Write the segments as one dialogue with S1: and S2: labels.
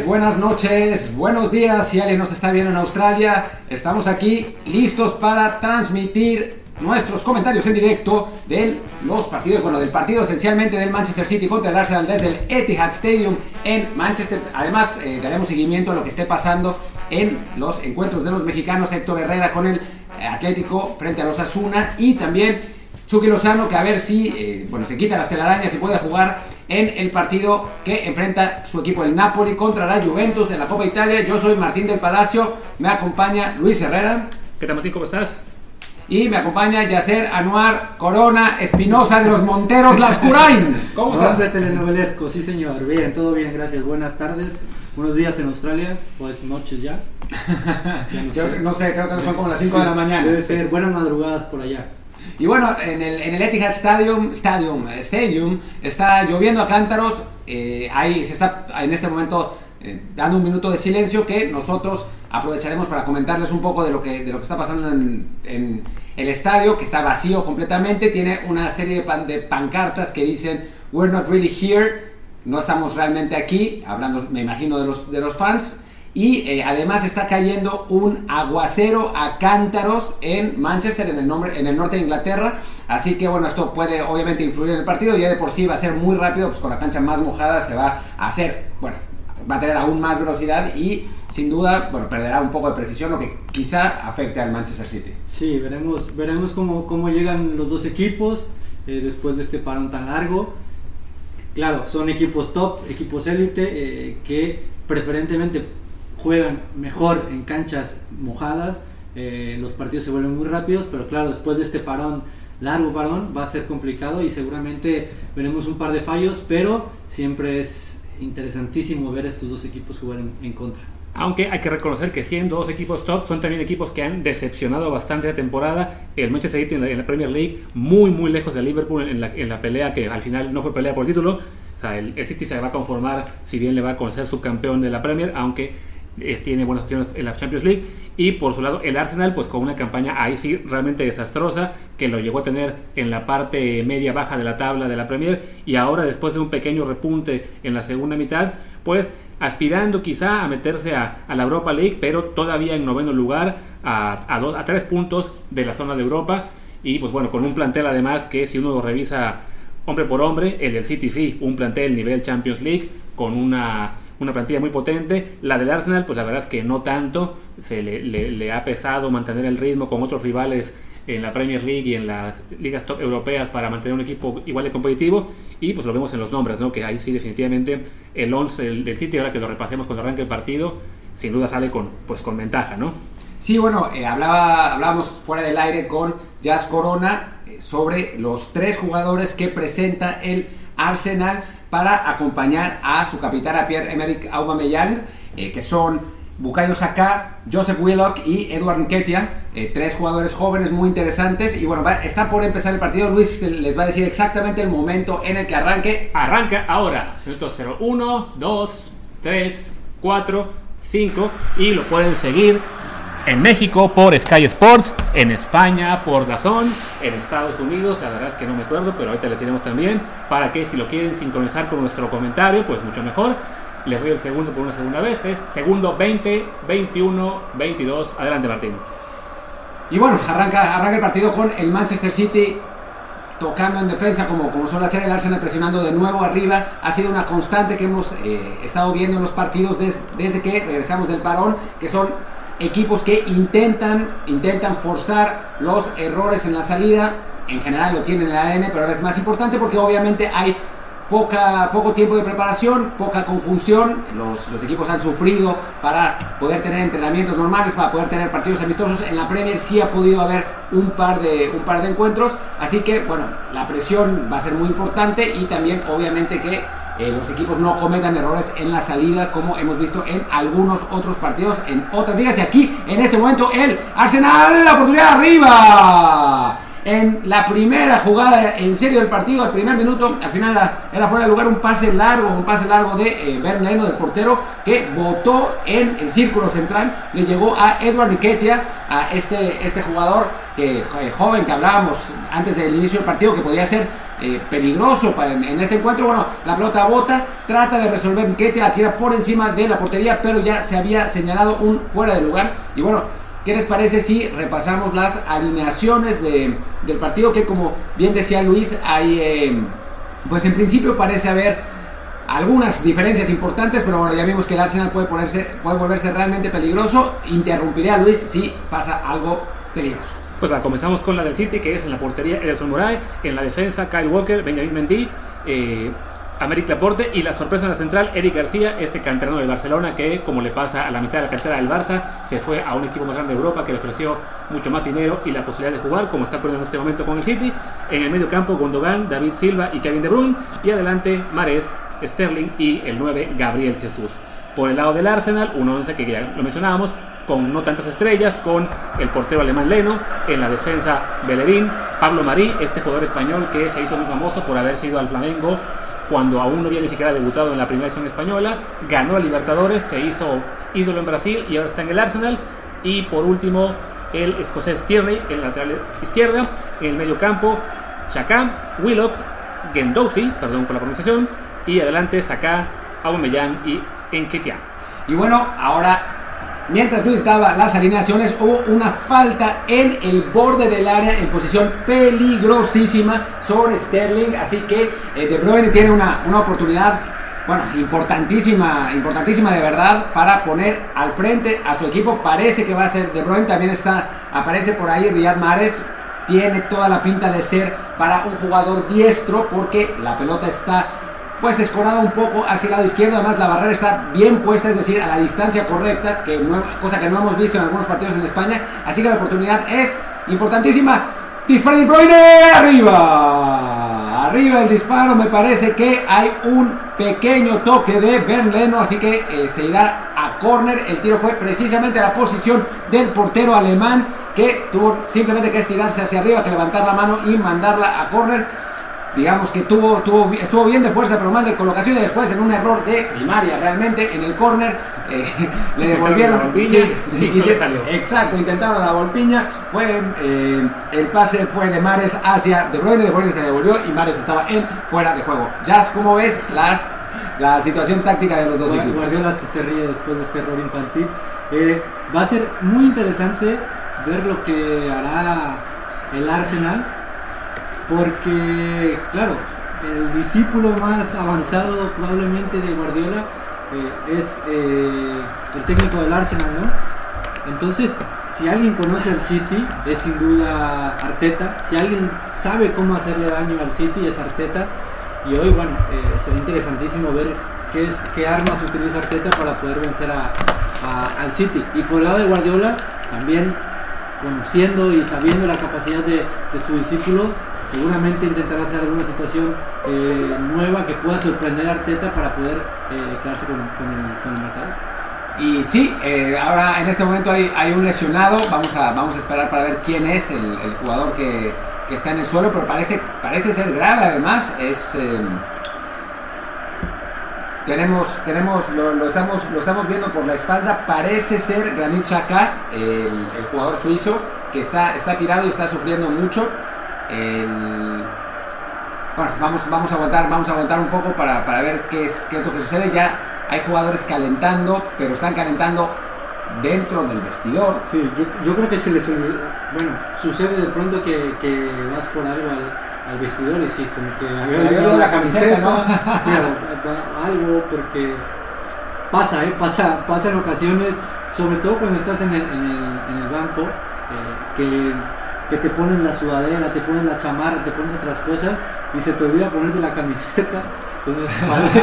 S1: tardes, buenas noches, buenos días si alguien nos está viendo en Australia. Estamos aquí listos para transmitir nuestros comentarios en directo de los partidos, bueno, del partido esencialmente del Manchester City contra el Arsenal desde el Etihad Stadium en Manchester. Además, eh, daremos seguimiento a lo que esté pasando en los encuentros de los mexicanos Héctor Herrera con el eh, Atlético frente a los Asuna y también Chucky Lozano que a ver si eh, bueno, se quita las telarañas y puede jugar en el partido que enfrenta su equipo el Napoli contra la Juventus en la Copa Italia. Yo soy Martín del Palacio, me acompaña Luis Herrera.
S2: ¿Qué tal Martín? ¿Cómo estás?
S1: Y me acompaña Yacer Anuar Corona Espinosa de los Monteros Lascurain.
S3: ¿Cómo estás? de telenovelesco, sí señor. Bien, todo bien, gracias. Buenas tardes. Buenos días en Australia, pues noches ya.
S1: no, sé. creo que son como las 5 de la mañana.
S3: Debe ser, buenas madrugadas por allá.
S1: Y bueno, en el, en el Etihad Stadium, Stadium, Stadium está lloviendo a cántaros. Eh, ahí se está en este momento eh, dando un minuto de silencio que nosotros aprovecharemos para comentarles un poco de lo que, de lo que está pasando en, en el estadio, que está vacío completamente. Tiene una serie de, de pancartas que dicen We're not really here. No estamos realmente aquí, hablando, me imagino, de los, de los fans. Y eh, además está cayendo un aguacero a cántaros en Manchester, en el, nombre, en el norte de Inglaterra. Así que bueno, esto puede obviamente influir en el partido. Ya de por sí va a ser muy rápido, pues con la cancha más mojada se va a hacer, bueno, va a tener aún más velocidad y sin duda, bueno, perderá un poco de precisión, lo que quizá afecte al Manchester City.
S3: Sí, veremos, veremos cómo, cómo llegan los dos equipos eh, después de este parón tan largo. Claro, son equipos top, equipos élite, eh, que preferentemente juegan mejor en canchas mojadas, eh, los partidos se vuelven muy rápidos, pero claro, después de este parón, largo parón, va a ser complicado y seguramente veremos un par de fallos, pero siempre es interesantísimo ver estos dos equipos jugar en, contra.
S2: Aunque hay que reconocer que siendo dos equipos top, son también equipos que han decepcionado bastante la temporada. El Manchester City en la, Premier League, muy muy lejos de Liverpool en la, pelea que al final no fue pelea por el título. El, el City se va a conformar, si bien le va a conocer subcampeón de la Premier, aunque tiene buenas opciones en la Champions League. Y por su lado, el Arsenal, pues con una campaña ahí sí realmente desastrosa, que lo llegó a tener en la parte media-baja de la tabla de la Premier. Y ahora, después de un pequeño repunte en la segunda mitad, pues aspirando quizá a meterse a, la Europa League, pero todavía en noveno lugar, a, a, a tres puntos de la zona de Europa. Y pues bueno, con un plantel además que si uno lo revisa hombre por hombre, el del City sí, un plantel nivel Champions League, con una una plantilla muy potente. La del Arsenal, pues la verdad es que no tanto. Se le, ha pesado mantener el ritmo con otros rivales en la Premier League y en las ligas top europeas para mantener un equipo igual de competitivo. Y pues lo vemos en los nombres, ¿no? Que ahí sí definitivamente el 11 del, del City, ahora que lo repasemos cuando arranque el partido, sin duda sale con, pues, con ventaja, ¿no?
S1: Sí, bueno, eh, hablaba, hablábamos fuera del aire con Jazz Corona eh, sobre los tres jugadores que presenta el Arsenal para acompañar a su capitán, a Pierre-Emerick Aubameyang, eh, que son Bukayo Saka, Joseph Willock y Edward Nketiah, eh, tres jugadores jóvenes muy interesantes. Y bueno, está por empezar el partido. Luis les va a decir exactamente el momento en el que arranque.
S2: Arranca ahora. Minuto 0, 1, 2, 3, 4, 5. Y lo pueden seguir en México por Sky Sports, en España por Dazón, en Estados Unidos, la verdad es que no me acuerdo, pero ahorita les diremos también, para que si lo quieren sincronizar con nuestro comentario, pues mucho mejor. Les doy el segundo por una segunda vez, es segundo 20, 21, 22. Adelante Martín.
S1: Y bueno, arranca, arranca el partido con el Manchester City tocando en defensa como, como suele hacer el Arsenal presionando de nuevo arriba ha sido una constante que hemos eh, estado viendo en los partidos desde que regresamos del parón que son equipos que intentan, intentan forzar los errores en la salida. En general lo tienen en el ADN, pero ahora es más importante porque obviamente hay poca, poco tiempo de preparación, poca conjunción. Los, los, equipos han sufrido para poder tener entrenamientos normales, para poder tener partidos amistosos. En la Premier sí ha podido haber un par de, un par de encuentros. Así que, bueno, la presión va a ser muy importante y también obviamente que eh, los equipos no cometan errores en la salida como hemos visto en algunos otros partidos en otras ligas. Y aquí, en ese momento, el Arsenal, la oportunidad arriba. En la primera jugada en serio del partido, al primer minuto, al final era fuera de lugar un pase largo, un pase largo de eh, Leno, del portero, que botó en el círculo central, le llegó a Edward Nketiah, a este, este jugador que, eh, joven que hablábamos antes del inicio del partido, que podía ser eh, peligroso en, este encuentro. Bueno, la pelota bota, trata de resolver que la tira por encima de la portería, pero ya se había señalado un fuera de lugar. Y bueno, ¿qué les parece si repasamos las alineaciones de, del partido? Que como bien decía Luis, hay, eh, pues en principio parece haber algunas diferencias importantes, pero bueno, ya vimos que el Arsenal puede, ponerse, puede volverse realmente peligroso. Interrumpiré a Luis si pasa algo peligroso.
S2: Pues la comenzamos con la del City, que es en la portería Ederson Moray, en la defensa Kyle Walker, Benjamin Mendy, eh, Améric Laporte y la sorpresa en la central, Eric García, este canterano del Barcelona que, como le pasa a la mitad de la cantera del Barça, se fue a un equipo más grande de Europa que le ofreció mucho más dinero y la posibilidad de jugar, como está ocurriendo en este momento con el City. En el medio campo, Gondogan, David Silva y Kevin De Bruyne. Y adelante, Mares, Sterling y el 9 Gabriel Jesús. Por el lado del Arsenal, un 11 que ya lo mencionábamos, con no tantas estrellas, con el portero alemán Leno, en la defensa Bellerín, Pablo Marí, este jugador español que se hizo muy famoso por haber sido al Flamengo cuando aún no había ni siquiera debutado en la primera edición española, ganó a Libertadores, se hizo ídolo en Brasil y ahora está en el Arsenal. Y por último, el escocés Tierney, el lateral izquierda, en el medio campo, Chaka, Willock, Gendouzi, perdón por la pronunciación, y adelante Saka, Aubameyang y Enketia.
S1: Y bueno, ahora mientras Luis daba las alineaciones, hubo una falta en el borde del área en posición peligrosísima sobre Sterling. Así que eh, De Bruyne tiene una, una oportunidad, bueno, importantísima, importantísima de verdad para poner al frente a su equipo. Parece que va a ser De Bruyne. También está, aparece por ahí Riyad Mahrez. Tiene toda la pinta de ser para un jugador diestro porque la pelota está pues escorada un poco hacia el lado izquierdo. Además, la barrera está bien puesta, es decir, a la distancia correcta, que cosa que no hemos visto en algunos partidos en España. Así que la oportunidad es importantísima. Dispara de Bruyne arriba. Arriba el disparo. Me parece que hay un pequeño toque de Ben. Así que eh, se irá a córner. El tiro fue precisamente a la posición del portero alemán. Que tuvo simplemente que estirarse hacia arriba, que levantar la mano y mandarla a córner digamos que tuvo, tuvo, estuvo bien de fuerza, pero mal de colocación y después en un error de primaria realmente en el córner eh, le devolvieron
S2: y, se salió.
S1: Exacto, intentaron la volpiña, fue eh, el pase fue de Mares hacia De Bruyne, De Bruyne se devolvió y Mares estaba en fuera de juego. ya ¿cómo ves las, la situación táctica de los dos equipos?
S3: Guardiola se ríe después de este error infantil. Eh, va a ser muy interesante ver lo que hará el Arsenal porque, claro, el discípulo más avanzado probablemente de Guardiola eh, es eh, el técnico del Arsenal, ¿no? Entonces, si alguien conoce al City, es sin duda Arteta. Si alguien sabe cómo hacerle daño al City, es Arteta. Y hoy, bueno, eh, será interesantísimo ver qué, es, qué armas utiliza Arteta para poder vencer a, al City. Y por el lado de Guardiola, también conociendo y sabiendo la capacidad de, de su discípulo, seguramente intentará hacer alguna situación eh, nueva que pueda sorprender a Arteta para poder eh, quedarse con, el, mercado.
S1: Y sí, eh, ahora en este momento hay, hay, un lesionado, vamos a, vamos a esperar para ver quién es el, jugador que, que, está en el suelo, pero parece, parece ser grave además, es... tenemos, tenemos lo, estamos, lo estamos viendo por la espalda, parece ser Granit Xhaka, el, el jugador suizo, que está, está tirado y está sufriendo mucho. Bueno, vamos, vamos a aguantar, vamos a aguantar un poco para, ver qué es, qué es lo que sucede. Ya hay jugadores calentando, pero están calentando dentro del vestidor.
S3: Sí, yo, creo que se les Bueno, sucede de pronto que, vas por algo al, vestidor y sí, como que
S1: había la, camiseta, ¿no?
S3: algo, porque pasa, ¿eh? Pasa, pasa en ocasiones, sobre todo cuando estás en el, en el, banco, eh, que que te ponen la sudadera, te ponen la chamarra, te ponen otras cosas y se te olvida ponerte la camiseta. Entonces parece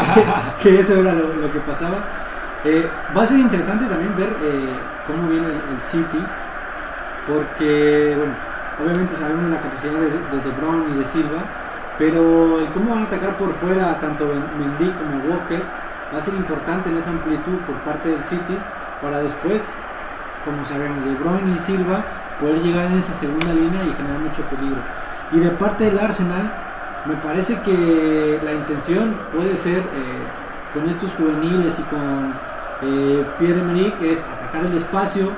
S3: que, eso era lo, que pasaba. Eh, va a ser interesante también ver eh, cómo viene el, City, porque, bueno, obviamente sabemos la capacidad de, de, Brown y de Silva, pero el cómo van a atacar por fuera tanto Mendy como Walker va a ser importante en esa amplitud por parte del City para después, como sabemos, de Brown y Silva poder llegar en esa segunda línea y generar mucho peligro. Y de parte del Arsenal, me parece que la intención puede ser eh, con estos juveniles y con eh, Pierre-Emerick es atacar el espacio,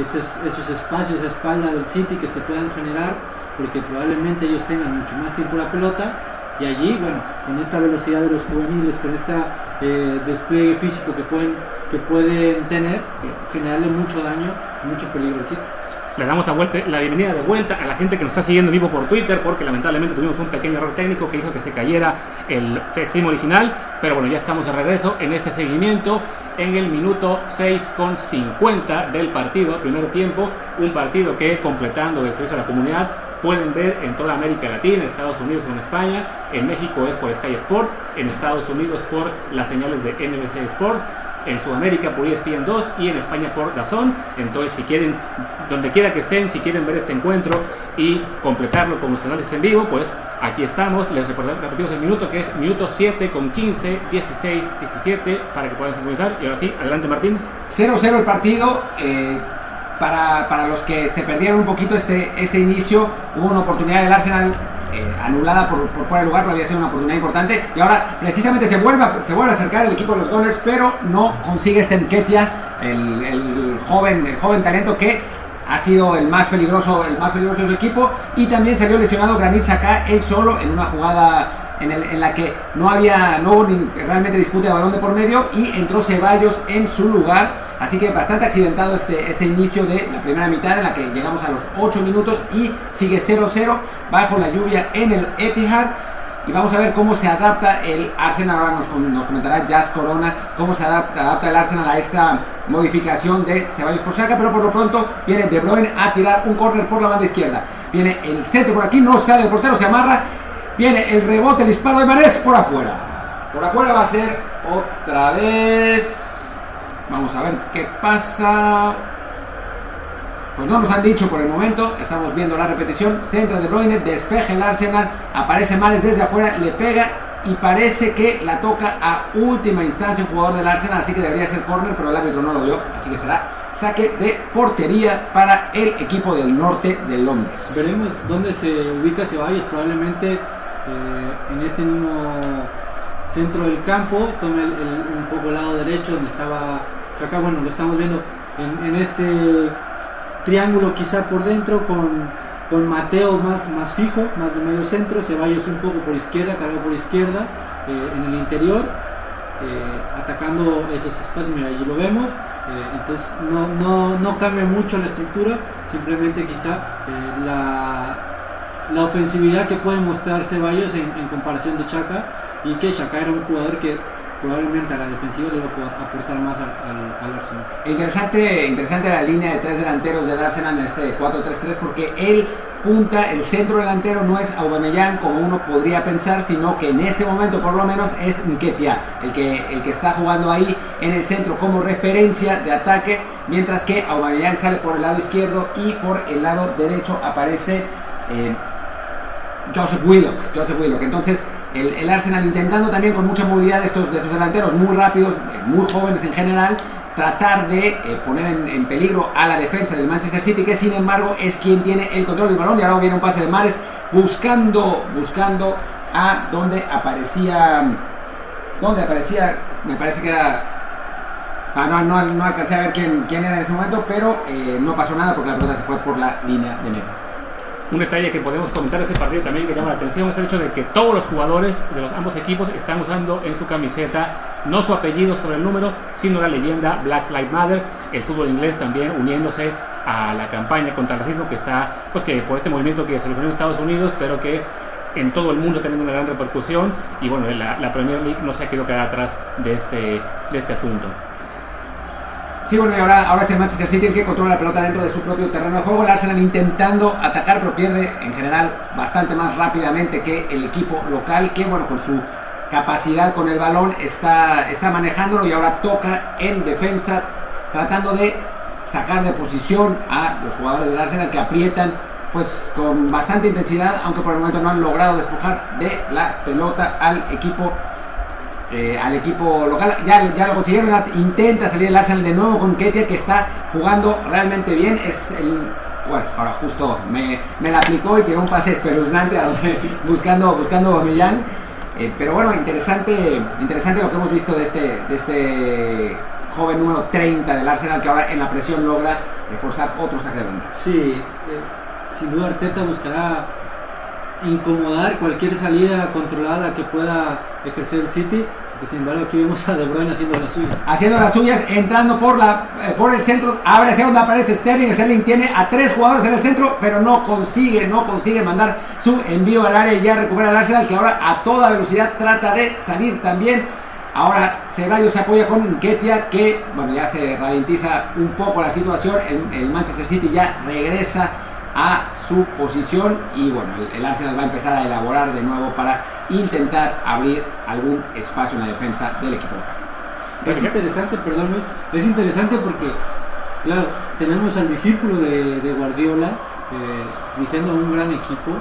S3: esos, espacios a espalda del City que se puedan generar, porque probablemente ellos tengan mucho más tiempo la pelota Y allí, bueno, con esta velocidad de los juveniles, con este despliegue físico que pueden, que pueden tener, generarle mucho daño, mucho peligro al sitio
S2: le damos la, bienvenida de vuelta a la gente que nos está siguiendo vivo por Twitter, porque lamentablemente tuvimos un pequeño error técnico que hizo que se cayera el stream original, pero bueno, ya estamos de regreso en este seguimiento en el minuto 6 con 50 del partido, primer tiempo, un partido que completando el servicio a la comunidad. Pueden ver en toda América Latina, Estados Unidos o en España, en México es por Sky Sports, en Estados Unidos por las señales de NBC Sports, en Sudamérica por ESPN 2 y en España por Dazón. Entonces, si quieren, donde quiera que estén, si quieren ver este encuentro y completarlo con los canales en vivo, pues aquí estamos. Les repetimos el minuto que es minuto 7 con 15, 16, 17 para que puedan sincronizar. Y ahora sí, adelante Martín.
S1: 0-0 el partido. Eh, para, para, los que se perdieron un poquito este, este inicio, hubo una oportunidad del Arsenal anulada por, fuera de lugar, pero había sido una oportunidad importante. Y ahora precisamente se vuelve, a, se vuelve a acercar el equipo de los Gunners, pero no consigue este Enquetia, el, el, joven, el joven talento que ha sido el más peligroso, el más peligroso de su equipo. Y también salió lesionado Granit acá él solo en una jugada en, la que no había, no hubo realmente disputa de balón de por medio y entró Ceballos en su lugar. Así que bastante accidentado este, este inicio de la primera mitad en la que llegamos a los 8 minutos y sigue 0-0 bajo la lluvia en el Etihad. Y vamos a ver cómo se adapta el Arsenal. Ahora nos, nos comentará Jazz Corona cómo se adapta, el Arsenal a esta modificación de Ceballos por saca. Pero por lo pronto viene De Bruyne a tirar un córner por la banda izquierda. Viene el centro por aquí, no sale el portero, se amarra Viene el rebote, el disparo de Mares por afuera. Por afuera va a ser otra vez. Vamos a ver qué pasa. Pues no nos han dicho por el momento. Estamos viendo la repetición. Centra de Bruyne, despeje el Arsenal. Aparece Mares desde afuera, le pega y parece que la toca a última instancia un jugador del Arsenal. Así que debería ser corner, pero el árbitro no lo vio. Así que será saque de portería para el equipo del norte de Londres.
S3: Veremos dónde se ubica Ceballos. Probablemente eh, en este mismo centro del campo, tome un poco el lado derecho donde estaba, acá bueno, lo estamos viendo en, este triángulo quizá por dentro con, con, Mateo más, más fijo, más de medio centro, Ceballos un poco por izquierda, cargado por izquierda, eh, en el interior, eh, atacando esos espacios, mira, allí lo vemos, entonces no, no, no, cambia mucho la estructura, simplemente quizá la la ofensividad que puede mostrar Ceballos en, comparación de Chaca y que Chaca era un jugador que probablemente a la defensiva le iba a aportar más al, Arsenal.
S1: Interesante, interesante la línea de tres delanteros del Arsenal en este 4-3-3 porque él punta, el centro delantero no es Aubameyang como uno podría pensar, sino que en este momento por lo menos es Nketia, el que, el que está jugando ahí en el centro como referencia de ataque, mientras que Aubameyang sale por el lado izquierdo y por el lado derecho aparece eh, Joseph Willock, Joseph Willock. Entonces, el, Arsenal intentando también con mucha movilidad de estos, de estos delanteros muy rápidos, eh, muy jóvenes en general, tratar de eh, poner en, peligro a la defensa del Manchester City, que sin embargo es quien tiene el control del balón. Y ahora viene un pase de Mares buscando, buscando a donde aparecía, donde aparecía, me parece que era Ah, no, no, no, alcancé a ver quién, quién, era en ese momento, pero eh, no pasó nada porque la pelota se fue por la línea de meta.
S2: Un detalle que podemos comentar de ese partido también que llama la atención es el hecho de que todos los jugadores de los ambos equipos están usando en su camiseta no su apellido sobre el número, sino la leyenda Black Lives Matter. El fútbol inglés también uniéndose a la campaña contra el racismo que está, pues que por este movimiento que se originó en Estados Unidos, pero que en todo el mundo teniendo una gran repercusión y bueno, la, la Premier League no se ha querido quedar atrás de este, de este asunto.
S1: Sí, bueno, y ahora, ahora es el Manchester City que controla la pelota dentro de su propio terreno de juego. El Arsenal intentando atacar, pero pierde en general bastante más rápidamente que el equipo local, que bueno, con su capacidad con el balón está, está manejándolo y ahora toca en defensa, tratando de sacar de posición a los jugadores del Arsenal que aprietan pues con bastante intensidad, aunque por el momento no han logrado despojar de la pelota al equipo eh, al equipo local. Ya, ya lo consiguieron, intenta salir el Arsenal de nuevo con Ketia que está jugando realmente bien. Es el, bueno, ahora justo me, me la aplicó y tiene un pase espeluznante buscando, buscando a Millán. Eh, pero bueno, interesante, interesante lo que hemos visto de este, de este joven número 30 del Arsenal que ahora en la presión logra eh, forzar otro saque de banda.
S3: Sí, sin duda Arteta buscará incomodar cualquier salida controlada que pueda ejercer el City. Sin embargo aquí vemos a De Bruyne haciendo las suyas.
S1: Haciendo las suyas, entrando por, la, eh, por el centro, abre hacia donde aparece Sterling. Sterling tiene a tres jugadores en el centro, pero no consigue, no consigue mandar su envío al área y ya recupera el Arsenal, que ahora a toda velocidad trata de salir también. Ahora Ceballos se apoya con Ketia, que bueno, ya se ralentiza un poco la situación. El Manchester City ya regresa a su posición y bueno, el, Arsenal va a empezar a elaborar de nuevo para intentar abrir algún espacio en la defensa del equipo local.
S3: Es interesante, perdón, es interesante porque, claro, tenemos al discípulo de, de Guardiola eh, dirigiendo un gran equipo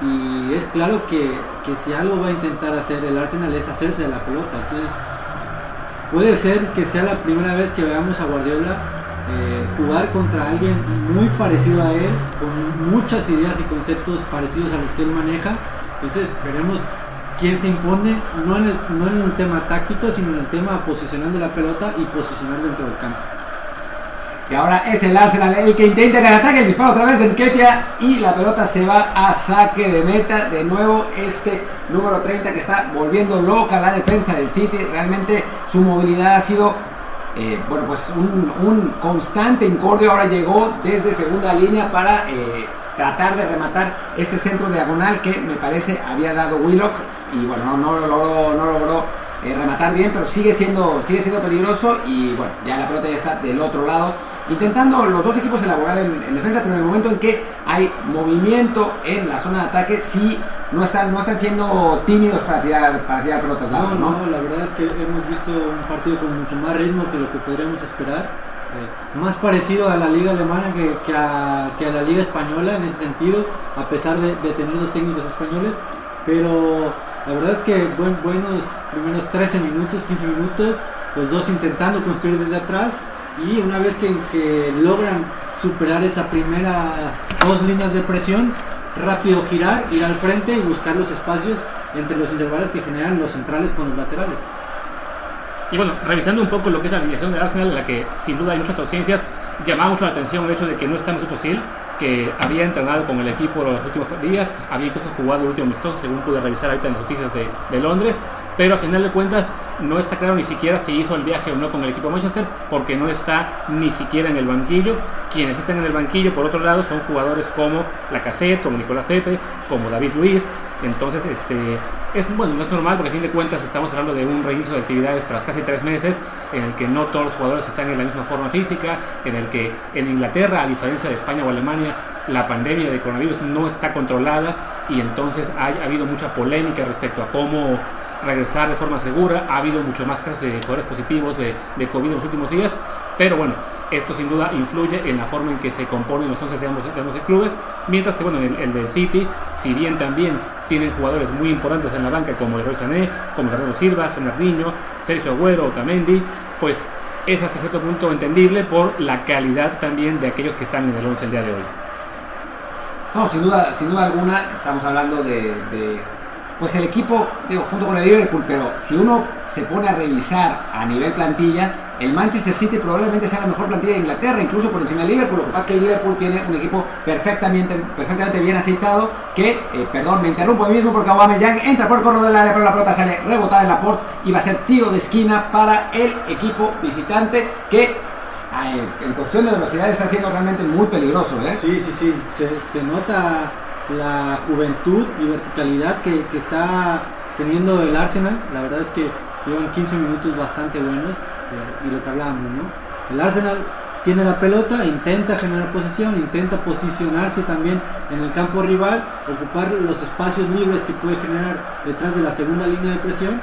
S3: y es claro que, que, si algo va a intentar hacer el Arsenal es hacerse de la pelota. Entonces, puede ser que sea la primera vez que veamos a Guardiola jugar contra alguien muy parecido a él, con muchas ideas y conceptos parecidos a los que él maneja. Entonces veremos quién se impone, no en, el, no en el tema táctico, sino en el tema posicional de la pelota y posicionar dentro del campo.
S1: Y ahora es el Arsenal el que intenta el ataque, el disparo otra vez de Nketia y la pelota se va a saque de meta. De nuevo este número 30 que está volviendo loca la defensa del City. Realmente su movilidad ha sido eh, bueno, pues un, constante incordio ahora llegó desde segunda línea para eh, tratar de rematar este centro diagonal que me parece había dado Willock y bueno, no, no logró eh, rematar bien, pero sigue siendo, sigue siendo peligroso y bueno, ya la pelota ya está del otro lado, intentando los dos equipos elaborar en, en defensa, pero en el momento en que hay movimiento en la zona de ataque, sí no están, no están siendo tímidos para tirar, para tirar pelotas largas,
S3: no,
S1: ¿no?
S3: no, la verdad es que hemos visto un partido con mucho más ritmo que lo que podríamos esperar. Eh, más parecido a la liga alemana que, que, a, que, a, la liga española en ese sentido, a pesar de, de tener dos técnicos españoles. Pero la verdad es que buen, buenos primeros 13 minutos, 15 minutos, los dos intentando construir desde atrás y una vez que, que logran superar esas primeras dos líneas de presión, rápido girar, ir al frente y buscar los espacios entre los intervalos que generan los centrales con los laterales.
S2: Y bueno, revisando un poco lo que es la alineación del Arsenal, en la que sin duda hay muchas ausencias, llamaba mucho la atención el hecho de que no está Mesut Özil, que había entrenado con el equipo los últimos días, había incluso jugado el último amistoso, según pude revisar ahorita en las noticias de, de Londres, pero a final de cuentas no está claro ni siquiera si hizo el viaje o no con el equipo de Manchester, porque no está ni siquiera en el banquillo. Quienes están en el banquillo, por otro lado, son jugadores como Lacazette, como Nicolás Pepe, como David Luiz. Entonces, este, es bueno, no es normal porque a fin de cuentas estamos hablando de un reinicio de actividades tras casi tres meses en el que no todos los jugadores están en la misma forma física, en el que en Inglaterra, a diferencia de España o Alemania, la pandemia de coronavirus no está controlada y entonces ha, ha habido mucha polémica respecto a cómo regresar de forma segura. Ha habido mucho más casos de jugadores positivos de, de, COVID en los últimos días, pero bueno, esto sin duda influye en la forma en que se componen los 11 de ambos, de ambos clubes, mientras que bueno, el, el del City, si bien también tienen jugadores muy importantes en la banca como Leroy Sané, como Bernardo Silva, Fernandinho, Sergio Agüero, Otamendi, pues es hasta cierto punto entendible por la calidad también de aquellos que están en el 11 el día de hoy.
S1: No, sin duda, sin duda alguna, estamos hablando de pues el equipo, digo, junto con el Liverpool, pero si uno se pone a revisar a nivel plantilla, el Manchester City probablemente sea la mejor plantilla de Inglaterra, incluso por encima del Liverpool. Lo que pasa es que el Liverpool tiene un equipo perfectamente, perfectamente bien aceitado, que, eh, perdón, me interrumpo a mismo porque Aubameyang entra por el corredor del área, pero la pelota sale rebotada en la port y va a ser tiro de esquina para el equipo visitante que en cuestión de velocidad está siendo realmente muy peligroso. ¿eh?
S3: Sí, sí, sí, se nota la juventud y verticalidad que, que, está teniendo el Arsenal. La verdad es que llevan 15 minutos bastante buenos eh, y lo que hablábamos, ¿no? El Arsenal tiene la pelota, intenta generar posesión, intenta posicionarse también en el campo rival, ocupar los espacios libres que puede generar detrás de la segunda línea de presión.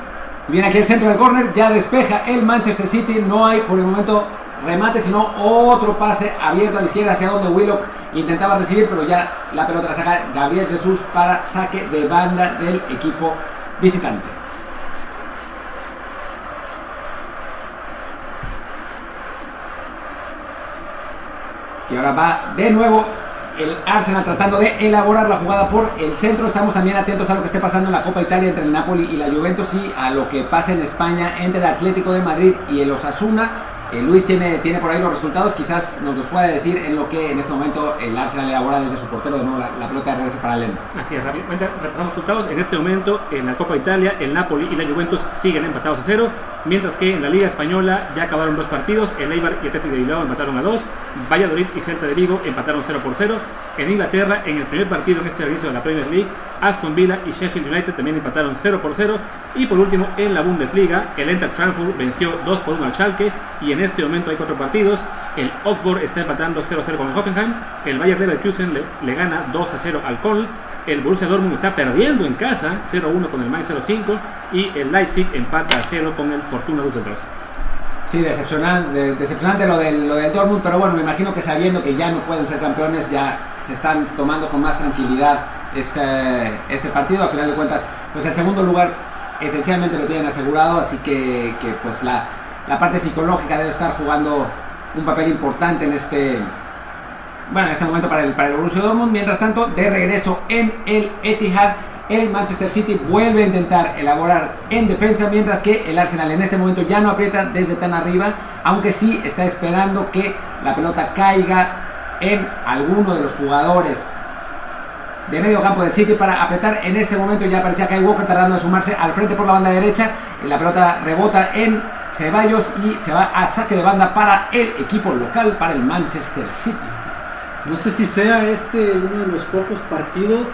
S1: Viene aquí el centro del córner, ya despeja el Manchester City, no hay por el momento remate, sino otro pase abierto a la izquierda hacia donde Willock intentaba recibir, pero ya la pelota la saca Gabriel Jesús para saque de banda del equipo visitante. Y ahora va de nuevo el Arsenal tratando de elaborar la jugada por el centro. Estamos también atentos a lo que esté pasando en la Copa Italia entre el Napoli y la Juventus y a lo que pasa en España entre el Atlético de Madrid y el Osasuna. Eh, Luis tiene, tiene por ahí los resultados, quizás nos los pueda decir en lo que en este momento el Arsenal elabora desde su portero de nuevo la, pelota de regreso para Leno.
S2: Así es, rápidamente repasamos resultados. En este momento en la Copa Italia, el Napoli y la Juventus siguen empatados a cero, mientras que en la Liga Española ya acabaron dos partidos, el Eibar y Atlético de Bilbao empataron a dos, Valladolid y Celta de Vigo empataron 0 por 0. En Inglaterra, en el primer partido en este regreso de la Premier League, Aston Villa y Sheffield United también empataron 0 por 0. Y por último, en la Bundesliga, el Eintracht Frankfurt venció 2 por 1 al Schalke y en este momento hay cuatro partidos. El Augsburg está empatando 0-0 con el Hoffenheim, el Bayer Leverkusen le, le gana 2-0 al Köln, el Borussia Dortmund está perdiendo en casa 0-1 con el Mainz 05 y el Leipzig empata a 0 con el Fortuna Düsseldorf.
S1: Sí, decepcionante, decepcionante lo, del, lo del Dortmund, pero bueno, me imagino que sabiendo que ya no pueden ser campeones, ya se están tomando con más tranquilidad este, este partido. A final de cuentas, pues el segundo lugar esencialmente lo tienen asegurado, así que, que pues la, la parte psicológica debe estar jugando un papel importante en este, bueno, en este momento para el, para el Borussia Dortmund. Mientras tanto, de regreso en el Etihad, el Manchester City vuelve a intentar elaborar en defensa, mientras que el Arsenal en este momento ya no aprieta desde tan arriba, aunque sí está esperando que la pelota caiga en alguno de los jugadores de medio campo del City para apretar. En este momento ya parecía Kyle Walker tardando de sumarse al frente por la banda derecha. La pelota rebota en Ceballos y se va a saque de banda para el equipo local, para el Manchester City.
S3: No sé si sea este uno de los pocos partidos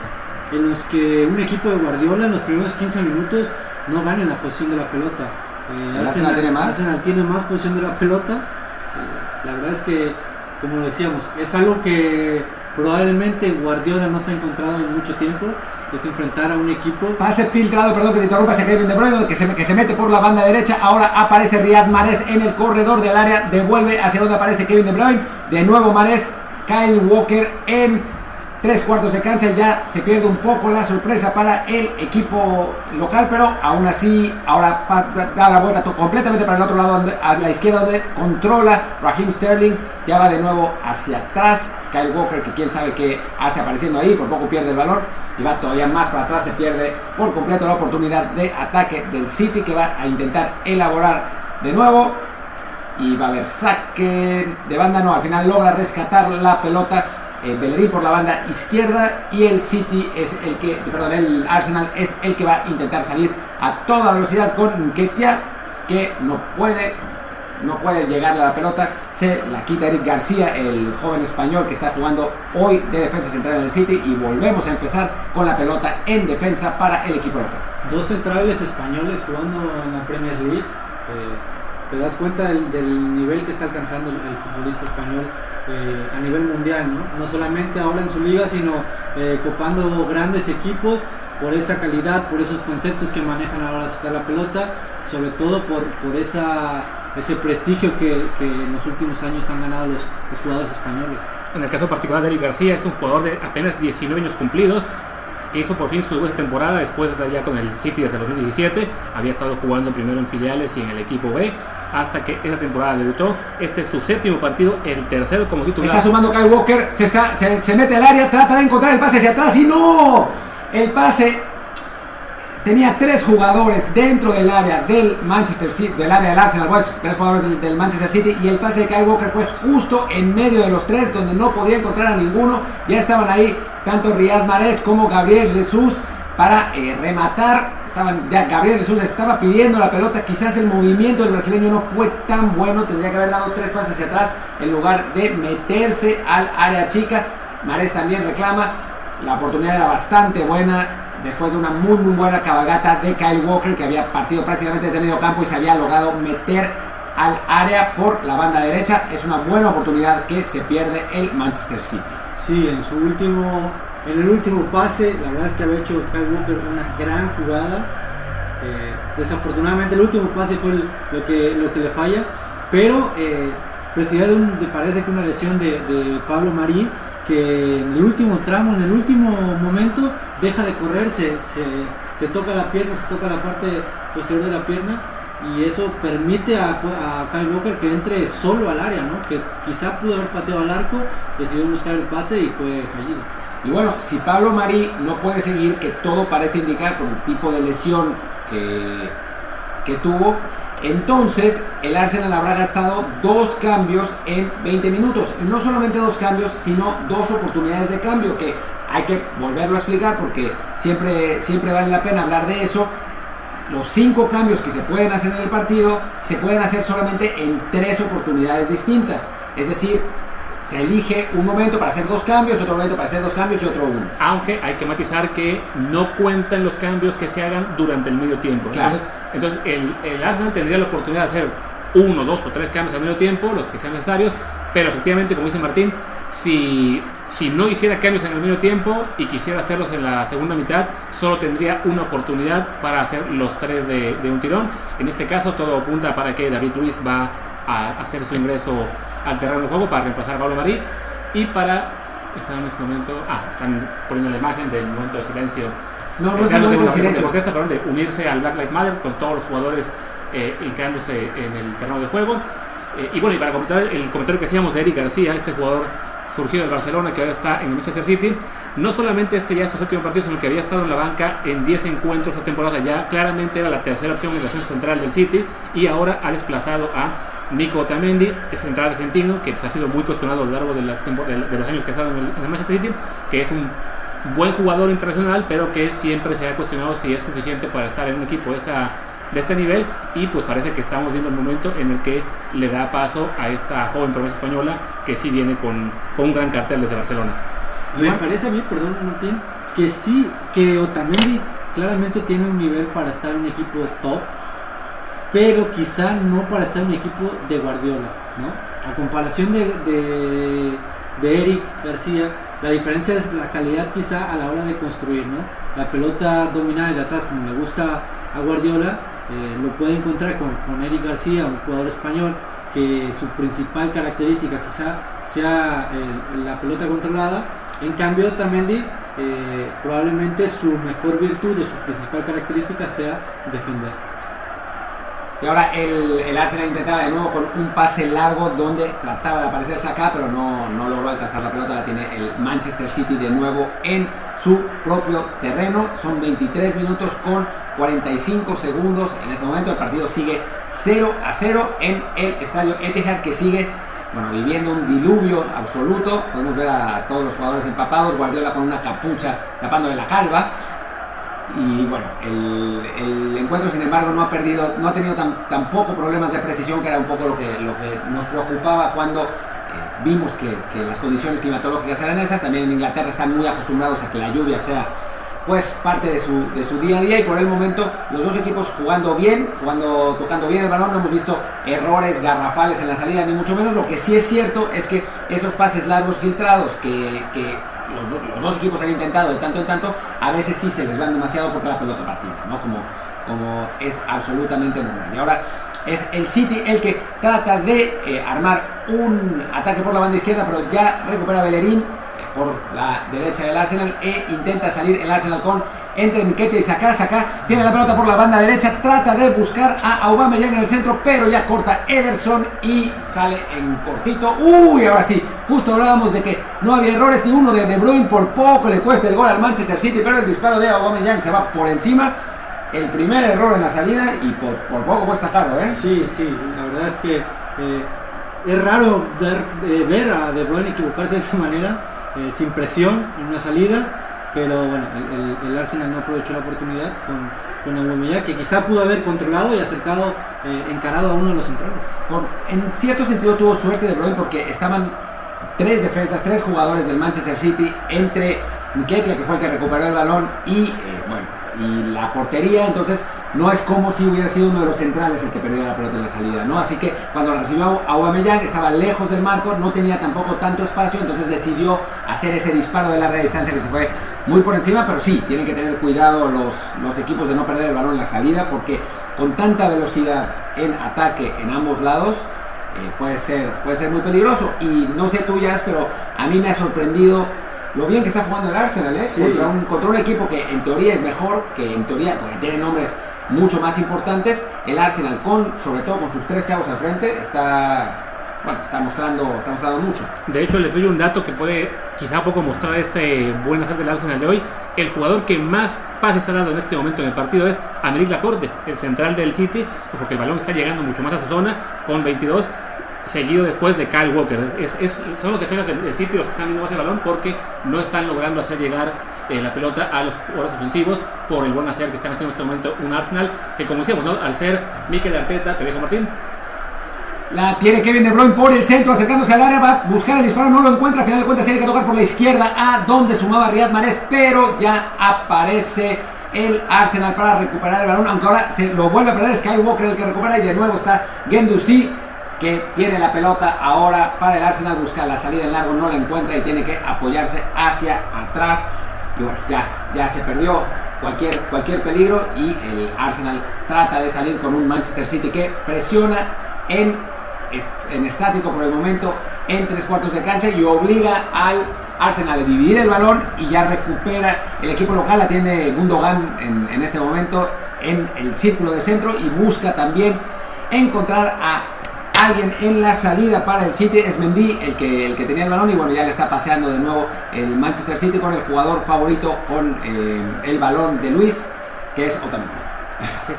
S3: en los que un equipo de Guardiola en los primeros 15 minutos no gane la posición de la pelota.
S1: Eh, Arsenal, tiene más.
S3: Arsenal tiene más posición de la pelota. Eh, la verdad es que, como decíamos, es algo que probablemente Guardiola no se ha encontrado en mucho tiempo. Es enfrentar a un equipo.
S1: Pase filtrado, perdón que te interrumpa, se Kevin De Bruyne, que se, que se mete por la banda derecha. Ahora aparece Riyad Mahrez en el corredor del área. Devuelve hacia donde aparece Kevin De Bruyne. De nuevo Mahrez Kyle Walker en tres cuartos de cancha. Ya se pierde un poco la sorpresa para el equipo local, pero aún así ahora da la vuelta completamente para el otro lado, a la izquierda donde controla Raheem Sterling. Ya va de nuevo hacia atrás. Kyle Walker, que quién sabe qué hace apareciendo ahí, por poco pierde el valor y va todavía más para atrás. Se pierde por completo la oportunidad de ataque del City que va a intentar elaborar de nuevo y va a haber saque de banda, no, al final logra rescatar la pelota. Eh, por la banda izquierda y el City es el que, perdón, el Arsenal es el que va a intentar salir a toda velocidad con Ketia, que no puede, no puede llegar a la pelota. Se la quita Eric García, el joven español que está jugando hoy de defensa central en el City. Y volvemos a empezar con la pelota en defensa para el equipo local.
S3: Dos centrales españoles jugando en la Premier League. Eh, te das cuenta del, nivel que está alcanzando el, futbolista español eh, a nivel mundial, ¿no? No solamente ahora en su liga, sino eh, copando grandes equipos por esa calidad, por esos conceptos que manejan a la hora de sacar la pelota, sobre todo por, por ese prestigio que, en los últimos años han ganado los, los jugadores españoles.
S2: En el caso particular de Eric García, es un jugador de apenas 19 años cumplidos, que hizo por fin su segunda temporada después de estar ya con el City desde el 2017. Había estado jugando primero en filiales y en el equipo B hasta que esa temporada debutó. Este es su séptimo partido, el tercero como titular.
S1: Está sumando Kyle Walker, se, está, se, mete al área, trata de encontrar el pase hacia atrás y no. El pase tenía tres jugadores dentro del área del Manchester City, del área del Arsenal, pues, tres jugadores del, Manchester City y el pase de Kyle Walker fue justo en medio de los tres donde no podía encontrar a ninguno. Ya estaban ahí tanto Riyad Mahrez como Gabriel Jesús para eh, rematar. Estaban, Gabriel Jesús estaba pidiendo la pelota. Quizás el movimiento del brasileño no fue tan bueno. Tendría que haber dado tres pases hacia atrás en lugar de meterse al área chica. Mares también reclama. La oportunidad era bastante buena. Después de una muy muy buena cabalgata de Kyle Walker que había partido prácticamente desde medio campo y se había logrado meter al área por la banda derecha. Es una buena oportunidad que se pierde el Manchester City.
S3: Sí, en su último en el último pase, la verdad es que había hecho Kyle Walker una gran jugada. Eh, desafortunadamente el último pase fue lo, que, lo que le falla, pero eh, de, un, de, parece que una lesión de, Pablo Marí, que en el último tramo, en el último momento, deja de correr, se, se, toca la pierna, se toca la parte posterior de la pierna y eso permite a, a, Kyle Walker que entre solo al área, ¿no? que quizá pudo haber pateado al arco, decidió buscar el pase y fue fallido.
S1: Y bueno, si Pablo Marí no puede seguir, que todo parece indicar por el tipo de lesión que, que tuvo, Entonces, el Arsenal habrá gastado dos cambios en 20 minutos. Y no solamente dos cambios, sino dos oportunidades de cambio, que hay que volverlo a explicar porque siempre, siempre vale la pena hablar de eso. Los cinco cambios que se pueden hacer en el partido se pueden hacer solamente en tres oportunidades distintas. Es decir, se elige un momento para hacer dos cambios, otro momento para hacer dos cambios y otro uno.
S2: Aunque hay que matizar que no cuentan los cambios que se hagan durante el medio tiempo.
S1: Claro.
S2: Entonces, entonces el, el Arsenal tendría la oportunidad de hacer uno, dos o tres cambios al medio tiempo, los que sean necesarios, pero efectivamente, como dice Martín, si, si no hiciera cambios en el medio tiempo y quisiera hacerlos en la segunda mitad, solo tendría una oportunidad para hacer los tres de, de un tirón. En este caso, todo apunta para que David Luis va a hacer su ingreso al terreno de juego para reemplazar a Pablo Marí y para. Están en este momento. Ah, están poniendo la imagen del momento de silencio.
S1: No, no es el momento de silencio.
S2: protesta, perdón, de unirse al Black Lives Matter con todos los jugadores eh, hincándose en el terreno de juego. Eh, y bueno, y para comentar el comentario que hacíamos de Eric García, este jugador surgido de Barcelona que ahora está en el Manchester City, no solamente este ya es su séptimo partido, sino que había estado en la banca en 10 encuentros esta temporada, ya claramente era la tercera opción en la defensa central del City y ahora ha desplazado a Nico Otamendi, es central argentino que pues, ha sido muy cuestionado a lo largo de- de los años que ha estado en el, en el Manchester City, que es un buen jugador internacional, pero que siempre se ha cuestionado si es suficiente para estar en un equipo de, esta, de este nivel. Y pues parece que estamos viendo el momento en el que le da paso a esta joven promesa española que sí viene con, con un gran cartel desde Barcelona.
S3: Me parece a mí, perdón Martín, que sí, que Otamendi claramente tiene un nivel para estar en un equipo top, pero quizá no para estar en un equipo de Guardiola, ¿no? A comparación de, de, de Eric García, la diferencia es la calidad quizá a la hora de construir, ¿no? La pelota dominada de atrás, como le gusta a Guardiola, eh, lo puede encontrar con, con Eric García, un jugador español que su principal característica quizá sea el- la pelota controlada. En cambio, Otamendi eh, probablemente su mejor virtud o su principal característica sea defender.
S1: Y ahora el, el Arsenal intentaba de nuevo con un pase largo donde trataba de aparecerse acá, pero no, no logró alcanzar la pelota. La tiene el Manchester City de nuevo en su propio terreno. Son 23 minutos con 45 segundos. En este momento el partido sigue 0 a 0 en el estadio Etihad que sigue bueno, viviendo un diluvio absoluto. Podemos ver a todos los jugadores empapados. Guardiola con una capucha tapándole la calva. Y bueno, el, el encuentro sin embargo no ha perdido, no ha tenido tan, tampoco problemas de precisión, que era un poco lo que, lo que nos preocupaba cuando eh, vimos que, que las condiciones climatológicas eran esas. También en Inglaterra están muy acostumbrados a que la lluvia sea pues parte de su, de su día a día y por el momento los dos equipos jugando bien, jugando, tocando bien el balón, no hemos visto errores garrafales en la salida ni mucho menos, lo que sí es cierto es que esos pases largos filtrados que, que los, do- los dos equipos han intentado de tanto en tanto, a veces sí se les van demasiado porque la pelota partida, ¿no? Como, como es absolutamente normal. Y ahora es el City el que trata de eh, armar un ataque por la banda izquierda, pero ya recupera Bellerín por la derecha del Arsenal e intenta salir el Arsenal con entre Nketiah y Saka, Saka tiene la pelota por la banda derecha, trata de buscar a Aubameyang en el centro, pero ya corta Ederson y sale en cortito. Uy, ahora sí, justo hablábamos de que no había errores y uno de De Bruyne por poco le cuesta el gol al Manchester City, pero el disparo de Aubameyang se va por encima. El primer error en la salida y por, poco cuesta caro, ¿eh?
S3: Sí, sí, la verdad es que eh, es raro ver, eh, ver a De Bruyne equivocarse de esa manera, eh, sin presión en una salida, pero bueno, el, Arsenal no aprovechó la oportunidad con, con Aubameyang, que quizá pudo haber controlado y acercado, eh, encarado a uno de los centrales.
S1: Por- en cierto sentido tuvo suerte de Bruyne porque estaban tres defensas, tres jugadores del Manchester City entre Nketiah que fue el que recuperó el balón y eh, bueno y la portería entonces no es como si hubiera sido uno de los centrales el que perdió la pelota en la salida no así que cuando la recibió Aubameyang estaba lejos del marco no tenía tampoco tanto espacio entonces decidió hacer ese disparo de larga distancia que se fue muy por encima pero sí tienen que tener cuidado los, los equipos de no perder el balón en la salida porque con tanta velocidad en ataque en ambos lados eh, puede, ser, puede ser muy peligroso. Y no sé tú, Jazz, pero a mí me ha sorprendido lo bien que está jugando el Arsenal, ¿eh?
S3: Sí.
S1: Contra, un, contra un equipo que en teoría es mejor, que en teoría, porque tiene nombres mucho más importantes. El Arsenal, con, sobre todo con sus tres chavos al frente, está, bueno, está mostrando, está mostrando mucho.
S2: De hecho, les doy un dato que puede quizá poco mostrar este buen hacer del Arsenal de hoy. el jugador que más pases ha dado en este momento en el partido es Americ Laporte, el central del City, porque el balón está llegando mucho más a su zona con 22 seguido después de Kyle Walker. Es, son los defensas del, City los que están viendo más el balón porque no están logrando hacer llegar eh, la pelota a los jugadores ofensivos por el buen hacer que están haciendo en este momento un Arsenal que como decíamos, ¿no? al ser Mikel Arteta, te dejo Martín.
S1: La tiene Kevin De Bruyne por el centro, acercándose al área, va a buscar el disparo, no lo encuentra, al final de cuentas tiene que tocar por la izquierda a donde sumaba Riyad Mahrez, pero ya aparece el Arsenal para recuperar el balón, aunque ahora se lo vuelve a perder Skywalker el que recupera y de nuevo está Gendouzi que tiene la pelota ahora para el Arsenal, busca la salida en largo, no la encuentra y tiene que apoyarse hacia atrás. Y bueno, ya, ya se perdió cualquier, cualquier peligro y el Arsenal trata de salir con un Manchester City que presiona en, en estático por el momento en tres cuartos de cancha y obliga al Arsenal a dividir el balón y ya recupera. El equipo local, la tiene Gundogan en, en este momento en el círculo de centro y busca también encontrar a alguien en la salida para el City. Es Mendy el que, el que tenía el balón y bueno, ya le está paseando de nuevo el Manchester City con el jugador favorito con eh, el balón de Luis, que es Otamendi.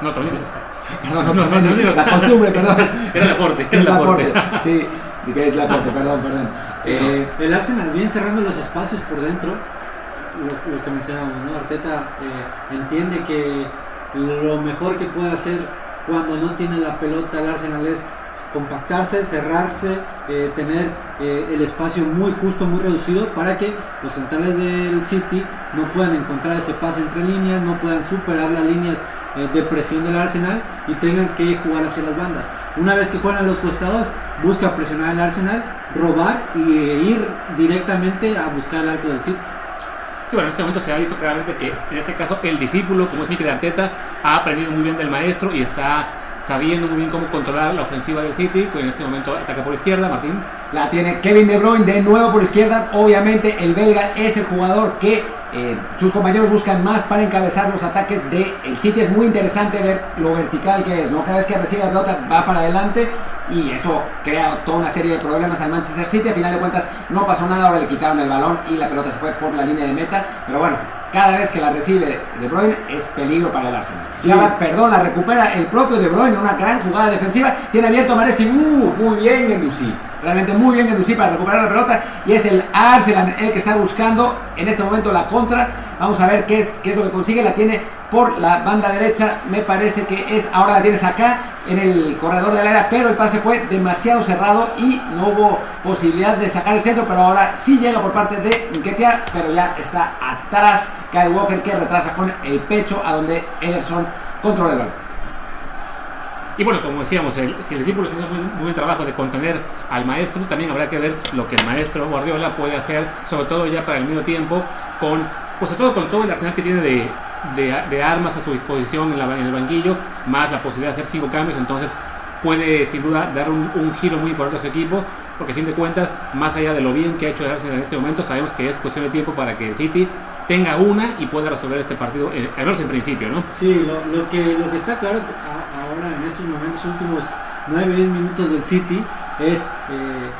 S2: No, Otamendi está.
S1: Perdón, no, no, no, la costumbre, perdón.
S2: Era el aporte, era el aporte.
S1: Sí, que es la aporte, perdón, perdón.
S3: Eh, el Arsenal bien cerrando los espacios por dentro, lo, lo que mencionábamos, ¿no? Arteta eh, entiende que lo mejor que puede hacer cuando no tiene la pelota el Arsenal es compactarse, cerrarse, eh, tener eh, el espacio muy justo, muy reducido para que los centrales del City no puedan encontrar ese pase entre líneas, no puedan superar las líneas eh, de presión del Arsenal y tengan que jugar hacia las bandas. Una vez que juegan a los costados, busca presionar al Arsenal, robar y ir directamente a buscar el arco del City.
S2: Sí, bueno, en este momento se ha visto claramente que en este caso el discípulo, como es Mikel Arteta, ha aprendido muy bien del maestro y está sabiendo muy bien cómo controlar la ofensiva del City, que en este momento ataca por izquierda, Martín.
S1: La tiene Kevin De Bruyne de nuevo por izquierda. Obviamente el belga es el jugador que eh, sus compañeros buscan más para encabezar los ataques del el City. Es muy interesante ver lo vertical que es, ¿no? Cada vez que recibe la pelota va para adelante y eso crea toda una serie de problemas al Manchester City. A final de cuentas no pasó nada, ahora le quitaron el balón y la pelota se fue por la línea de meta. Pero bueno, cada vez que la recibe De Bruyne es peligro para el Arsenal. Perdón, la recupera el propio De Bruyne, una gran jugada defensiva. Tiene abierto a Maresi, uh, muy bien en Lucy. Realmente muy bien en Lucy para recuperar la pelota. Y es el Arsenal el que está buscando en este momento la contra. Vamos a ver qué es, qué es lo que consigue. La tiene por la banda derecha. Me parece que es, ahora la tienes acá en el corredor del área, pero el pase fue demasiado cerrado y no hubo posibilidad de sacar el centro, pero ahora sí llega por parte de Nketiah, pero ya está atrás Kyle Walker que retrasa con el pecho a donde Ederson controla el balón.
S2: Y bueno, como decíamos, el, si el discípulo hace muy, muy buen trabajo de contener al maestro, también habrá que ver lo que el maestro Guardiola puede hacer, sobre todo ya para el medio tiempo, con, pues sobre todo con todo el arsenal que tiene de, de, armas a su disposición en, el banquillo, más la posibilidad de hacer cinco cambios, entonces puede sin duda dar un, giro muy importante a su equipo, porque a fin de cuentas, más allá de lo bien que ha hecho el Arsenal en este momento, sabemos que es cuestión de tiempo para que el City tenga una y pueda resolver este partido, eh, al menos en principio, ¿no?
S3: Sí, lo, que, lo que está claro ahora en estos momentos, últimos 9-10 minutos del City, es eh,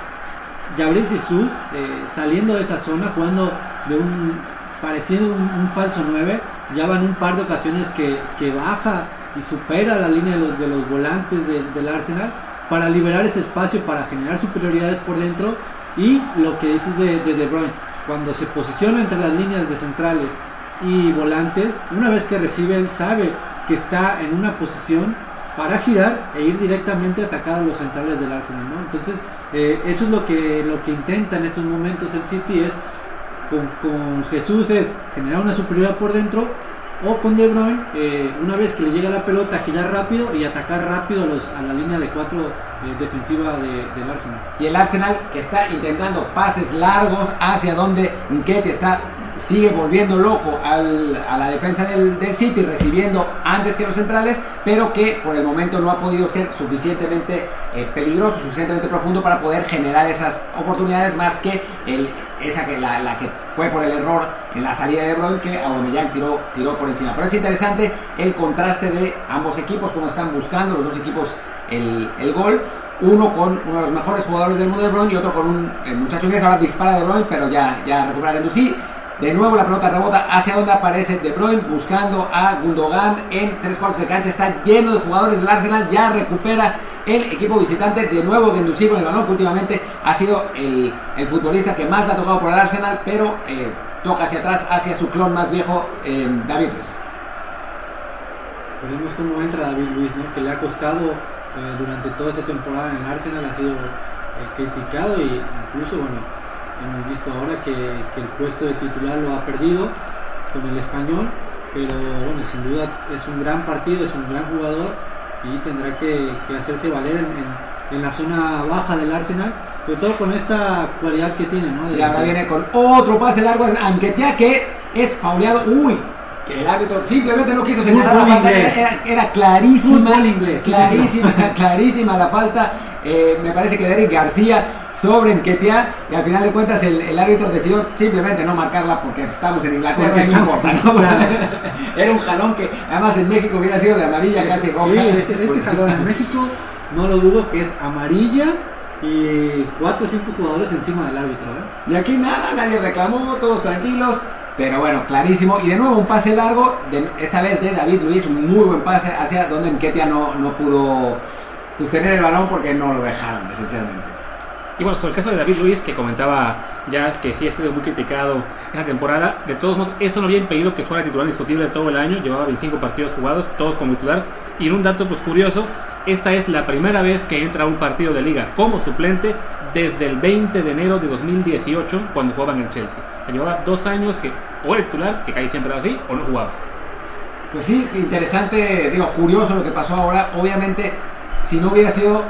S3: Gabriel Jesús eh, saliendo de esa zona, jugando de un pareciendo un, falso 9. Ya van un par de ocasiones que, baja y supera la línea de los, de los volantes del Arsenal para liberar ese espacio, para generar superioridades por dentro. Y lo que dices de, de De Bruyne, cuando se posiciona entre las líneas de centrales y volantes, una vez que recibe, él sabe que está en una posición para girar e ir directamente a atacar a los centrales del Arsenal. Entonces, eh, eso es lo que, lo que intenta en estos momentos el City, es con, Jesús es generar una superioridad por dentro o con De Bruyne, eh, una vez que le llega la pelota, girar rápido y atacar rápido a, los, a la línea de cuatro eh, defensiva del Arsenal.
S1: Y el Arsenal que está intentando pases largos hacia donde Nkete está sigue volviendo loco a la defensa del, City, recibiendo antes que los centrales, pero que por el momento no ha podido ser suficientemente eh, peligroso, suficientemente profundo para poder generar esas oportunidades más que el, esa que la, que fue por el error en la salida de Bruyne que Aubameyang tiró, tiró por encima. Pero es interesante el contraste de ambos equipos, como están buscando los dos equipos el, el gol. Uno con uno de los mejores jugadores del mundo de Bruyne y otro con un muchacho inglés, ahora dispara de Bruyne, pero ya, ya recupera sí De nuevo la pelota rebota hacia donde aparece De Bruyne buscando a Gundogan en tres cuartos de cancha. Está lleno de jugadores del Arsenal. Ya recupera el equipo visitante. De nuevo Gendouzi con el balón últimamente ha sido el, futbolista que más le ha tocado por el Arsenal. Pero eh, toca hacia atrás, hacia su clon más viejo, eh, David Luiz.
S3: Veremos cómo entra David Luiz, ¿no? que le ha costado eh, durante toda esta temporada en el Arsenal. Ha sido criticado e incluso, bueno, hemos visto ahora que, que, el puesto de titular lo ha perdido con el español, pero bueno, sin duda es un gran partido, es un gran jugador y tendrá que, que hacerse valer en, en, en, la zona baja del Arsenal, sobre todo con esta cualidad que tiene, ¿no? De
S1: y ahora viene con otro pase largo, Anquetia que es fauleado, uy, que el árbitro simplemente no quiso señalar la falta, era, era, clarísima,
S3: inglés,
S1: clarísima, clarísima la falta. Eh, me parece que Derek García sobre Enquetia y al final de cuentas el, el, árbitro decidió simplemente no marcarla porque estamos en Inglaterra y no importa, ¿no? claro. Era un jalón que además en México hubiera sido de amarilla casi roja.
S3: Sí, ese, ese jalón en México no lo dudo que es amarilla y cuatro o cinco jugadores encima del árbitro. ¿eh?
S1: Y aquí nada, nadie reclamó, todos tranquilos. Pero bueno, clarísimo. Y de nuevo un pase largo, esta vez de David Luis, un muy buen pase hacia donde Enquetia no, no pudo pues, tener el balón porque no lo dejaron, esencialmente.
S2: Y bueno, sobre el caso de David Luis, que comentaba ya que sí ha sido muy criticado esta temporada, de todos modos, eso no había impedido que fuera titular indiscutible todo el año, llevaba 25 partidos jugados, todos como titular. Y en un dato pues curioso, esta es la primera vez que entra a un partido de liga como suplente desde el 20 de enero de 2018, cuando jugaba en el Chelsea. Se llevaba dos años que o era titular, que cae siempre así, o no jugaba.
S1: Pues sí, interesante, digo, curioso lo que pasó ahora. Obviamente, si no hubiera sido,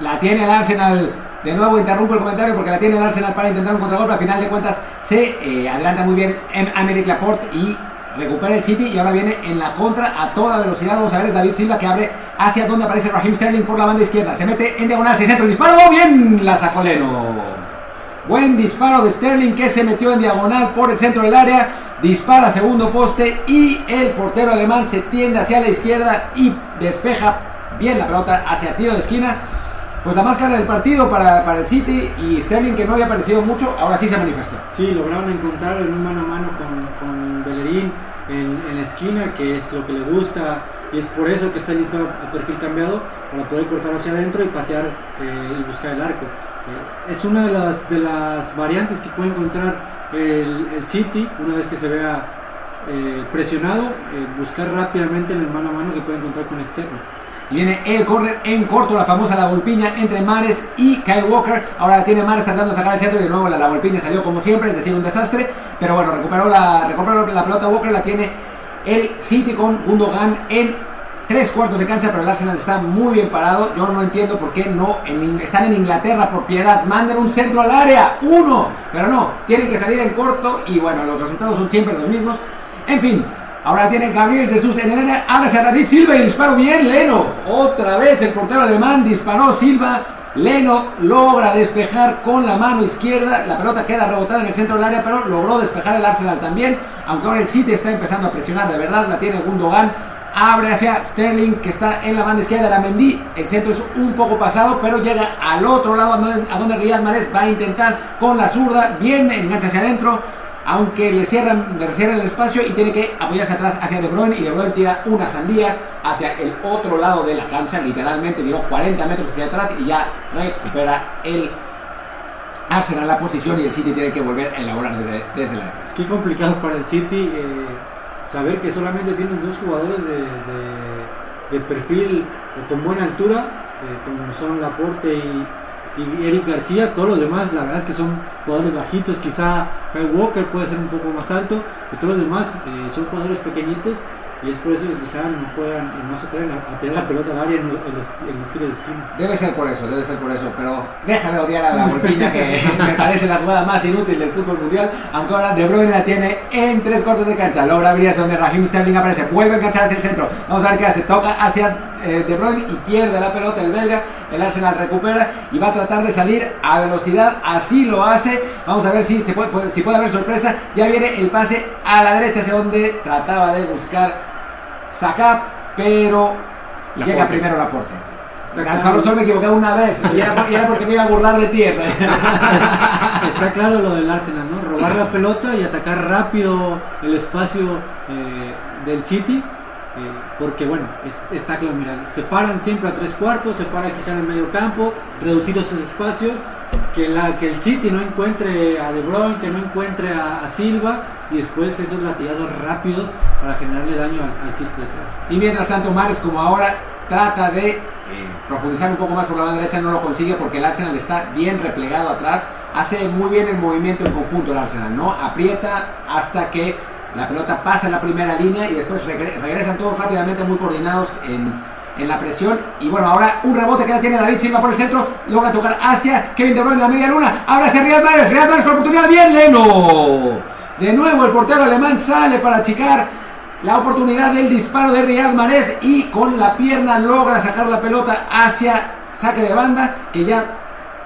S1: la tiene el Arsenal. De nuevo interrumpo el comentario porque la tiene el Arsenal para intentar un contragolpe. Al final de cuentas se eh, adelanta muy bien Améric Laporte y recupera el City y ahora viene en la contra a toda velocidad. Vamos a ver, es David Silva que abre hacia donde aparece Raheem Sterling por la banda izquierda. Se mete en diagonal, se centro, disparo, bien, la sacó. Buen disparo de Sterling que se metió en diagonal por el centro del área. Dispara segundo poste y el portero alemán se tiende hacia la izquierda y despeja bien la pelota hacia tiro de esquina. Pues la máscara del partido para, para el City y Sterling que no había aparecido mucho, ahora sí se manifestó.
S3: Sí, lograron encontrar en un mano a mano con, con Bellerín en, en, la esquina, que es lo que le gusta y es por eso que Sterling juega a perfil cambiado para poder cortar hacia adentro y patear eh, y buscar el arco. Eh, es una de las, de las variantes que puede encontrar el, el City una vez que se vea eh, presionado, buscar rápidamente en el mano a mano que puede encontrar con Sterling.
S1: Viene el corner en corto, la famosa la volpiña entre Mares y Kyle Walker. Ahora la tiene Mares tratando de sacar el centro y de nuevo la, la salió como siempre, es decir, un desastre. Pero bueno, recuperó la, recuperó la pelota Walker, la tiene el City con Gundogan en tres cuartos de cancha, pero el Arsenal está muy bien parado. Yo no entiendo por qué no en, están en Inglaterra por piedad. Manden un centro al área, uno, pero no, tienen que salir en corto y bueno, los resultados son siempre los mismos. En fin, Ahora tiene Gabriel Jesús en el área. Ábrase a David Silva y disparo bien. Leno. Otra vez el portero alemán disparó Silva. Leno logra despejar con la mano izquierda. La pelota queda rebotada en el centro del área, pero logró despejar el Arsenal también. Aunque ahora el City está empezando a presionar de verdad. La tiene Gundogan. Abre hacia Sterling que está en la banda izquierda de la Mendy. El centro es un poco pasado, pero llega al otro lado a donde Riyad Mahrez va a intentar con la zurda. Bien, engancha hacia adentro aunque le cierran, le cierran el espacio y tiene que apoyarse atrás hacia De Bruyne y De Bruyne tira una sandía hacia el otro lado de la cancha, literalmente tiró 40 metros hacia atrás y ya recupera el Arsenal la posición y el City tiene que volver a elaborar desde, desde la defensa.
S3: Qué complicado para el City eh, saber que solamente tienen dos jugadores de, de, de perfil con buena altura, eh, como son Laporte y y Eric García, todos los demás la verdad es que son jugadores bajitos, quizá Kyle Walker puede ser un poco más alto, pero todos los demás eh, son jugadores pequeñitos y es por eso que quizá no juegan no se atreven a, tirar la pelota al área en, los, en tiros de esquina.
S1: Debe ser por eso, debe ser por eso, pero déjame odiar a la Volpiña que me parece la jugada más inútil del fútbol mundial, aunque ahora De Bruyne la tiene en tres cortes de cancha, logra abrirse donde Raheem Sterling aparece, vuelve a hacia el centro, vamos a ver qué hace, toca hacia eh, De Bruyne y pierde la pelota el belga, el Arsenal recupera y va a tratar de salir a velocidad, así lo hace, vamos a ver si, se puede, si puede haber sorpresa, ya viene el pase a la derecha hacia donde trataba de buscar Saca, pero
S2: La
S1: llega
S2: Porte.
S1: primero la porte. Solo, solo me equivoqué una vez y era, porque me iba a burlar de tierra.
S3: Está claro lo del Arsenal, ¿no? Robar la pelota y atacar rápido el espacio eh, del City. Porque bueno, está claro, mira, se paran siempre a tres cuartos, se para quizá en el medio campo, reducir esos espacios, que, que el City no encuentre a De Bruyne, que no encuentre a, Silva y después esos latigazos rápidos para generarle daño al, City detrás.
S1: Y mientras tanto, Mares como ahora trata de eh, profundizar un poco más por la banda derecha, no lo consigue porque el Arsenal está bien replegado atrás, hace muy bien el movimiento en conjunto el Arsenal, ¿no? Aprieta hasta que la pelota pasa en la primera línea y después regresan todos rápidamente muy coordinados en, en la presión. Y bueno, ahora un rebote que la tiene David Silva por el centro. Logra tocar hacia Kevin De Bruyne en la media luna. Ahora hacia Riyad Mahrez. Riyad Mahrez con oportunidad. Bien, Leno. De nuevo el portero alemán sale para achicar la oportunidad del disparo de Riyad Mahrez. Y con la pierna logra sacar la pelota hacia saque de banda. Que ya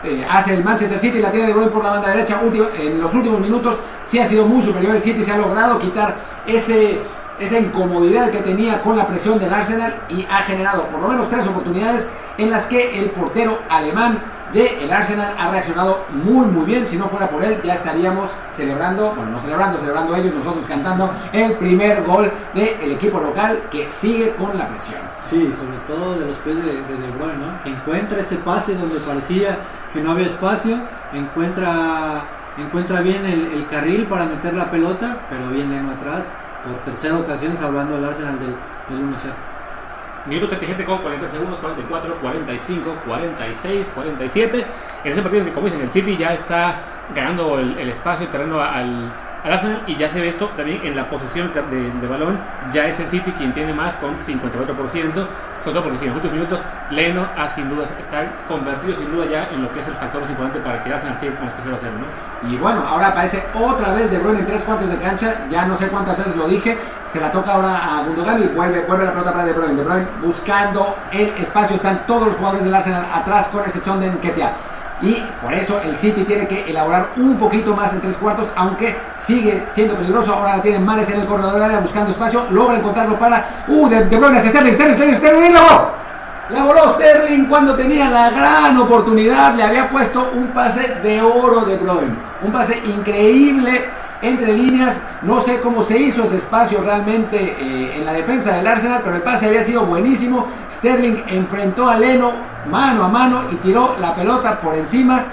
S1: eh, hace el Manchester City, la tiene de Bruyne por la banda derecha. en los últimos minutos sí ha sido muy superior el City, se ha logrado quitar ese, esa incomodidad que tenía con la presión del Arsenal y ha generado por lo menos tres oportunidades en las que el portero alemán del Arsenal ha reaccionado muy muy bien. Si no fuera por él, ya estaríamos celebrando, bueno, no celebrando, celebrando ellos, nosotros cantando el primer gol del equipo local que sigue con la presión.
S3: Sí, sobre todo de los pies de, de De ¿no? Encuentra ese pase donde parecía que no había espacio, encuentra, encuentra bien el, carril para meter la pelota, pero bien leno atrás, por tercera ocasión salvando al Arsenal del, del 1-0.
S2: Minuto 37 con 40 segundos, 44, 45, 46, 47. En ese partido, como dicen, el City ya está ganando el, el espacio, el terreno al, al Arsenal y ya se ve esto también en la posición de, balón. Ya es el City quien tiene más con 54%, sobre todo porque si en los últimos minutos Leno ha sin duda, está convertido sin duda ya en lo que es el factor más importante para que Arsenal siga con este 0 0
S1: ¿no? Y bueno, ahora aparece otra vez De Bruyne en tres cuartos de cancha, ya no sé cuántas veces lo dije, se la toca ahora a Gundogan y vuelve, vuelve la pelota para De Bruyne. De Bruyne buscando el espacio, están todos los jugadores del Arsenal atrás con excepción de Nketiah y por eso el City tiene que elaborar un poquito más en tres cuartos, aunque sigue siendo peligroso. Ahora la tienen Mares en el corredor del área buscando espacio, logra encontrarlo para. ¡Uh! De, de Bruyne, Sterling, Sterling, Sterling, Sterling, la voló. La voló Sterling cuando tenía la gran oportunidad. Le había puesto un pase de oro de Bruyne. Un pase increíble entre líneas. No sé cómo se hizo ese espacio realmente eh, en la defensa del Arsenal, pero el pase había sido buenísimo. Sterling enfrentó a Leno mano a mano y tiró la pelota por encima.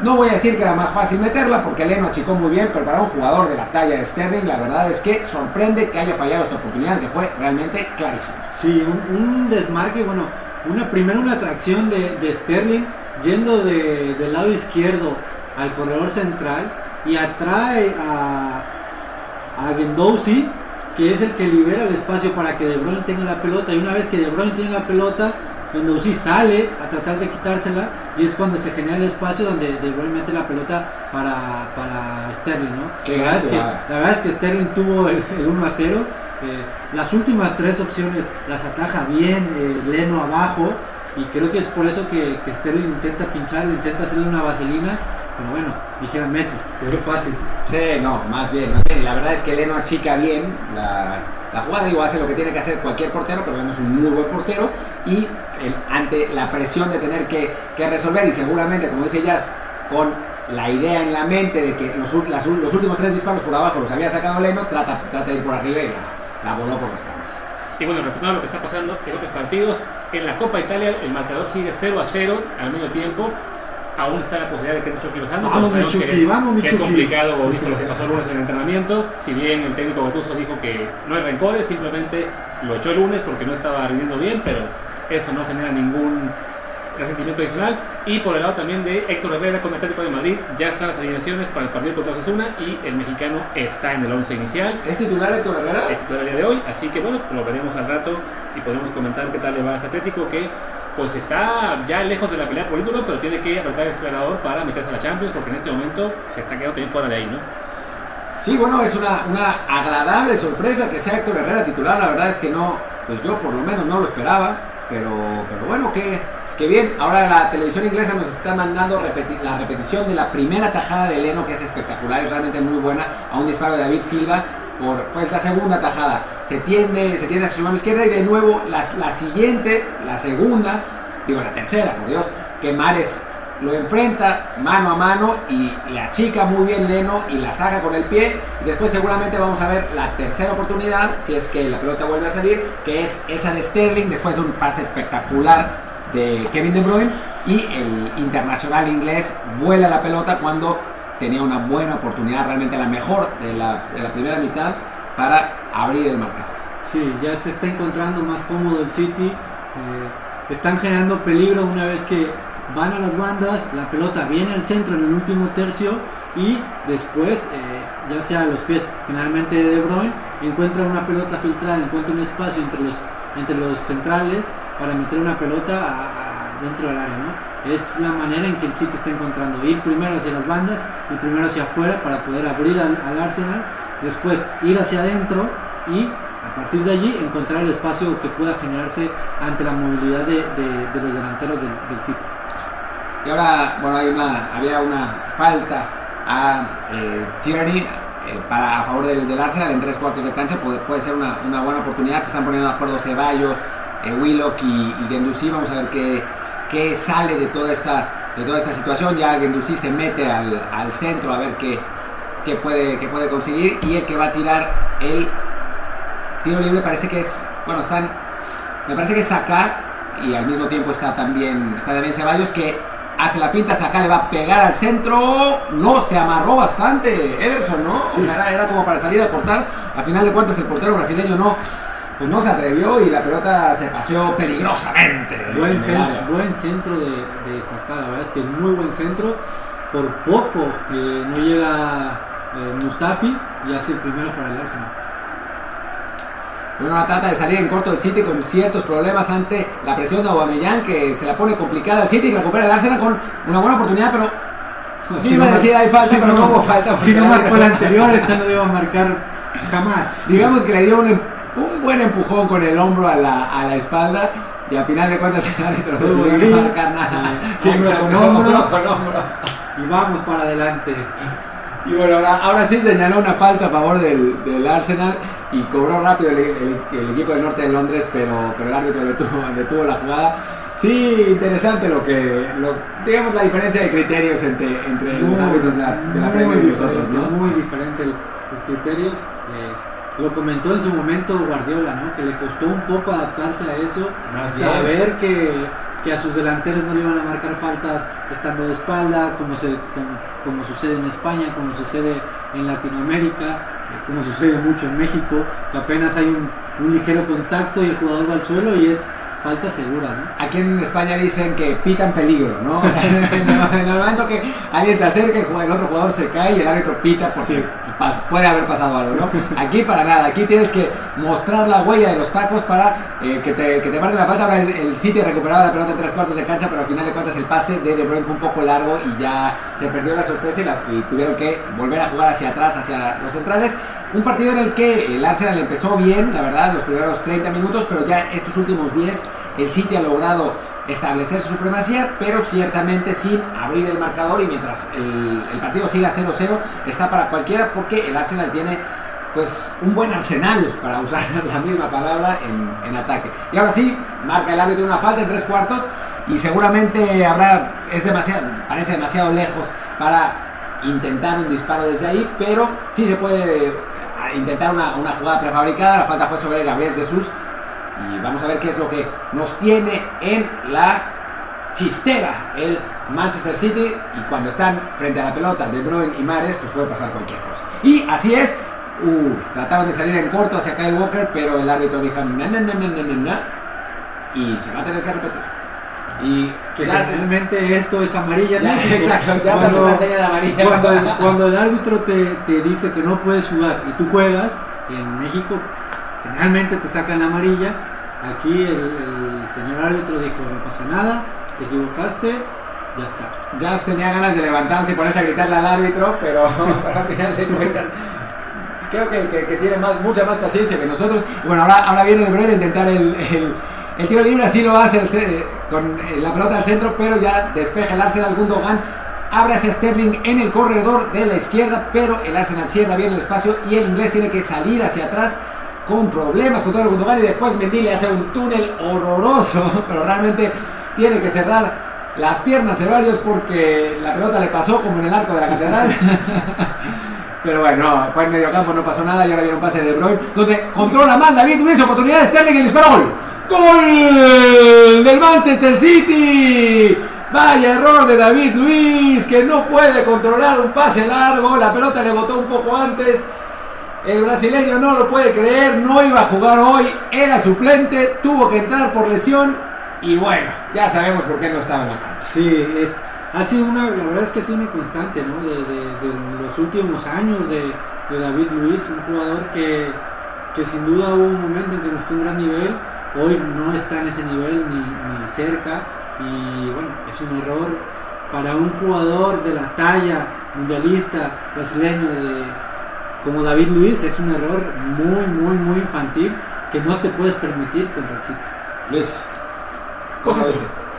S1: No voy a decir que era más fácil meterla porque Leno achicó muy bien, pero para un jugador de la talla de Sterling, la verdad es que sorprende que haya fallado esta oportunidad, que fue realmente clarísima.
S3: Sí, un, desmarque, bueno, una, primero una atracción de, Sterling yendo del lado izquierdo al corredor central y atrae a, a Gendouzi, que es el que libera el espacio para que De Bruyne tenga la pelota. Y una vez que De Bruyne tiene la pelota, Gendouzi sale a tratar de quitársela y es cuando se genera el espacio donde De Bruyne mete la pelota para, para Sterling, ¿no? La verdad, es que, la verdad, es que, Sterling tuvo el, 1 a 0. Eh, las últimas tres opciones las ataja bien eh, Leno abajo y creo que es por eso que, que Sterling intenta pinchar, intenta hacerle una vaselina pero bueno, dijera Messi, se ve fácil.
S1: Sí, no, más bien, más bien. La verdad es que Leno achica bien la, la jugada, digo, hace lo que tiene que hacer cualquier portero, pero es un muy buen portero. Y ante la presión de tener que, resolver, y seguramente, como dice Jazz, con la idea en la mente de que los, últimos tres disparos por abajo los había sacado Leno, trata, de ir por arriba y la, la voló por bastante.
S2: Y bueno, repitiendo lo que está pasando en otros partidos, en la Copa Italia el marcador sigue 0 a 0 al medio tiempo aún está la posibilidad de que entre Chucky Lozano.
S3: Vamos,
S2: mi
S3: Chucky,
S2: que es,
S3: vamos,
S2: que es complicado, visto lo que pasó el lunes en el entrenamiento. Si bien el técnico Gattuso dijo que no hay rencores, simplemente lo echó el lunes porque no estaba rindiendo bien, pero eso no genera ningún resentimiento adicional. Y por el lado también de Héctor Herrera con Atlético de Madrid, ya están las alineaciones para el partido contra Osasuna y el mexicano está en el 11 inicial.
S1: ¿Es titular Héctor Herrera?
S2: Es titular el día de hoy, así que bueno, lo veremos al rato y podemos comentar qué tal le va a ese Atlético que pues está ya lejos de la pelea por título, pero tiene que apretar el acelerador para meterse a la Champions, porque en este momento se está quedando también fuera de ahí, ¿no?
S1: Sí, bueno, es una, una agradable sorpresa que sea Héctor Herrera titular, la verdad es que no, pues yo por lo menos no lo esperaba, pero, pero bueno, que, que bien, ahora la televisión inglesa nos está mandando la repetición de la primera tajada de Leno, que es espectacular, es realmente muy buena, a un disparo de David Silva, por, pues la segunda tajada. Se tiende, se tiende hacia su mano izquierda y de nuevo la, la siguiente, la segunda, digo la tercera, por Dios, que Mares lo enfrenta mano a mano y le achica muy bien Leno y la saca con el pie. Y después seguramente vamos a ver la tercera oportunidad, si es que la pelota vuelve a salir, que es esa de Sterling, después de un pase espectacular de Kevin De Bruyne y el internacional inglés vuela la pelota cuando tenía una buena oportunidad, realmente la mejor de la, de la primera mitad para abrir el marcador.
S3: Sí, ya se está encontrando más cómodo el City. eh, están generando peligro una vez que van a las bandas, la pelota viene al centro en el último tercio y después, eh, ya sea a los pies finalmente de Bruyne, encuentra una pelota filtrada, encuentra un espacio entre los, entre los centrales para meter una pelota a- dentro del área. ¿no? Es la manera en que el City está encontrando, ir primero hacia las bandas y primero hacia afuera para poder abrir al, al Arsenal, después ir hacia adentro y a partir de allí encontrar el espacio que pueda generarse ante la movilidad de, los delanteros del, del City.
S1: Y ahora, bueno, una, había una falta a eh, Tierney eh, para, a favor del, Arsenal en tres cuartos de cancha. Puede, puede ser una, buena oportunidad. Se están poniendo de acuerdo Ceballos, eh, Willock y, y. Vamos a ver qué, qué sale de toda esta, de toda esta situación. Ya Guendouzi se mete al, al centro a ver qué, qué, puede, qué puede conseguir. Y el que va a tirar el tiro libre parece que es, bueno, están, me parece que es y al mismo tiempo está también, está también Ceballos que hace la pinta, Saka le va a pegar al centro, no, se amarró bastante Ederson, ¿no? O sea, era, era como para salir a cortar, al final de cuentas el portero brasileño no, pues no se atrevió y la pelota se paseó peligrosamente.
S3: Buen, centro, buen centro de, de sacar, la verdad es que muy buen centro. Por poco eh, no llega eh, Mustafi y hace el primero para el Arsenal.
S1: Bueno, trata de salir en corto el City con ciertos problemas ante la presión de Aubameyang que se la pone complicada al City y recupera el Arsenal con una buena oportunidad, pero
S3: Si
S1: Sí, iba a decir hay falta, pero no hubo falta.
S3: Si no marcó el anterior, esta no le iba a marcar jamás.
S1: Digamos que le dio un, un buen empujón con el hombro a la, a la espalda y al final de cuentas el árbitro decidió
S3: volver.
S1: no marcar nada.
S3: Sí, hombro con hombro.
S1: con hombro.
S3: Y vamos para adelante.
S1: Y bueno, ahora, ahora sí señaló una falta a favor del, del Arsenal y cobró rápido el, el- el equipo del norte de Londres, pero, pero el árbitro detuvo, detuvo la jugada. Sí, interesante lo que, lo- digamos la diferencia de criterios entre, entre los árbitros de la, de la Premier y nosotros, ¿no?
S3: Muy diferente los criterios. Lo comentó en su momento Guardiola, ¿no? Que le costó un poco adaptarse a eso,
S1: Más
S3: saber que, que a sus delanteros no le iban a marcar faltas estando de espalda, como, se, como, como sucede en España, como sucede en Latinoamérica, eh, como sucede mucho en México, que apenas hay un, un ligero contacto y el jugador va al suelo y es falta segura, ¿no?
S1: Aquí en España dicen que pitan peligro, ¿no? O sea, en el momento que alguien se acerca, el, jugador- el otro jugador se cae y el árbitro pita porque
S3: Sí.
S1: Puede haber pasado algo, ¿no? Aquí para nada, aquí tienes que mostrar la huella de los tacos para eh, que, te, que te la falta. Ahora el, City recuperaba la pelota en tres cuartos de cancha, pero al final de cuentas el pase de De Bruyne fue un poco largo y ya se perdió la sorpresa y, y tuvieron que volver a jugar hacia atrás, hacia los centrales. Un partido en el que el Arsenal empezó bien, la verdad, los primeros 30 minutos, pero ya estos últimos 10 el City ha logrado establecer su supremacía, pero ciertamente sin abrir el marcador y mientras el, el partido siga 0-0 está para cualquiera porque el Arsenal tiene pues un buen arsenal, para usar la misma palabra, en, en ataque. Y ahora sí, marca el árbitro una falta en tres cuartos y seguramente habrá, es demasiado, parece demasiado lejos para intentar un disparo desde ahí, pero sí se puede a intentar una, una jugada prefabricada. La falta fue sobre Gabriel Jesús. Y vamos a ver qué es lo que nos tiene en la chistera el Manchester City. Y cuando están frente a la pelota De Bruyne y Mares, pues puede pasar cualquier cosa. Y así es. Uh, trataban de salir en corto hacia Kyle Walker, pero el árbitro dijo na, na, na, na, na, na, na", y se va a tener que repetir. Y
S3: Que
S1: ya-
S3: generalmente esto es amarilla.
S1: Ya, exacto, ya en una señal de amarilla.
S3: Cuando el, cuando el árbitro te, te dice que no puedes jugar y tú juegas, en México generalmente te sacan la amarilla. Aquí el, el señor árbitro dijo, no pasa nada, te equivocaste, ya está.
S1: Jazz tenía ganas de levantarse y ponerse a gritarle al árbitro, pero, al final de cuentas creo que, que- que tiene más, mucha más paciencia que nosotros. Bueno, ahora, ahora viene De Bruyne a intentar el, el- el tiro libre, así lo hace el ce- con eh, la pelota al centro, pero ya despeja el Arsenal Gundogan. Abre hacia Sterling en el corredor de la izquierda, pero el Arsenal cierra bien el espacio y el inglés tiene que salir hacia atrás con problemas contra el Gundogan y después Mendy le hace un túnel horroroso, pero realmente tiene que cerrar las piernas Ceballos porque la pelota le pasó como en el arco de la catedral. Pero bueno, fue en medio campo, no pasó nada y ahora viene un pase de Bruyne, donde controla mal David Luiz, oportunidad de Sterling y el disparo gol. ¡Gol del Manchester City! Vaya error de David Luiz, que no puede controlar un pase largo, la pelota le botó un poco antes. El brasileño no lo puede creer, no iba a jugar hoy, era suplente, tuvo que entrar por lesión y bueno, ya sabemos por qué no estaba en la cancha.
S3: Sí, es, ha sido una, la verdad es que ha sido una constante, ¿no? De, los últimos años de, David Luiz, un jugador que, que sin duda hubo un momento en que mostró un gran nivel, hoy no está en ese nivel ni, ni cerca y bueno, es un error para un jugador de la talla mundialista brasileño de, como David Luiz, es un error muy, muy, muy infantil que no te puedes permitir contra el City.
S1: Luis, ¿cómo?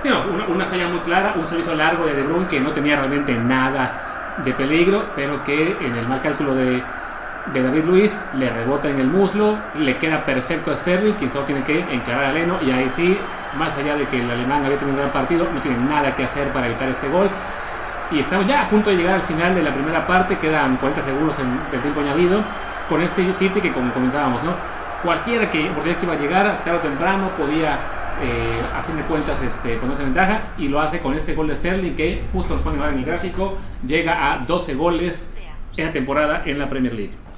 S2: Sí, no, una, una falla muy clara, un servicio largo de De Bruyne que no tenía realmente nada de peligro, pero que en el mal cálculo de, de David Luiz le rebota en el muslo, le queda perfecto a Sterling, quien solo tiene que encarar a Leno, y ahí sí, más allá de que el alemán había tenido un gran partido, no tiene nada que hacer para evitar este gol. Y estamos ya a punto de llegar al final de la primera parte, quedan 40 segundos en, del tiempo añadido, con este City que como comentábamos, ¿no? Cualquiera que, que iba a llegar, tarde o temprano, podía eh, a fin de cuentas este, ponerse en ventaja y lo hace con este gol de Sterling que justo nos pone ahora en el gráfico, llega a 12 goles esa temporada en la Premier League.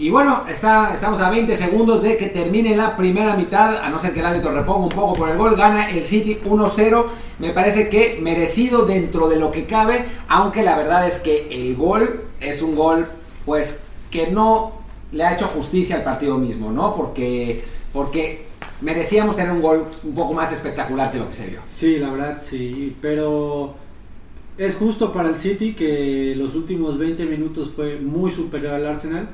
S1: Y bueno, está, estamos a 20 segundos de que termine la primera mitad, a no ser que el árbitro reponga un poco por el gol, gana el City 1-0, me parece que merecido dentro de lo que cabe, aunque la verdad es que el gol es un gol pues que no le ha hecho justicia al partido mismo, ¿no? Porque, porque merecíamos tener un gol un poco más espectacular que lo que se vio.
S3: Sí, la verdad, sí, pero es justo para el City que los últimos 20 minutos fue muy superior al Arsenal.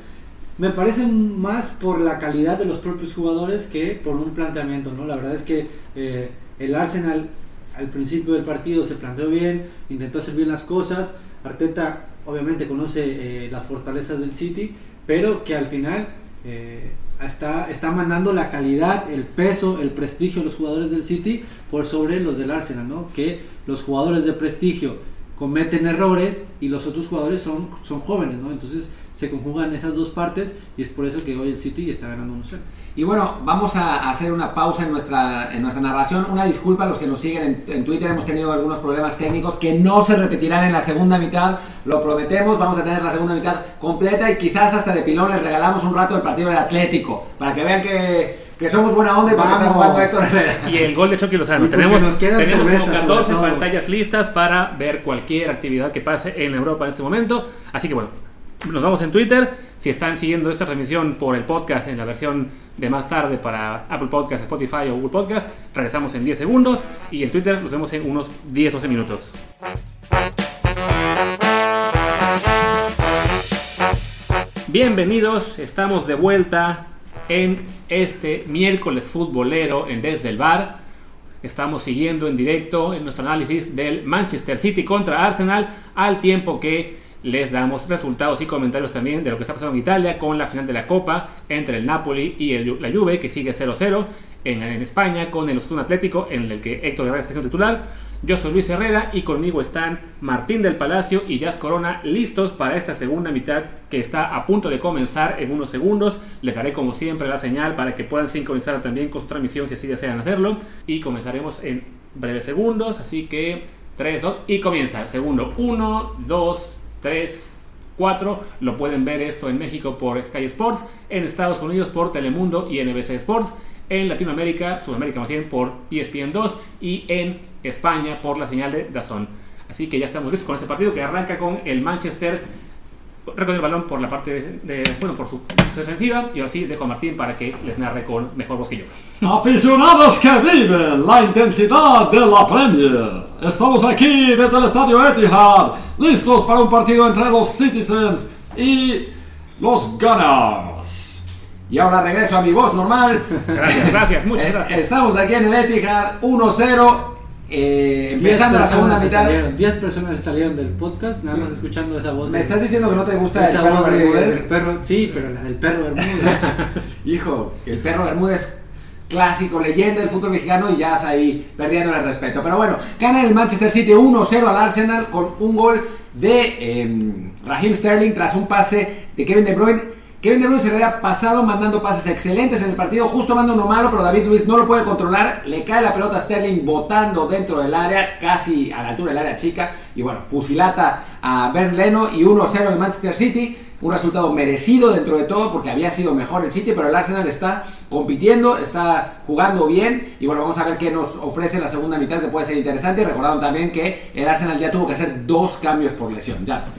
S3: Me parece más por la calidad de los propios jugadores que por un planteamiento, ¿no? La verdad es que eh, el Arsenal al principio del partido se planteó bien, intentó hacer bien las cosas. Arteta obviamente conoce eh, las fortalezas del City, pero que al final eh, está, está mandando la calidad, el peso, el prestigio de los jugadores del City por sobre los del Arsenal, ¿no? Que los jugadores de prestigio cometen errores y los otros jugadores son, son jóvenes, ¿no? Entonces se conjugan esas dos partes y es por eso que hoy el City está ganando 1-0.
S1: Y bueno, vamos a hacer una pausa en nuestra, en nuestra narración. Una disculpa a los que nos siguen en, en, Twitter. Hemos tenido algunos problemas técnicos que no se repetirán en la segunda mitad. Lo prometemos. Vamos a tener la segunda mitad completa y quizás hasta de pilón les regalamos un rato del partido del Atlético. Para que vean que, que somos buena onda y Héctor Herrera.
S2: Y el gol de Chucky Lozano. Tenemos, tenemos como 14 pantallas listas para ver cualquier actividad que pase en Europa en este momento. Así que bueno, nos vamos en Twitter. Si están siguiendo esta transmisión por el podcast en la versión de más tarde para Apple Podcast, Spotify o Google Podcast, regresamos en 10 segundos y en Twitter nos vemos en unos 10-12 minutos. Bienvenidos, estamos de vuelta en este miércoles futbolero en Desde el Bar. Estamos siguiendo en directo en nuestro análisis del Manchester City contra Arsenal al tiempo que les damos resultados y comentarios también de lo que está pasando en Italia con la final de la Copa entre el Napoli y el, la Juve que sigue 0-0 en, España con el Osasuna Atlético en el que Héctor Herrera está titular. Yo soy Luis Herrera y conmigo están Martín del Palacio y Jazz Corona listos para esta segunda mitad que está a punto de comenzar en unos segundos. Les daré como siempre la señal para que puedan sincronizar también con su transmisión si así desean hacerlo. Y comenzaremos en breves segundos, así que 3, 2 y comienza. Segundo 1, 2, 3, 4. Lo pueden ver esto en México por Sky Sports, en Estados Unidos por Telemundo y NBC Sports, en Latinoamérica, Sudamérica más bien por ESPN 2 y en España por la señal de Dazón. Así que ya estamos listos con este partido que arranca con el Manchester recoge el balón por la parte de, de, bueno por su, su, defensiva y ahora sí dejo a Martín para que les narre con mejor voz que yo.
S4: Aficionados que viven la intensidad de la Premier. Estamos aquí desde el estadio Etihad, listos para un partido entre los Citizens y los Gunners.
S1: Y ahora regreso a mi voz normal.
S2: Gracias, gracias, muchas gracias.
S1: Estamos aquí en el Etihad 1-0. Eh, empezando la segunda mitad.
S3: 10 personas salieron del podcast, nada más escuchando esa voz.
S1: ¿Me estás diciendo que no te gusta
S3: esa
S1: el perro
S3: voz de,
S1: Bermúdez?
S3: del perro? Sí, pero la del perro Bermúdez.
S1: Hijo, el perro Bermúdez clásico, leyenda del fútbol mexicano y ya es ahí perdiendo el respeto. Pero bueno, gana el Manchester City 1-0 al Arsenal con un gol de eh, Raheem Sterling tras un pase de Kevin De Bruyne. Kevin De Bruyne se le había pasado mandando pases excelentes en el partido, justo manda uno malo, pero David Luis no lo puede controlar, le cae la pelota a Sterling botando dentro del área, casi a la altura del área chica, y bueno, fusilata a Ben Leno y 1-0 el Manchester City, un resultado merecido dentro de todo porque había sido mejor el City, pero el Arsenal está compitiendo, está jugando bien. Y bueno, vamos a ver qué nos ofrece la segunda mitad que puede ser interesante. Recordaron también que el Arsenal ya tuvo que hacer dos cambios por lesión, ya está.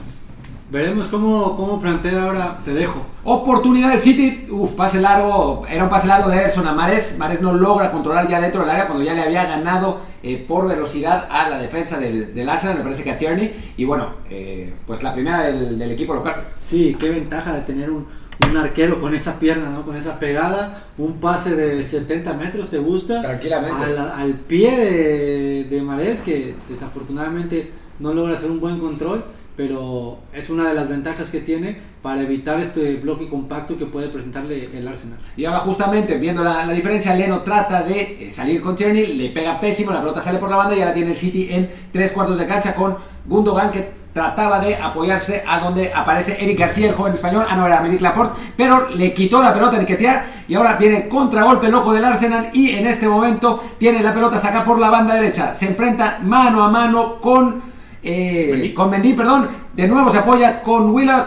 S3: Veremos cómo, cómo plantea ahora, te dejo.
S1: Oportunidad del City, uf, pase largo, era un pase largo de Ederson a Mares. Mares no logra controlar ya dentro del área cuando ya le había ganado eh, por velocidad a la defensa del, del, Arsenal, me parece que a Tierney. Y bueno, eh, pues la primera del, del, equipo local.
S3: Sí, qué ventaja de tener un, un, arquero con esa pierna, ¿no? con esa pegada. Un pase de 70 metros, ¿te gusta?
S1: Tranquilamente.
S3: Al, al pie de, de Mares, que desafortunadamente no logra hacer un buen control pero es una de las ventajas que tiene para evitar este bloque compacto que puede presentarle el Arsenal.
S1: Y ahora justamente viendo la, la diferencia, Leno trata de eh, salir con Tierney, le pega pésimo, la pelota sale por la banda y ahora tiene el City en tres cuartos de cancha con Gundogan que trataba de apoyarse a donde aparece Eric García, el joven español, ah no era Medic Laporte, pero le quitó la pelota en Ketia y ahora viene contragolpe loco del Arsenal y en este momento tiene la pelota saca por la banda derecha, se enfrenta mano a mano con eh, con Mendy, perdón, de nuevo se apoya con Willock,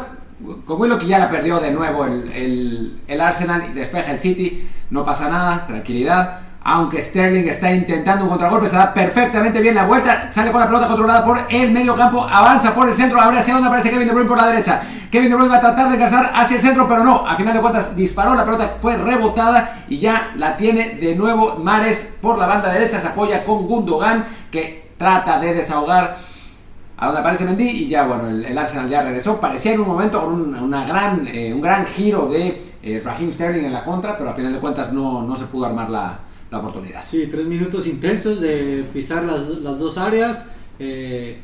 S1: con Willock que ya la perdió de nuevo el, el, el, Arsenal y despeja el City, no pasa nada, tranquilidad. Aunque Sterling está intentando un contragolpe, se da perfectamente bien la vuelta, sale con la pelota controlada por el medio campo, avanza por el centro, abre hacia donde aparece Kevin De Bruyne por la derecha. Kevin De Bruyne va a tratar de engasar hacia el centro, pero no, a final de cuentas disparó, la pelota fue rebotada y ya la tiene de nuevo Mares por la banda derecha, se apoya con Gundogan que trata de desahogar a donde aparece Mendy y ya bueno, el, Arsenal ya regresó. Parecía en un momento con un, una gran, eh, un gran giro de eh, Raheem Sterling en la contra, pero al final de cuentas no, no se pudo armar la, la, oportunidad.
S3: Sí, tres minutos intensos de pisar las, las dos áreas. Eh,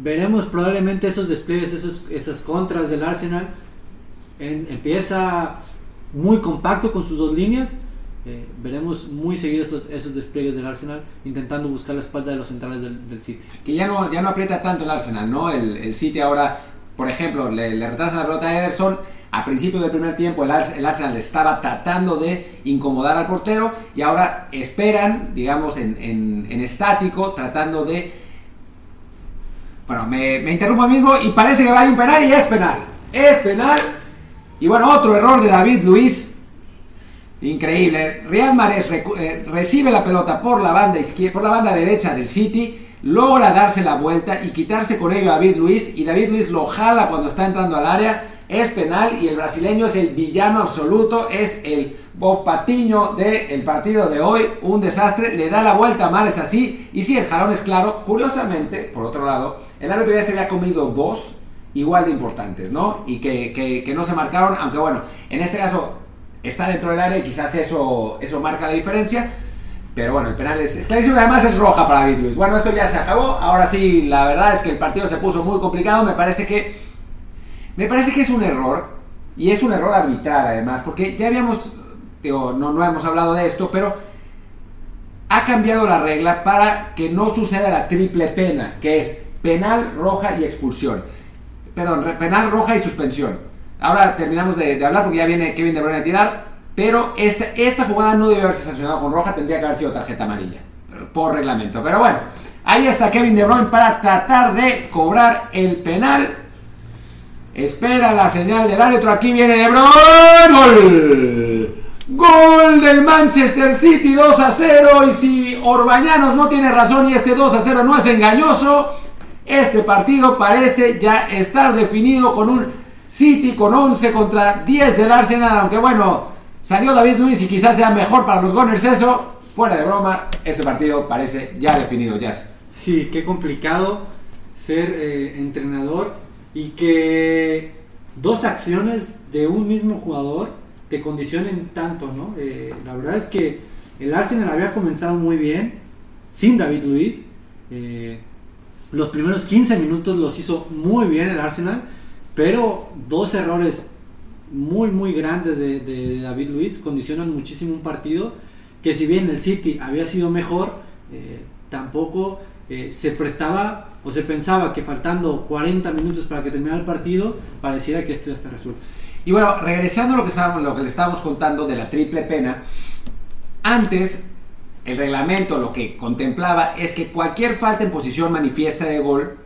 S3: veremos probablemente esos despliegues, esos, esas contras del Arsenal. En, empieza muy compacto con sus dos líneas. Eh, veremos muy seguido esos, esos, despliegues del Arsenal intentando buscar la espalda de los centrales del, City.
S1: Que ya no, ya no aprieta tanto el Arsenal, ¿no? El, el City ahora, por ejemplo, le, retrasa la pelota a Ederson. A principio del primer tiempo el, el, Arsenal estaba tratando de incomodar al portero y ahora esperan, digamos, en, en, estático, tratando de... Bueno, me, interrumpo mismo y parece que va a un penal y es penal. Es penal. Y bueno, otro error de David Luis Increíble. Real Mares eh, recibe la pelota por la banda izquierda, por la banda derecha del City, logra darse la vuelta y quitarse con ello a David Luis y David Luis lo jala cuando está entrando al área. Es penal y el brasileño es el villano absoluto, es el Bob Patiño del partido de hoy, un desastre, le da la vuelta a Mares así y si el jalón es claro, curiosamente, por otro lado, el árbitro ya se había comido dos igual de importantes, ¿no? Y que, que, que no se marcaron, aunque bueno, en este caso está dentro del área y quizás eso, eso marca la diferencia. Pero bueno, el penal es, es y además es roja para David Luis. Bueno, esto ya se acabó. Ahora sí, la verdad es que el partido se puso muy complicado. Me parece que. Me parece que es un error. Y es un error arbitral además. Porque ya habíamos. No, no hemos hablado de esto, pero. Ha cambiado la regla para que no suceda la triple pena, que es penal, roja y expulsión. Perdón, penal, roja y suspensión. Ahora terminamos de, hablar porque ya viene Kevin De Bruyne a tirar. Pero esta, esta jugada no debe haberse sancionado con roja, tendría que haber sido tarjeta amarilla. Por reglamento. Pero bueno, ahí está Kevin De Bruyne para tratar de cobrar el penal. Espera la señal del árbitro. Aquí viene De Bruyne. Gol. Gol del Manchester City 2 a 0. Y si Orbañanos no tiene razón y este 2 a 0 no es engañoso, este partido parece ya estar definido con un City con 11 contra 10 del Arsenal, aunque bueno, salió David Luis y quizás sea mejor para los Gunners eso. Fuera de broma, este partido parece ya definido.
S3: Sí, qué complicado ser eh, entrenador y que dos acciones de un mismo jugador te condicionen tanto, ¿no? Eh, la verdad es que el Arsenal había comenzado muy bien, sin David Luis. Eh, los primeros 15 minutos los hizo muy bien el Arsenal pero dos errores muy, muy grandes de, de, David Luis condicionan muchísimo un partido que si bien el City había sido mejor, eh, tampoco eh, se prestaba o se pensaba que faltando 40 minutos para que terminara el partido, pareciera que esto ya está resuelto.
S1: Y bueno, regresando a lo que, estábamos, lo que le estábamos contando de la triple pena, antes el reglamento lo que contemplaba es que cualquier falta en posición manifiesta de gol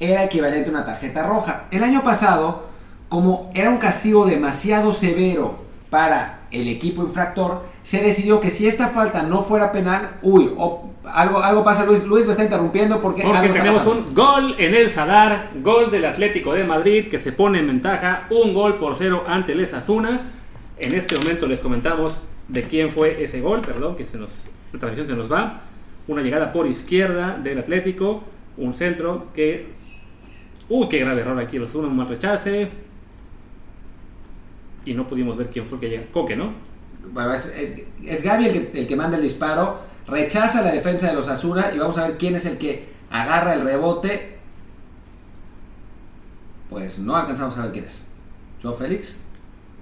S1: era equivalente a una tarjeta roja. El año pasado, como era un castigo demasiado severo para el equipo infractor, se decidió que si esta falta no fuera penal, uy, o- algo, algo pasa, Luis, Luis me está interrumpiendo porque,
S2: Porque
S1: algo
S2: tenemos un gol en el Sadar, gol del Atlético de Madrid que se pone en ventaja, un gol por cero ante el Asuna. En este momento les comentamos de quién fue ese gol, perdón, que se nos, la transmisión se nos va. Una llegada por izquierda del Atlético, un centro que... Uy, qué grave error aquí, Osasuna, un mal rechace. Y no pudimos ver quién fue el que llega. Coque, ¿no?
S1: Bueno, es, es, es Gaby el que, el que manda el disparo, rechaza la defensa de los Asuna y vamos a ver quién es el que agarra el rebote. Pues no alcanzamos a ver quién es. Joe Félix.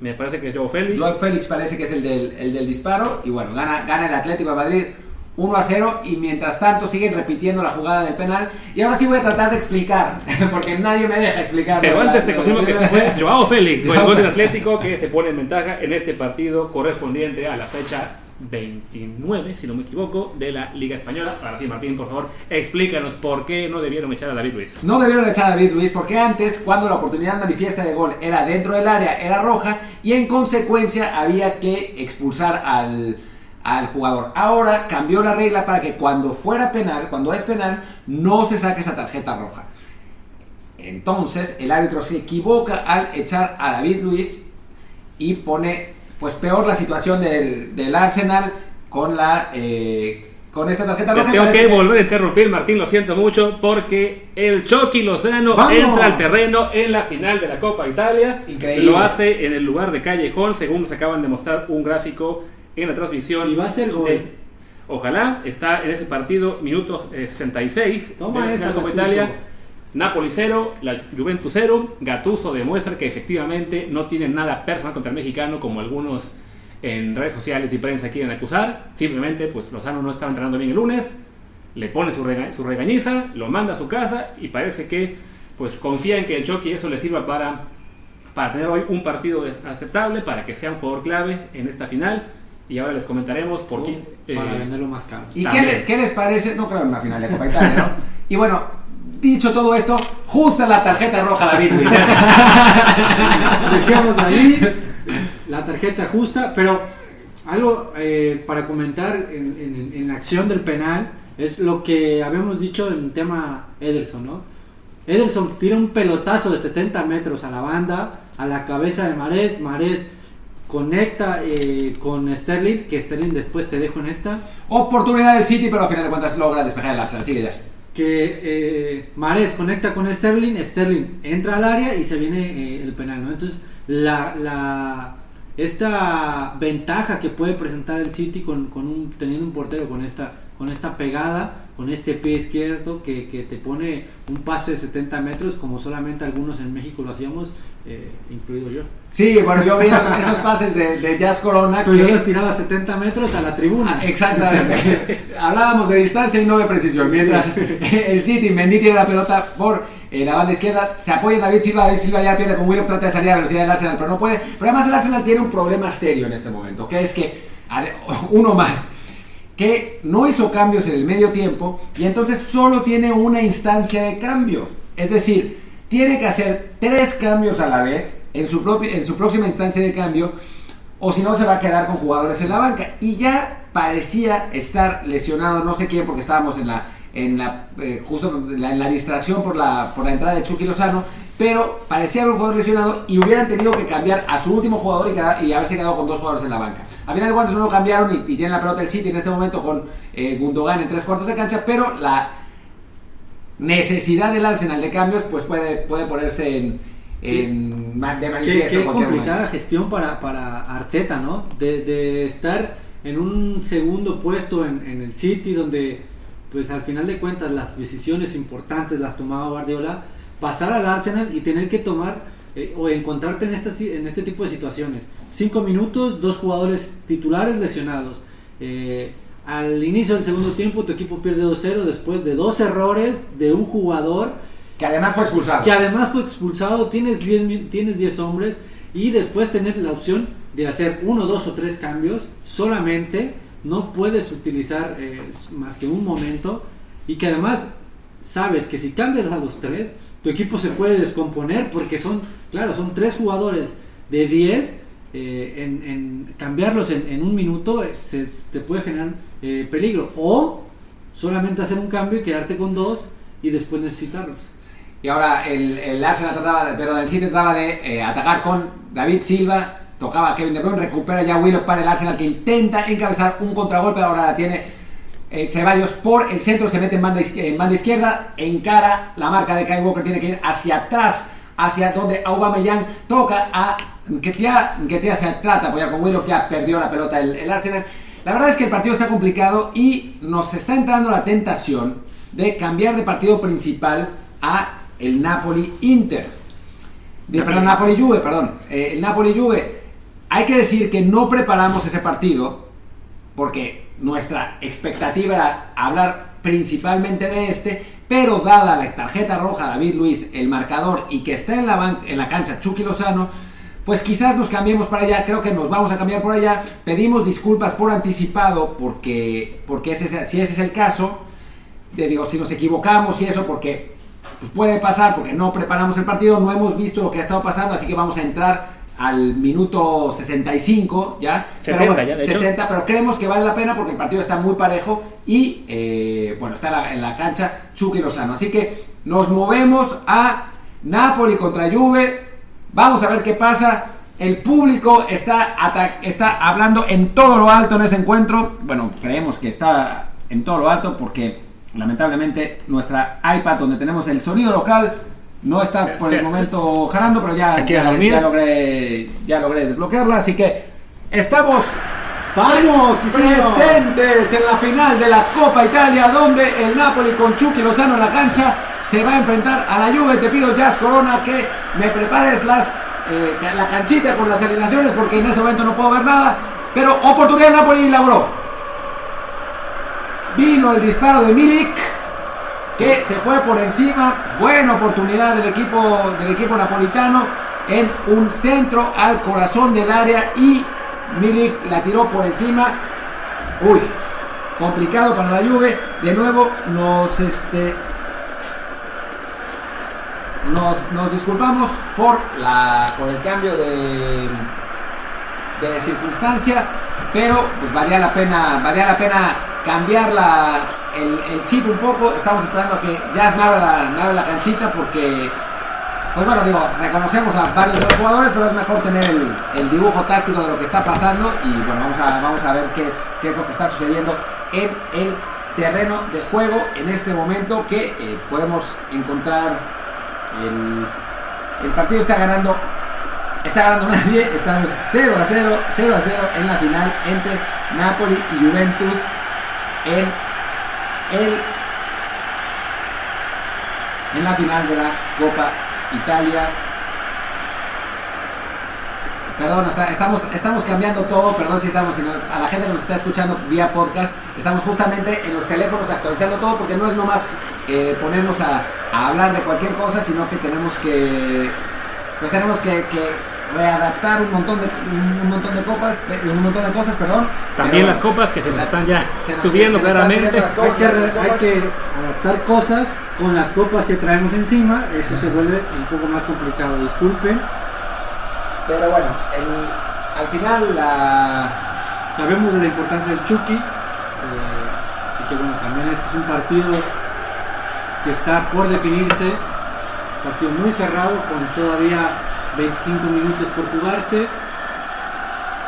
S2: Me parece que es Joe Félix.
S1: Joe Félix parece que es el del, el del disparo y bueno, gana, gana el Atlético de Madrid 1 a 0 y mientras tanto siguen repitiendo la jugada del penal y ahora sí voy a tratar de explicar porque nadie me deja explicar.
S2: Pero antes te confirmo que ese fue Joao Félix, con el gol del Atlético que se pone en ventaja en este partido correspondiente a la fecha 29, si no me equivoco, de la Liga Española. Ahora sí, Martín, por favor, explícanos por qué no debieron echar a David Luiz.
S1: No debieron echar a David Luis porque antes, cuando la oportunidad manifiesta de gol era dentro del área, era roja y en consecuencia había que expulsar al, al jugador. Ahora cambió la regla para que cuando fuera penal, cuando es penal, no se saque esa tarjeta roja. Entonces el árbitro se equivoca al echar a David Luis y pone pues peor la situación del, del Arsenal con la eh, con esta tarjeta roja.
S2: tengo
S1: parece
S2: que volver a interrumpir, Martín, lo siento mucho, porque el Chucky Lozano
S3: ¡Vamos!
S2: entra al terreno en la final de la Copa Italia.
S1: Increíble.
S2: Lo hace en el lugar de Callejón, según nos acaban de mostrar un gráfico en la transmisión.
S3: Y va a ser gol.
S2: de- Ojalá, está en ese partido, minuto eh, 66
S3: Toma esa,
S2: Copa. Italia. Napoli 0, la Juventus 0. Gattuso demuestra que efectivamente no tiene nada personal contra el mexicano, como algunos en redes sociales y prensa quieren acusar. Simplemente, pues Lozano no estaba entrenando bien el lunes, le pone su, rega- su regañiza, lo manda a su casa y parece que pues confía en que el Chucky eso le sirva para, para tener hoy un partido aceptable, para que sea un jugador clave en esta final. Y ahora les comentaremos por qué.
S3: Para
S2: eh,
S3: venderlo más caro.
S1: ¿Y qué, le- qué les parece? No creo en una final de Copa Italia, ¿no? Y bueno, dicho todo esto, justa la tarjeta roja David Luis.
S3: Ahí, la tarjeta justa, pero algo eh, para comentar en, en- en la acción del penal es lo que habíamos dicho en tema Ederson, ¿no? Ederson tira un pelotazo de 70 metros a la banda, a la cabeza de Marés, Marés conecta eh, con Sterling, que Sterling después te dejo en esta,
S1: Oportunidad del City, pero al final de cuentas logra despejar el Arsenal. Sigue ya.
S3: que eh, Mares conecta con Sterling, Sterling entra al área y se viene eh, el penal, ¿no? Entonces, la, la- esta ventaja que puede presentar el City con, con un, teniendo un portero con esta, con esta pegada, con este pie izquierdo que, que te pone un pase de 70 metros, como solamente algunos en México lo hacíamos, eh, incluido yo.
S1: Sí, bueno, yo vi esos, esos pases de, de Jazz Corona
S3: Pero yo
S1: que...
S3: los tiraba 70 metros a la tribuna.
S1: Ah, Exactamente. Hablábamos de distancia y no de precisión. Mientras el City, Mendy tiene la pelota por eh, la banda izquierda, se apoya en David Silva. David Silva ya pierde con Willock, trata de salir a la velocidad del Arsenal, pero no puede. Pero además el Arsenal tiene un problema serio en este momento, que es que, uno más, que no hizo cambios en el medio tiempo y entonces solo tiene una instancia de cambio. Es decir, tiene que hacer tres cambios a la vez en su, propia, en su próxima instancia de cambio o si no se va a quedar con jugadores en la banca. Y ya parecía estar lesionado, no sé quién, porque estábamos en la, en la eh, justo en la, distracción por la, por la entrada de Chucky Lozano, pero parecía haber un jugador lesionado y hubieran tenido que cambiar a su último jugador y, haberse quedado con dos jugadores en la banca. Al final de cuentas no lo cambiaron y, y tienen la pelota el City en este momento con eh, Gundogan en tres cuartos de cancha, pero la necesidad del Arsenal de cambios pues puede, puede ponerse en, en de
S3: Qué,
S1: manifiesto
S3: qué complicada gestión para, para Arteta, ¿no? De, de estar en un segundo puesto en, en el City, donde, pues al final de cuentas, las decisiones importantes las tomaba Guardiola, pasar al Arsenal y tener que tomar eh, o encontrarte en, estas, en este tipo de situaciones. Cinco minutos, dos jugadores titulares lesionados. Eh, al inicio del segundo tiempo tu equipo pierde 2-0 después de dos errores de un jugador
S1: Que además fue expulsado.
S3: que además fue expulsado, tienes 10 mi- tienes 10 hombres y después tener la opción de hacer uno, dos o tres cambios solamente, no puedes utilizar eh, más que un momento y que además sabes que si cambias a los tres, tu equipo se puede descomponer porque son, claro, son tres jugadores de 10, eh, en, en cambiarlos en, en un minuto eh, se, te puede generar eh, peligro. O solamente hacer un cambio y quedarte con dos y después necesitarlos.
S1: Y ahora el, el Arsenal trataba, de, pero el City trataba de eh, atacar con David Silva, tocaba a Kevin De Bruyne, recupera ya Willock para el Arsenal que intenta encabezar un contragolpe, ahora la tiene eh, Ceballos por el centro, se mete en banda, en banda izquierda, encara la marca de Kyle Walker, tiene que ir hacia atrás, hacia donde Aubameyang toca a Nketiah, Nketiah se trata apoyar con Willock, ya perdió la pelota el, el Arsenal. La verdad es que el partido está complicado y nos está entrando la tentación de cambiar de partido principal a el Napoli-Inter. De, perdón, Napoli-Juve, perdón. Eh, el Napoli-Juve. Hay que decir que no preparamos ese partido porque nuestra expectativa era hablar principalmente de este, pero dada la tarjeta roja David Luis, el marcador y que está en la, en la cancha Chucky Lozano, pues quizás nos cambiemos para allá, creo que nos vamos a cambiar por allá. Pedimos disculpas por anticipado porque, porque ese es- si ese es el caso, de, digo, si nos equivocamos y eso, porque pues puede pasar, porque no preparamos el partido, no hemos visto lo que ha estado pasando, así que vamos a entrar al minuto 65 ya.
S2: 70
S1: pero bueno,
S2: ya, de hecho.
S1: 70, pero creemos que vale la pena porque el partido está muy parejo y eh, bueno, está en la, en la cancha Chucky Lozano. Así que nos movemos a Napoli contra Juve. Vamos a ver qué pasa. El público está, está hablando en todo lo alto en ese encuentro. Bueno, creemos que está en todo lo alto porque lamentablemente nuestra iPad donde tenemos el sonido local no está por el momento jalando, pero ya, ya, logré, ya logré desbloquearla. Así que estamos
S3: ¡Vamos!
S1: presentes en la final de la Copa Italia donde el Napoli con Chucky Lozano en la cancha se va a enfrentar a la Juve. Te pido Jazz Corona que me prepares las eh, la canchita con las alineaciones porque en ese momento no puedo ver nada. Pero oportunidad Napoli la voló. Vino el disparo de Milik que se fue por encima. Buena oportunidad del equipo, del equipo napolitano en un centro al corazón del área y Milik la tiró por encima. Uy, complicado para la Juve. De nuevo nos este nos, nos disculpamos por la por el cambio de de circunstancia, pero pues valía la pena, valía la pena cambiar la, el, chip un poco. Estamos esperando a que Jazz me abra la, me la canchita porque, pues bueno, digo, reconocemos a varios de los jugadores, pero es mejor tener el, el dibujo táctico de lo que está pasando y bueno, vamos a, vamos a ver qué es, qué es lo que está sucediendo en el terreno de juego en este momento que eh, podemos encontrar el, el partido está ganando está ganando nadie, estamos 0 a 0, 0 a 0 en la final entre Napoli y Juventus en el en la final de la Copa Italia. Perdón, estamos, estamos cambiando todo, perdón si estamos, a la gente nos está escuchando vía podcast, estamos justamente en los teléfonos actualizando todo porque no es nomás eh, ponernos a, hablar de cualquier cosa, sino que tenemos que, pues tenemos que readaptar un montón de, un montón de copas, un montón de cosas, perdón.
S2: También
S1: pero-
S2: las copas que se nos están ya
S1: se nos-
S2: subiendo
S1: se nos están
S2: claramente.
S3: Hay que, hay que adaptar cosas con las copas que traemos encima, eso se vuelve un poco más complicado, disculpen.
S1: Pero bueno, el- al final la,
S3: Sabemos de la importancia del Chucky eh, y que bueno, también este es un partido que está por definirse, partido muy cerrado con todavía 25 minutos por jugarse.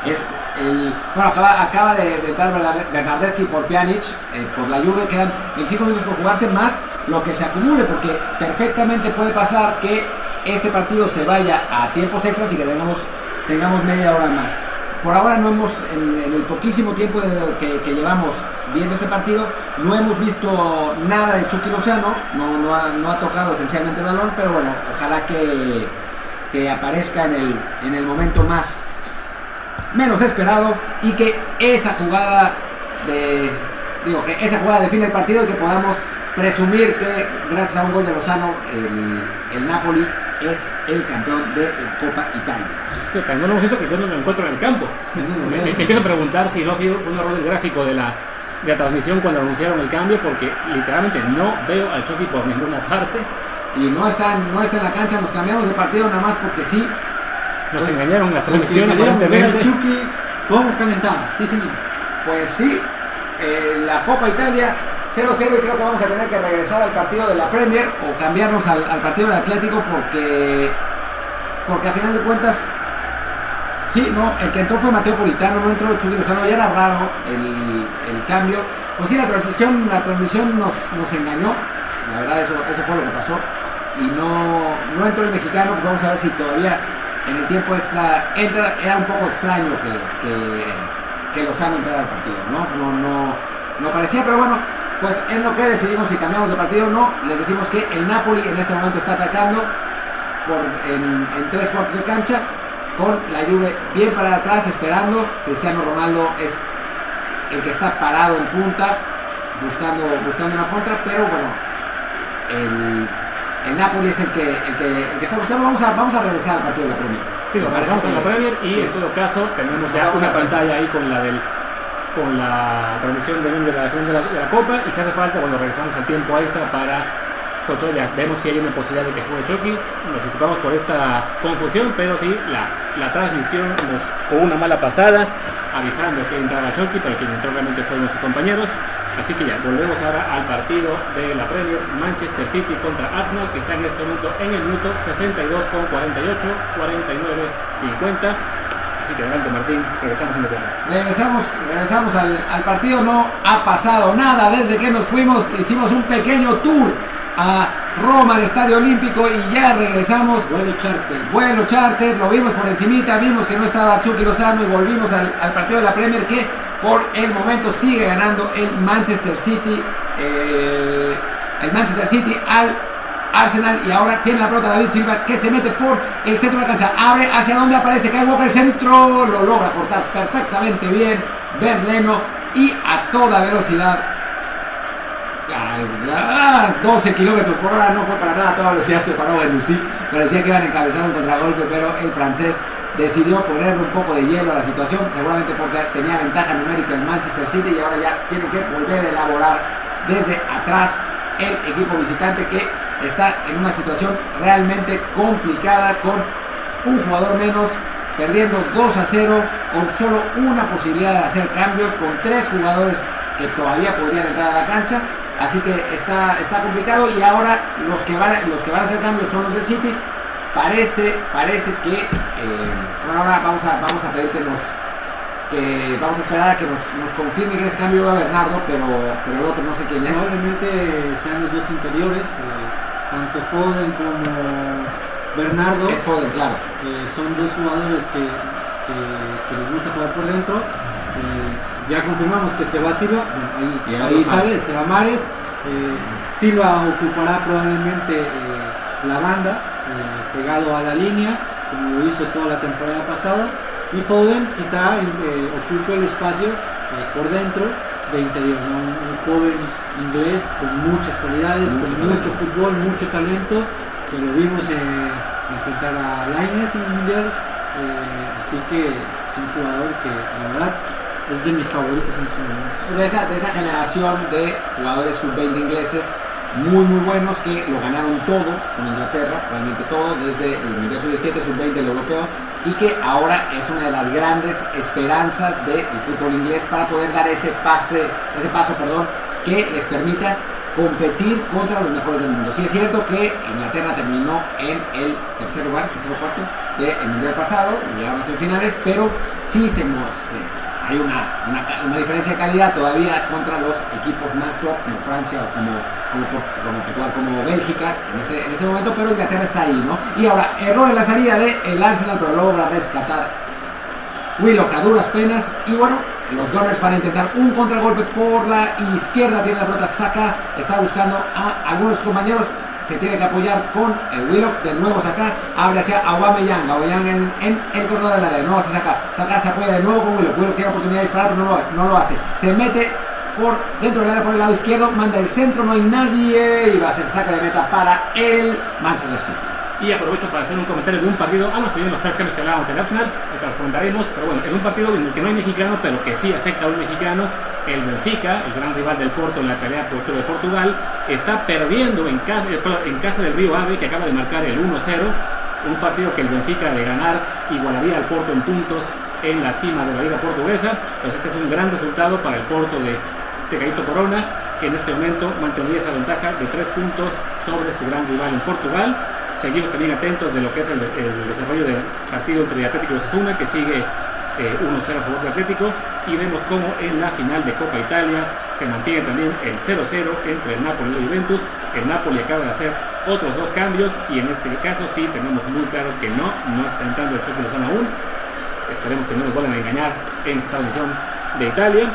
S1: es el bueno acaba, de, entrar Bernarde- Bernardeschi por Pjanic eh, por la Juve. Quedan 25 minutos por jugarse más lo que se acumule porque perfectamente puede pasar que este partido se vaya a tiempos extras y que tengamos tengamos media hora más. Por ahora no hemos en, en el poquísimo tiempo de- que, que llevamos viendo este partido no hemos visto nada de Chucky Lozano. No, no, no ha tocado esencialmente el balón pero bueno ojalá que, que aparezca en el, en el momento más menos esperado y que esa jugada de, digo, que esa jugada define el partido y que podamos presumir que gracias a un gol de Lozano el, el Napoli es el campeón de la Copa Italia.
S2: Sí, tan no lo hemos visto que yo no lo encuentro en el campo. Me, me- me empiezo a preguntar si no fue un error del gráfico de la, de la transmisión cuando anunciaron el cambio, porque literalmente no veo al Chucky por ninguna parte.
S1: Y no está, no está en la cancha, nos cambiamos de partido nada más porque sí.
S2: Nos engañaron en la transmisión
S3: ver al. Chucky cómo calentaba. Sí, señor.
S1: Pues sí, eh, la Copa Italia 0-0 y creo que vamos a tener que regresar al partido de la Premier o cambiarnos al, al partido del Atlético porque, porque a final de cuentas, sí, no, el que entró fue Mateo Politano, no entró Chucky Lozano, ya era raro el, el cambio. Pues sí, la transmisión, la transmisión nos, nos engañó, la verdad eso, eso fue lo que pasó. Y no, no entró el mexicano, pues vamos a ver si todavía en el tiempo extra entra. Era un poco extraño que, que, que Lozano entrara al partido, ¿no? No, no, no parecía, pero bueno, pues en lo que decidimos si cambiamos de partido o no, les decimos que el Napoli en este momento está atacando por, en, tres cuartos de cancha con la Juve bien para atrás esperando. Cristiano Ronaldo es el que está parado en punta buscando, buscando una contra, pero bueno, el, el Napoli es el que, el, que, el que está buscando. Vamos a, vamos a regresar al partido de la Premier.
S2: Sí, lo pasamos con la Premier y
S1: sí.
S2: en todo caso tenemos ya una pantalla ahí con la del con la transmisión también de la final de la, de la Copa y si hace falta cuando regresamos al tiempo extra para sobre todo ya vemos si hay una posibilidad de que juegue Chucky nos ocupamos por esta confusión pero sí la, la transmisión nos con una mala pasada avisando que entraba Chucky pero quien entró realmente fueron nuestros compañeros así que ya volvemos ahora al partido de la Premier Manchester City contra Arsenal que está en este momento en el minuto 62 con 48 49 50 Así que adelante Martín, regresamos en Inglaterra.
S1: Regresamos, regresamos al, al partido, no ha pasado nada desde que nos fuimos, hicimos un pequeño tour a Roma, al Estadio Olímpico y ya regresamos.
S3: Vuelo charter.
S1: Vuelo charter, lo vimos por encimita, vimos que no estaba Chucky Lozano y volvimos al, al partido de la Premier que por el momento sigue ganando el Manchester City, eh, el Manchester City al Arsenal. Y ahora tiene la pelota David Silva que se mete por el centro de la cancha, abre hacia donde aparece Kyle Walker, el centro, lo logra cortar perfectamente bien Berleno y a toda velocidad Ah, 12 kilómetros por hora, no fue para nada a toda velocidad, se paró Benusi. Parecía que iban a encabezar un contragolpe, pero el francés decidió ponerle un poco de hielo a la situación, seguramente porque tenía ventaja numérica el Manchester City y ahora ya tiene que volver a elaborar desde atrás el equipo visitante que está en una situación realmente complicada con un jugador menos, perdiendo 2 a 0, con solo una posibilidad de hacer cambios, con tres jugadores que todavía podrían entrar a la cancha. Así que está, está complicado y ahora los que, van los que van a hacer cambios son los del City. Parece, parece que, eh, bueno, ahora vamos a, vamos a pedir que nos, que vamos a esperar a que nos, nos confirme que ese cambio va a Bernardo, pero, pero el otro no sé quién es.
S3: Probablemente sean los dos interiores, eh, tanto Foden como Bernardo.
S1: Es Foden, claro.
S3: Eh, son dos jugadores que, que- que les gusta jugar por dentro. Ya confirmamos que se va Silva, bueno, ahí, ahí sale,
S1: Mares.
S3: se va Mares. Silva ocupará probablemente la banda, pegado a la línea, como lo hizo toda la temporada pasada. Y Foden quizá eh, ocupe el espacio eh, por dentro de interior, ¿no? un, un joven inglés con muchas cualidades,
S1: Mucho
S3: con
S1: talento.
S3: mucho fútbol, mucho talento, que lo vimos eh, enfrentar a Lainez en el Mundial, eh, así que es un jugador que la verdad es de mis favoritos en su momento.
S1: de esa, de esa generación de jugadores sub-20 ingleses muy muy buenos que lo ganaron todo con Inglaterra, realmente todo, desde el Mundial Sub-17, Sub-20, el europeo, y que ahora es una de las grandes esperanzas del fútbol inglés para poder dar ese pase, ese paso, perdón, que les permita competir contra los mejores del mundo. Sí es cierto que Inglaterra terminó en el tercer lugar, tercer o cuarto del mundial pasado, llegaron a semifinales, pero sí se, se- hay una, una, diferencia de calidad todavía contra los equipos más top como Francia o como, como, como como Bélgica en este, en este momento, pero Inglaterra está ahí, ¿no? Y ahora, error en la salida del Arsenal, pero logra rescatar Willock a duras penas y bueno, los Gunners van a intentar un contragolpe por la izquierda, tiene la pelota, saca, está buscando a algunos de compañeros, se tiene que apoyar con eh, Willock, de nuevo saca, abre hacia Aubameyang, Aubameyang en, en el corredor del área, de nuevo se saca, saca se apoya de nuevo con Willock, Willock tiene oportunidad de disparar, pero no lo, no lo hace, se mete por dentro del área por el lado izquierdo, manda el centro, no hay nadie y va a ser saca de meta para el Manchester City.
S2: Y aprovecho para hacer un comentario de un partido. Ah, no, siguen los tres cambios que hablábamos del Arsenal, que los comentaremos. Pero bueno, en un partido en el que no hay mexicano, pero que sí afecta a un mexicano, el Benfica, el gran rival del Porto en la pelea por de Portugal, está perdiendo en casa, en casa del Río Ave, que acaba de marcar el 1-0. Un partido que el Benfica de ganar igualaría al Porto en puntos en la cima de la Liga Portuguesa. Pues este es un gran resultado para el Porto de Tecaito Corona, que en este momento mantendría esa ventaja de tres puntos sobre su gran rival en Portugal. Seguimos también atentos de lo que es el, el desarrollo del partido entre Atlético y Osasuna, que sigue eh, 1-0 a favor de Atlético. Y vemos cómo en la final de Copa Italia se mantiene también el 0-0 entre el Napoli y el Juventus. El Napoli acaba de hacer otros dos cambios y en este caso sí tenemos muy claro que no, no está entrando el choque de zona aún. Esperemos que no nos vuelvan a engañar en esta edición de Italia.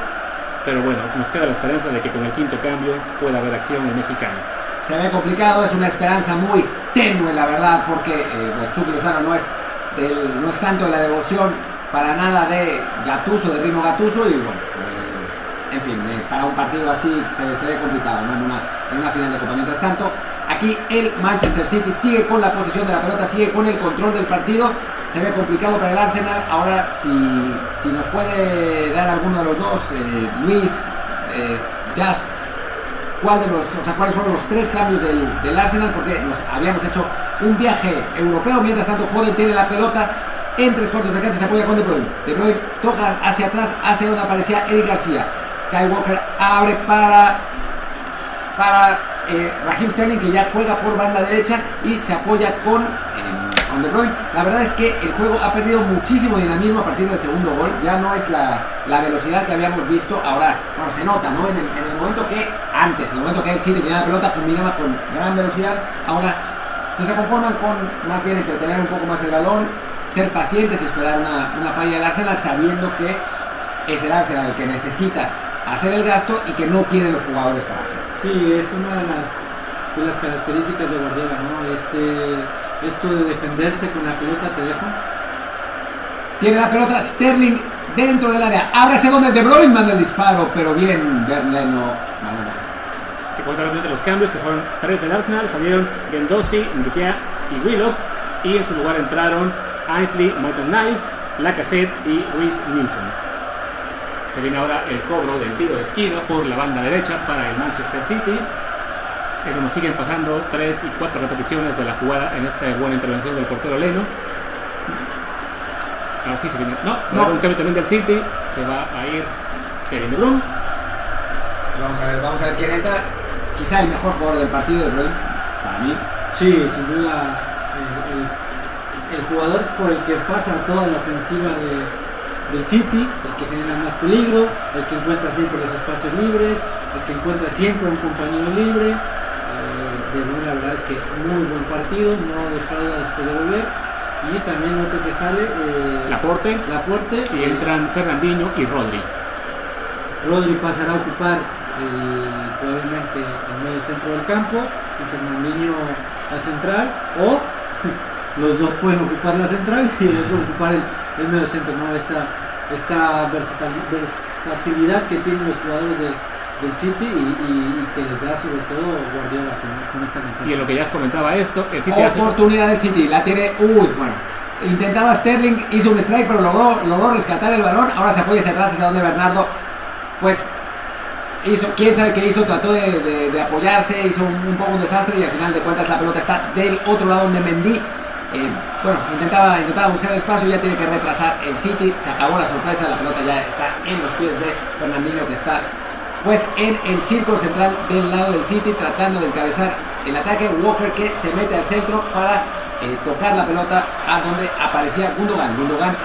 S2: Pero bueno, nos queda la esperanza de que con el quinto cambio pueda haber acción en mexicano
S1: se ve complicado, es una esperanza muy tenue, la verdad, porque eh, Chucky Lozano no es, del, no es santo de la devoción para nada de Gatuso, de Rino Gatuso, y bueno, eh, en fin, eh, para un partido así se, ve complicado, en, una, final de Copa. Mientras tanto, aquí el Manchester City sigue con la posesión de la pelota, sigue con el control del partido. Se ve complicado para el Arsenal. Ahora, si, si nos puede dar alguno de los dos, eh, Luis, eh, Jazz, cuál de los, o sea, cuáles fueron los tres cambios del, del, Arsenal, porque nos habíamos hecho un viaje europeo. Mientras tanto, Foden tiene la pelota en tres cuartos de cancha, se apoya con De Bruyne. De Bruyne toca hacia atrás, hacia donde aparecía Eric García. Kyle Walker abre para, para eh, Raheem Sterling, que ya juega por banda derecha y se apoya con, eh, con De Bruyne. La verdad es que el juego ha perdido muchísimo dinamismo a partir del segundo gol. Ya no es la, la velocidad que habíamos visto. Ahora, ahora se nota, ¿no? En el, en el momento que antes, en el momento que el City tenía la pelota, combinaba con gran velocidad. Ahora pues se conforman con más bien entretener un poco más el balón, ser pacientes y esperar una, una falla del Arsenal, sabiendo que es el Arsenal el que necesita hacer el gasto y que no tiene los jugadores para hacerlo.
S3: Sí, es una de las, de las características de Guardiola, ¿no? Este, esto de defenderse con la pelota, te dejo.
S1: Tiene la pelota Sterling dentro del área. Ábrase donde De Bruyne manda el disparo, pero bien, Bernal no.
S2: Que contrariamente los cambios, que fueron tres del Arsenal, salieron Gendosi, Ndikia y Willock. Y en su lugar entraron Ainsley, Michael Niles, Lacazette y Ruiz Nilsson. Se viene ahora el cobro del tiro de esquina por la banda derecha para el Manchester City. Pero nos siguen pasando tres y cuatro repeticiones de la jugada en esta buena intervención del portero Leno. Ahora sí se viene. No, no. un cambio también del City. Se va a ir Kevin De Bruyne.
S1: Vamos a ver, vamos a ver quién entra. Quizá el mejor jugador del partido de Bruyne, para mí.
S3: Sí, sin duda. El, jugador por el que pasa toda la ofensiva de, del City, el que genera más peligro, el que encuentra siempre los espacios libres, el que encuentra siempre un compañero libre. Eh, de Bruyne, la verdad es que muy buen partido, no defrauda después de volver. Y también otro que sale. Eh,
S2: Laporte.
S3: Laporte.
S2: Y entran Fernandinho y Rodri.
S3: Rodri pasará a ocupar el, probablemente el medio centro del campo. Y Fernandinho la central. O los dos pueden ocupar la central y el otro ocupar el, el medio centro. ¿no? Esta, esta versatilidad que tienen los jugadores de, del City y, y, y, que les da sobre todo Guardiola con, con esta confianza.
S2: Y en lo que ya os comentaba esto, el City
S1: Oportunidad del City, la tiene, uy, bueno, intentaba Sterling, hizo un strike, pero logró, logró rescatar el balón, ahora se apoya hacia atrás, hacia donde Bernardo, pues hizo, quién sabe qué hizo, trató de, de, de apoyarse, hizo un, un, poco un desastre y al final de cuentas la pelota está del otro lado donde Mendy. Eh, bueno, intentaba, intentaba buscar el espacio, ya tiene que retrasar el City, se acabó la sorpresa, la pelota ya está en los pies de Fernandinho que está pues en el círculo central del lado del City tratando de encabezar el ataque. Walker que se mete al centro para eh, tocar la pelota a donde aparecía Gundogan. Gundogan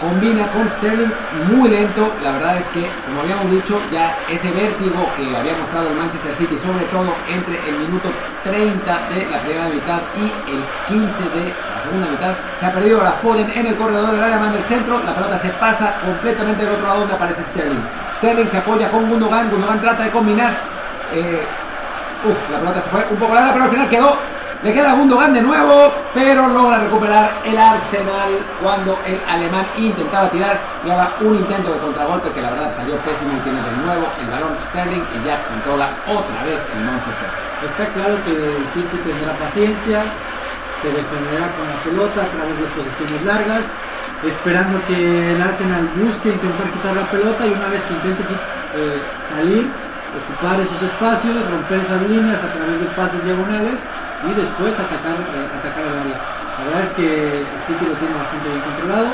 S1: combina con Sterling muy lento. La verdad es que, como habíamos dicho, ya ese vértigo que había mostrado el Manchester City, sobre todo entre el minuto 30 de la primera mitad y el 15 de la segunda mitad, se ha perdido ahora Foden en el corredor del área, manda el centro. La pelota se pasa completamente del otro lado donde aparece Sterling. Sterling se apoya con Gundogan, Gundogan trata de combinar. Eh, Uf, la pelota se fue un poco larga, pero al final quedó. Le queda Gundogan de nuevo, pero logra recuperar el Arsenal cuando el alemán intentaba tirar y ahora un intento de contragolpe que la verdad salió pésimo y tiene de nuevo el balón Sterling y ya controla otra vez el Manchester City.
S3: Está claro que el City tendrá paciencia, se defenderá con la pelota a través de posiciones largas, esperando que el Arsenal busque intentar quitar la pelota y una vez que intente eh, salir, ocupar esos espacios, romper esas líneas a través de pases diagonales y después atacar, eh, atacar el área. La verdad es que City lo tiene bastante bien controlado,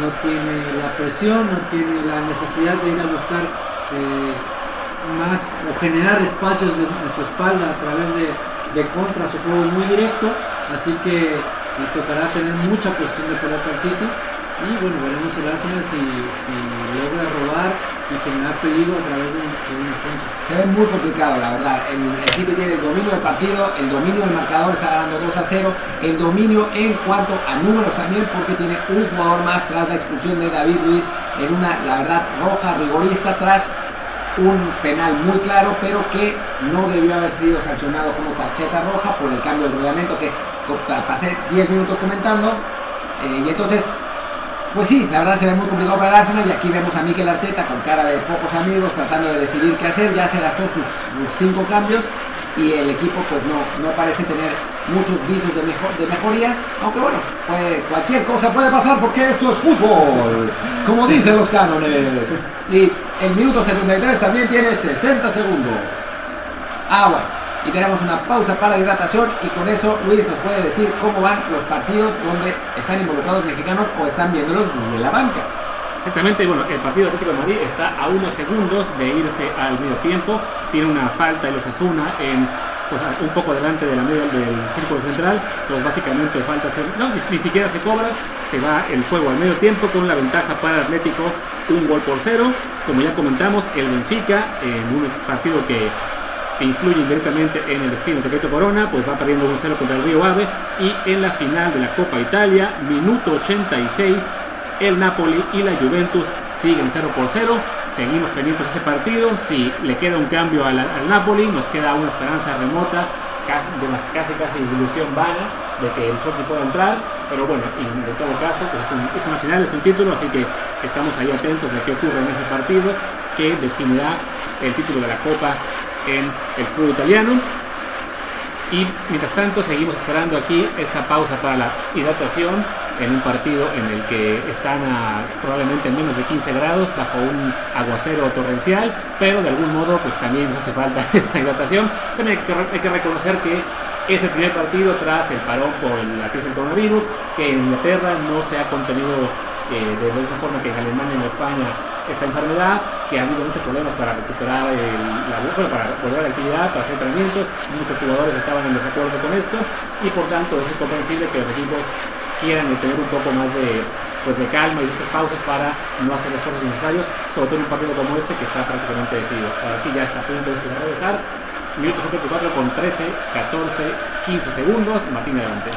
S3: no tiene la presión, no tiene la necesidad de ir a buscar eh, más o generar espacios en su espalda a través de, de contra su juego muy directo, así que le tocará tener mucha posición de pelota al City y bueno, veremos el Arsenal si, si logra robar y generar peligro a través de, una concha.
S1: Se ve muy complicado, la verdad. El, el, City tiene el dominio del partido, el dominio del marcador, está ganando 2 a 0. El dominio en cuanto a números también, porque tiene un jugador más tras la expulsión de David Luis en una, la verdad, roja rigorista tras un penal muy claro, pero que no debió haber sido sancionado como tarjeta roja por el cambio del reglamento que pasé 10 minutos comentando. Eh, y entonces pues sí, la verdad se ve muy complicado para el Arsenal y aquí vemos a Mikel Arteta con cara de pocos amigos tratando de decidir qué hacer, ya se gastó sus, sus cinco cambios y el equipo pues no, no parece tener muchos visos de, mejor, de mejoría, aunque bueno, cualquier cosa puede pasar porque esto es fútbol, como dicen los cánones. Y el minuto 73 también tiene 60 segundos. Ah, bueno y tenemos una pausa para hidratación y con eso Luis nos puede decir cómo van los partidos donde están involucrados mexicanos o están viéndolos desde la banca.
S2: Exactamente, bueno, el partido Atlético de Madrid está a unos segundos de irse al medio tiempo, tiene una falta en los Azuna en pues, un poco delante de la media del círculo central, pues básicamente falta no, ni, ni, siquiera se cobra, se va el juego al medio tiempo con la ventaja para Atlético, un gol por cero, como ya comentamos, el Benfica en un partido que influye directamente en el destino de Queto Corona, pues va perdiendo 1-0 contra el Río Ave y en la final de la Copa Italia, minuto 86, el Napoli y la Juventus siguen 0 por 0. Seguimos pendientes de ese partido. Si le queda un cambio al, al Napoli, nos queda una esperanza remota, casi casi, casi ilusión vana de que el Chelsea pueda entrar. Pero bueno, en todo caso, pues es, es una final, es un título, así que estamos ahí atentos de qué ocurre en ese partido que definirá el título de la Copa en el club italiano. Y mientras tanto seguimos esperando aquí esta pausa para la hidratación en un partido en el que están a probablemente menos de 15 grados bajo un aguacero torrencial, pero de algún modo pues también hace falta esta hidratación. También hay que, hay que reconocer que es el primer partido tras el parón por la crisis del coronavirus, que en Inglaterra no se ha contenido eh, de la misma forma que en Alemania y en España esta enfermedad, que ha habido muchos problemas para recuperar el, la, para volver la actividad, para hacer entrenamientos, muchos jugadores estaban en desacuerdo con esto y por tanto es comprensible que los equipos quieran tener un poco más de, pues de calma y de estas pausas para no hacer esfuerzos innecesarios, sobre todo en un partido como este que está prácticamente decidido. Ahora sí ya está a punto de regresar, minuto 74 con 13, 14, 15 segundos, Martín adelante.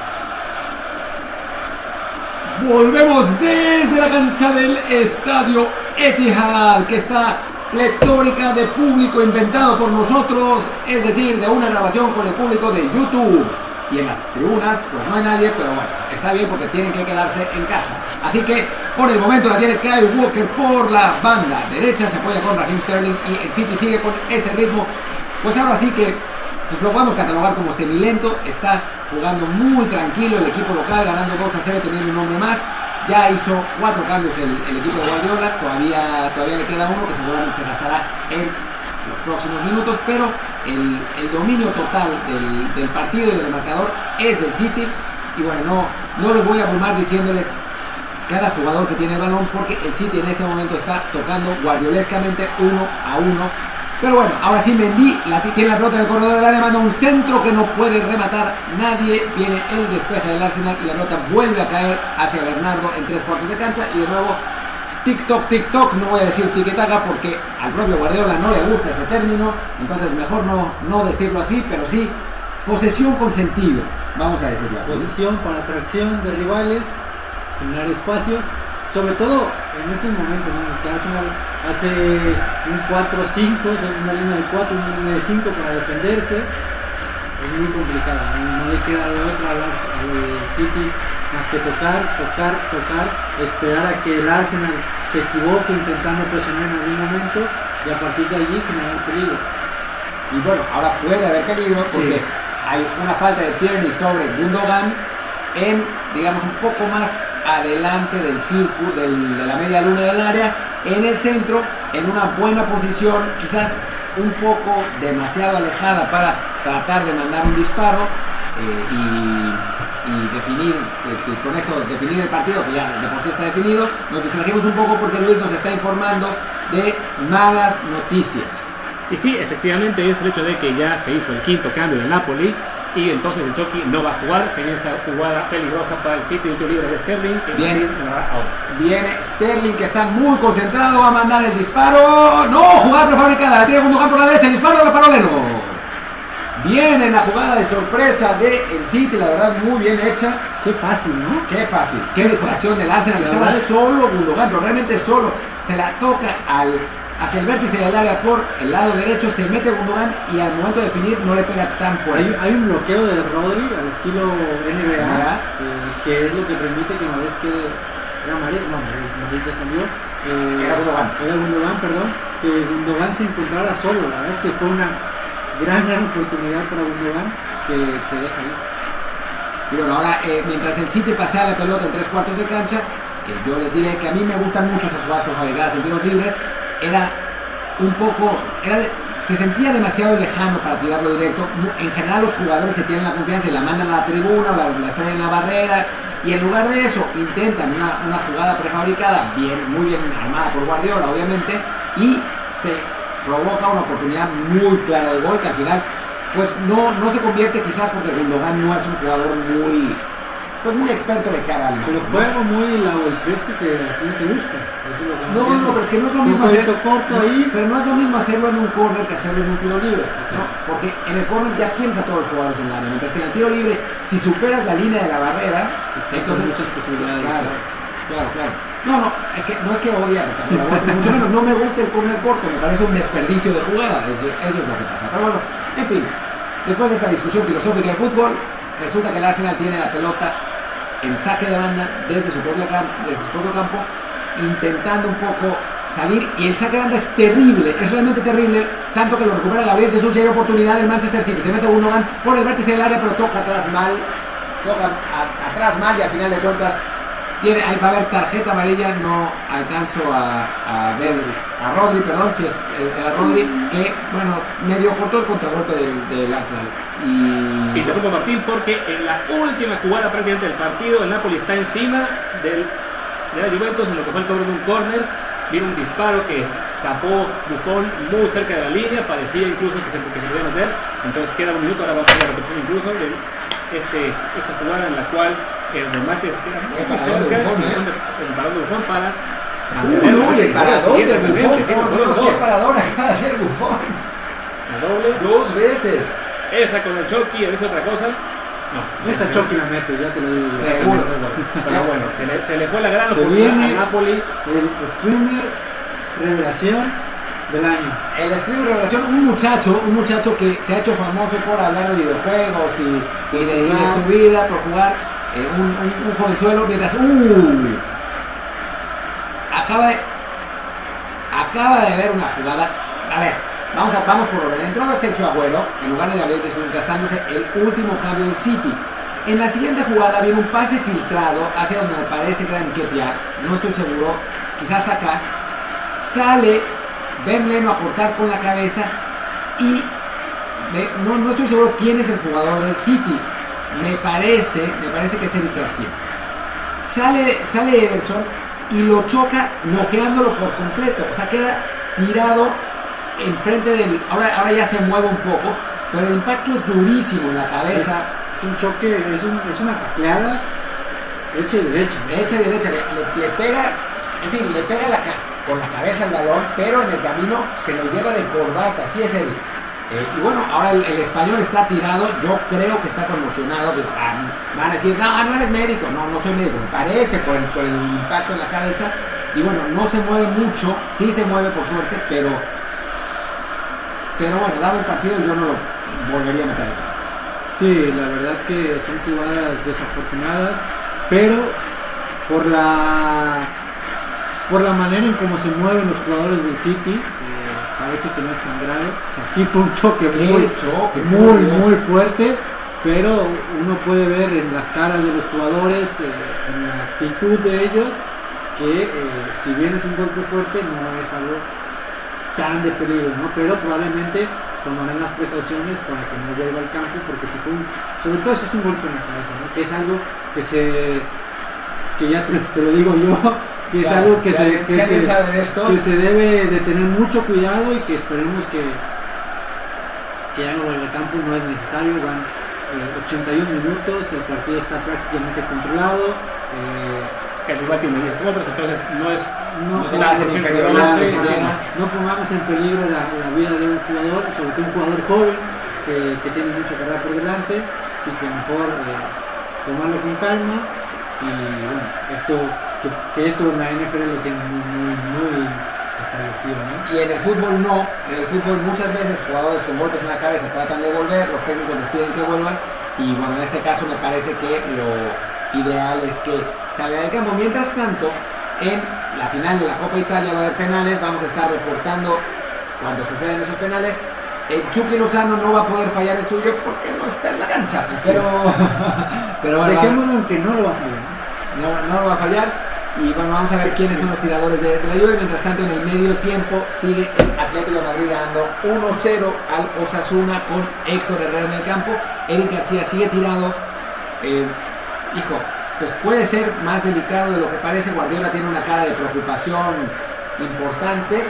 S1: Volvemos desde la cancha del estadio Etihad, que está pletórica de público inventado por nosotros, es decir, de una grabación con el público de YouTube. Y en las tribunas, pues no hay nadie, pero bueno, está bien porque tienen que quedarse en casa. Así que por el momento la tiene Kyle Walker por la banda derecha, se apoya con Raheem Sterling y el City sigue con ese ritmo. Pues ahora sí que pues lo podemos catalogar como semilento, está jugando muy tranquilo el equipo local, ganando 2 a 0, teniendo un hombre más. Ya hizo cuatro cambios el, el, equipo de Guardiola, todavía, todavía le queda uno que seguramente se gastará en los próximos minutos, pero el, el dominio total del, del, partido y del marcador es del City. Y bueno, no, no los voy a abrumar diciéndoles cada jugador que tiene el balón, porque el City en este momento está tocando guardiolescamente uno a uno pero bueno, ahora sí Mendy la tiene la pelota en el corredor del área, manda un centro que no puede rematar nadie. Viene el despeje del Arsenal y la pelota vuelve a caer hacia Bernardo en tres cuartos de cancha. Y de nuevo, TikTok, TikTok, no voy a decir tiquetaca porque al propio Guardiola no le gusta ese término. Entonces mejor no, no decirlo así, pero sí posesión con sentido, vamos a decirlo así.
S3: Posesión con atracción de rivales, generar espacios. Sobre todo en estos momentos, ¿no? que Arsenal hace un 4-5, una línea de 4, una línea de 5 para defenderse. Es muy complicado, no, no le queda de otra al, City más que tocar, tocar, tocar, esperar a que el Arsenal se equivoque intentando presionar en algún momento y a partir de allí generar peligro.
S1: Y bueno, ahora puede haber peligro porque
S3: Sí.
S1: hay una falta de Tierney sobre Gundogan en, digamos, un poco más adelante del círculo, del- de la media luna del área, en el centro, en una buena posición, quizás un poco demasiado alejada para tratar de mandar un disparo eh, y, y definir, que- que con esto definir el partido, que ya de por sí está definido. Nos distrajimos un poco porque Luis nos está informando de malas noticias.
S2: Y sí, efectivamente es el hecho de que ya se hizo el quinto cambio del Napoli y entonces el Chucky no va a jugar, se viene esa jugada peligrosa para el City, tiro libre de Sterling, que
S1: Bien. Viene Sterling que está muy concentrado, va a mandar el disparo. No, jugada prefabricada, la tiene Gundogan por la derecha, el disparo de Paroleno. Viene la jugada de sorpresa de el City, la verdad muy bien hecha.
S3: Qué fácil, ¿no?
S1: Qué fácil, qué distracción del Arsenal.
S3: La
S1: Estaba solo Gundogan, pero realmente solo. Se la toca al, hacia el vértice del área por el lado derecho, se mete Gundogan y al momento de definir no le pega tan fuerte.
S3: hay un bloqueo de Rodri al estilo NBA, eh, que es lo que permite que Marés quede. Era Marés, no, Marés, ya salió. eh,
S1: Era Gundogan.
S3: Era Gundogan, perdón. Que Gundogan se encontrara solo. La verdad es que fue una gran, gran oportunidad para Gundogan que, que deja ahí.
S1: Y bueno, ahora eh, mientras el City pasea la pelota en tres cuartos de cancha, yo les diré que a mí me gustan mucho esas jugadas prefabricadas en tiros libres. Era un poco, era se sentía demasiado lejano para tirarlo directo. En general los jugadores se tienen la confianza y la mandan a la tribuna la, la extraen en la barrera. Y en lugar de eso intentan una, una jugada prefabricada, bien, muy bien armada por Guardiola obviamente, y se provoca una oportunidad muy clara de gol que al final pues no, no se convierte quizás porque Gundogan no es un jugador muy pues muy experto de cara al mar.
S3: Pero fue algo muy fresco que a ti no te gusta. Eso es lo que
S1: No,
S3: entiendo.
S1: no, pero es que no es lo
S3: Un
S1: mismo hacer
S3: jueguito corto ahí.
S1: Pero no es lo mismo hacerlo en un corner que hacerlo en un tiro libre, ¿no? Porque en el corner ya tienes a todos los jugadores en el área, mientras que en el tiro libre, si superas la línea de la barrera,
S3: Estás
S1: entonces
S3: muchas posibilidades de
S1: Claro, claro, claro. No, no, es que no es que odie a mucho menos, no me gusta el corner corto, me parece un desperdicio de jugada, eso, eso es lo que pasa. Pero bueno, en fin, después de esta discusión filosófica de fútbol, resulta que el Arsenal tiene la pelota en saque de banda desde su propio, desde su propio campo, intentando un poco salir. Y el saque de banda es terrible, es realmente terrible, tanto que lo recupera Gabriel Jesús. Y hay oportunidad del Manchester City, se mete Gundogan por el vértice del área pero toca atrás mal, toca atrás mal y al final de cuentas tiene, ahí va a haber tarjeta amarilla, no alcanzo a, a ver a Rodri, perdón, si es eh, era Rodri, que bueno, medio cortó el contragolpe del, del Arsenal y,
S2: Y te rompo Martín porque en la última jugada prácticamente del partido el Napoli está encima del, de la Juventus en lo que fue el cobro de un córner. Viene un disparo que tapó Buffon muy cerca de la línea, parecía incluso que se, que se podía meter. Entonces queda un minuto, ahora vamos a ver la repetición incluso de este, esta jugada en la cual el remate se queda
S1: Qué
S2: muy
S1: paradón de Buffon, ¿eh?
S2: el paradón de Buffon para
S1: Uy, uy, el paradón de Buffon, por
S2: dos,
S1: Dios, qué paradón acaba de hacer Buffon.
S2: La doble.
S1: Dos veces.
S2: Esa con el Chucky, ¿habéis otra cosa? No.
S3: Esa Chucky la mete, ya te lo digo.
S1: Sí.
S2: Pero
S1: Seguro.
S2: bueno, se le, se le fue la gran oportunidad
S3: viene.
S2: a Napoli.
S3: El streamer revelación del año.
S1: El stream de revelación, un muchacho, un muchacho que se ha hecho famoso por hablar de videojuegos y, y de, y de su vida, por jugar, eh, un, un- un jovenzuelo, mientras, ¡uh! Acaba de, acaba de ver una jugada, a ver, vamos, a, vamos por orden, entró Sergio Agüero, en lugar de Gabriel Jesús, gastándose el último cambio del City. En la siguiente jugada viene un pase filtrado hacia donde me parece que era Nketiah, no estoy seguro, quizás acá, sale Ben Leno a cortar con la cabeza y no, no estoy seguro quién es el jugador del City. Me parece, me parece que es Eric García. Sale, sale Ederson y lo choca noqueándolo por completo. O sea, queda tirado enfrente del. Ahora, ahora ya se mueve un poco, pero el impacto es durísimo en la cabeza.
S3: es un choque, es, un- es una tacleada hecha y derecha.
S1: derecha y derecha, le, le- pega, en fin, le pega la ca- con la cabeza al balón, pero en el camino se lo lleva de corbata, así es Eric. Eh, y bueno, ahora el, el español está tirado, yo creo que está conmocionado, digo, ah, van a decir, no, no eres médico, no, no soy médico, parece por el, por el impacto en la cabeza, Y bueno, no se mueve mucho, sí se mueve por suerte, pero, pero bueno, dado el partido yo no lo volvería a meter.
S3: Sí, la verdad que son jugadas desafortunadas, pero por la por la manera en cómo se mueven los jugadores del City, eh, parece que no es tan grave. O sea, sí fue un choque muy,
S1: choque,
S3: muy, muy fuerte, pero uno puede ver en las caras de los jugadores, eh, en la actitud de ellos, que eh, si bien es un golpe fuerte, no es algo tan de peligro, ¿no? Pero probablemente tomarán las precauciones para que no vuelva al campo, porque si fue un, sobre todo si es un golpe en la cabeza, ¿no? Que es algo que se, que ya te, te lo digo yo, que es
S1: Claro,
S3: algo que
S1: si
S3: se,
S1: alguien-
S3: que se-
S1: sabe esto,
S3: que se debe de tener mucho cuidado y que esperemos que, que ya no vuelva al campo, no es necesario, van eh, 81 minutos, el partido está prácticamente controlado. eh,
S2: El rival tiene 10 golpes, entonces no es.
S3: no,
S1: vas en siquiera.
S3: no pongamos en peligro la, la vida de un jugador, sobre todo un jugador joven que, que tiene mucha carrera por delante, así que mejor eh, tomarlo con calma y bueno, esto que, que esto en la NFL lo tiene muy, muy, muy establecido, ¿no?
S1: Y en el fútbol no, en el fútbol muchas veces jugadores con golpes en la cabeza tratan de volver, los técnicos les piden que vuelvan y bueno, en este caso me parece que lo ideal es que salga del campo. Mientras tanto, en la final de la Copa Italia va a haber penales, vamos a estar reportando cuando suceden esos penales. El Chucky Lozano no va a poder fallar el suyo porque no está en la cancha, pero, pero bueno,
S3: Dejémoslo en que no lo va a fallar.
S1: no, no lo va a fallar. Y bueno, vamos a ver quiénes son los tiradores de, de la Juve. Mientras tanto, en el medio tiempo sigue el Atlético de Madrid dando 1-0 al Osasuna con Héctor Herrera en el campo. Eric García sigue tirado. Eh, hijo, pues puede ser más delicado de lo que parece. Guardiola tiene una cara de preocupación importante.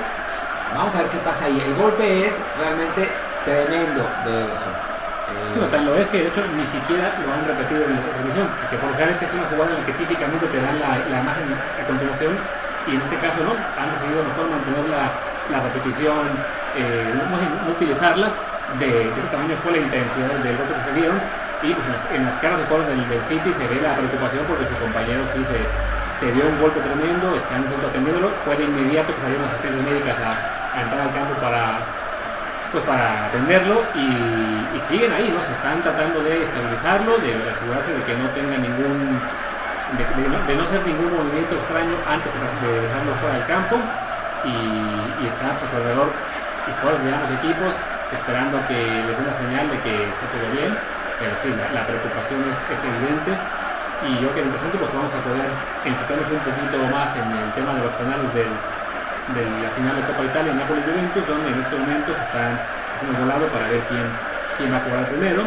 S1: Vamos a ver qué pasa ahí. El golpe es realmente tremendo de eso. Eh,
S2: Sí, no, tan lo es que de hecho ni siquiera lo han repetido en la transmisión, porque por lo esta es una jugada en la que típicamente te dan la, la imagen a continuación y en este caso no, han decidido mejor mantener la, la repetición, eh, no, no- utilizarla, de, de ese tamaño fue la intensidad del golpe que se dieron y pues, en, las, caras de jugadores del, City se ve la preocupación porque su compañero sí se, se dio un golpe tremendo, están centro atendiéndolo, fue de inmediato que salieron las asistencias médicas a entrar al campo para pues para atenderlo y, siguen ahí, ¿no? Se están tratando de estabilizarlo, de asegurarse de que no tenga ningún, de, de no, de hacer ningún movimiento extraño antes de, de dejarlo fuera del campo y, y están a su alrededor y jugadores de ambos equipos esperando que les den la señal de que está todo bien, pero sí, la, preocupación es, evidente y yo que mientras tanto pues vamos a poder enfocarnos un poquito más en el tema de los penales del, de la final de Copa Italia, Napoli Juventus, donde en este momento se están haciendo volado para ver quién, quién va a cobrar primero.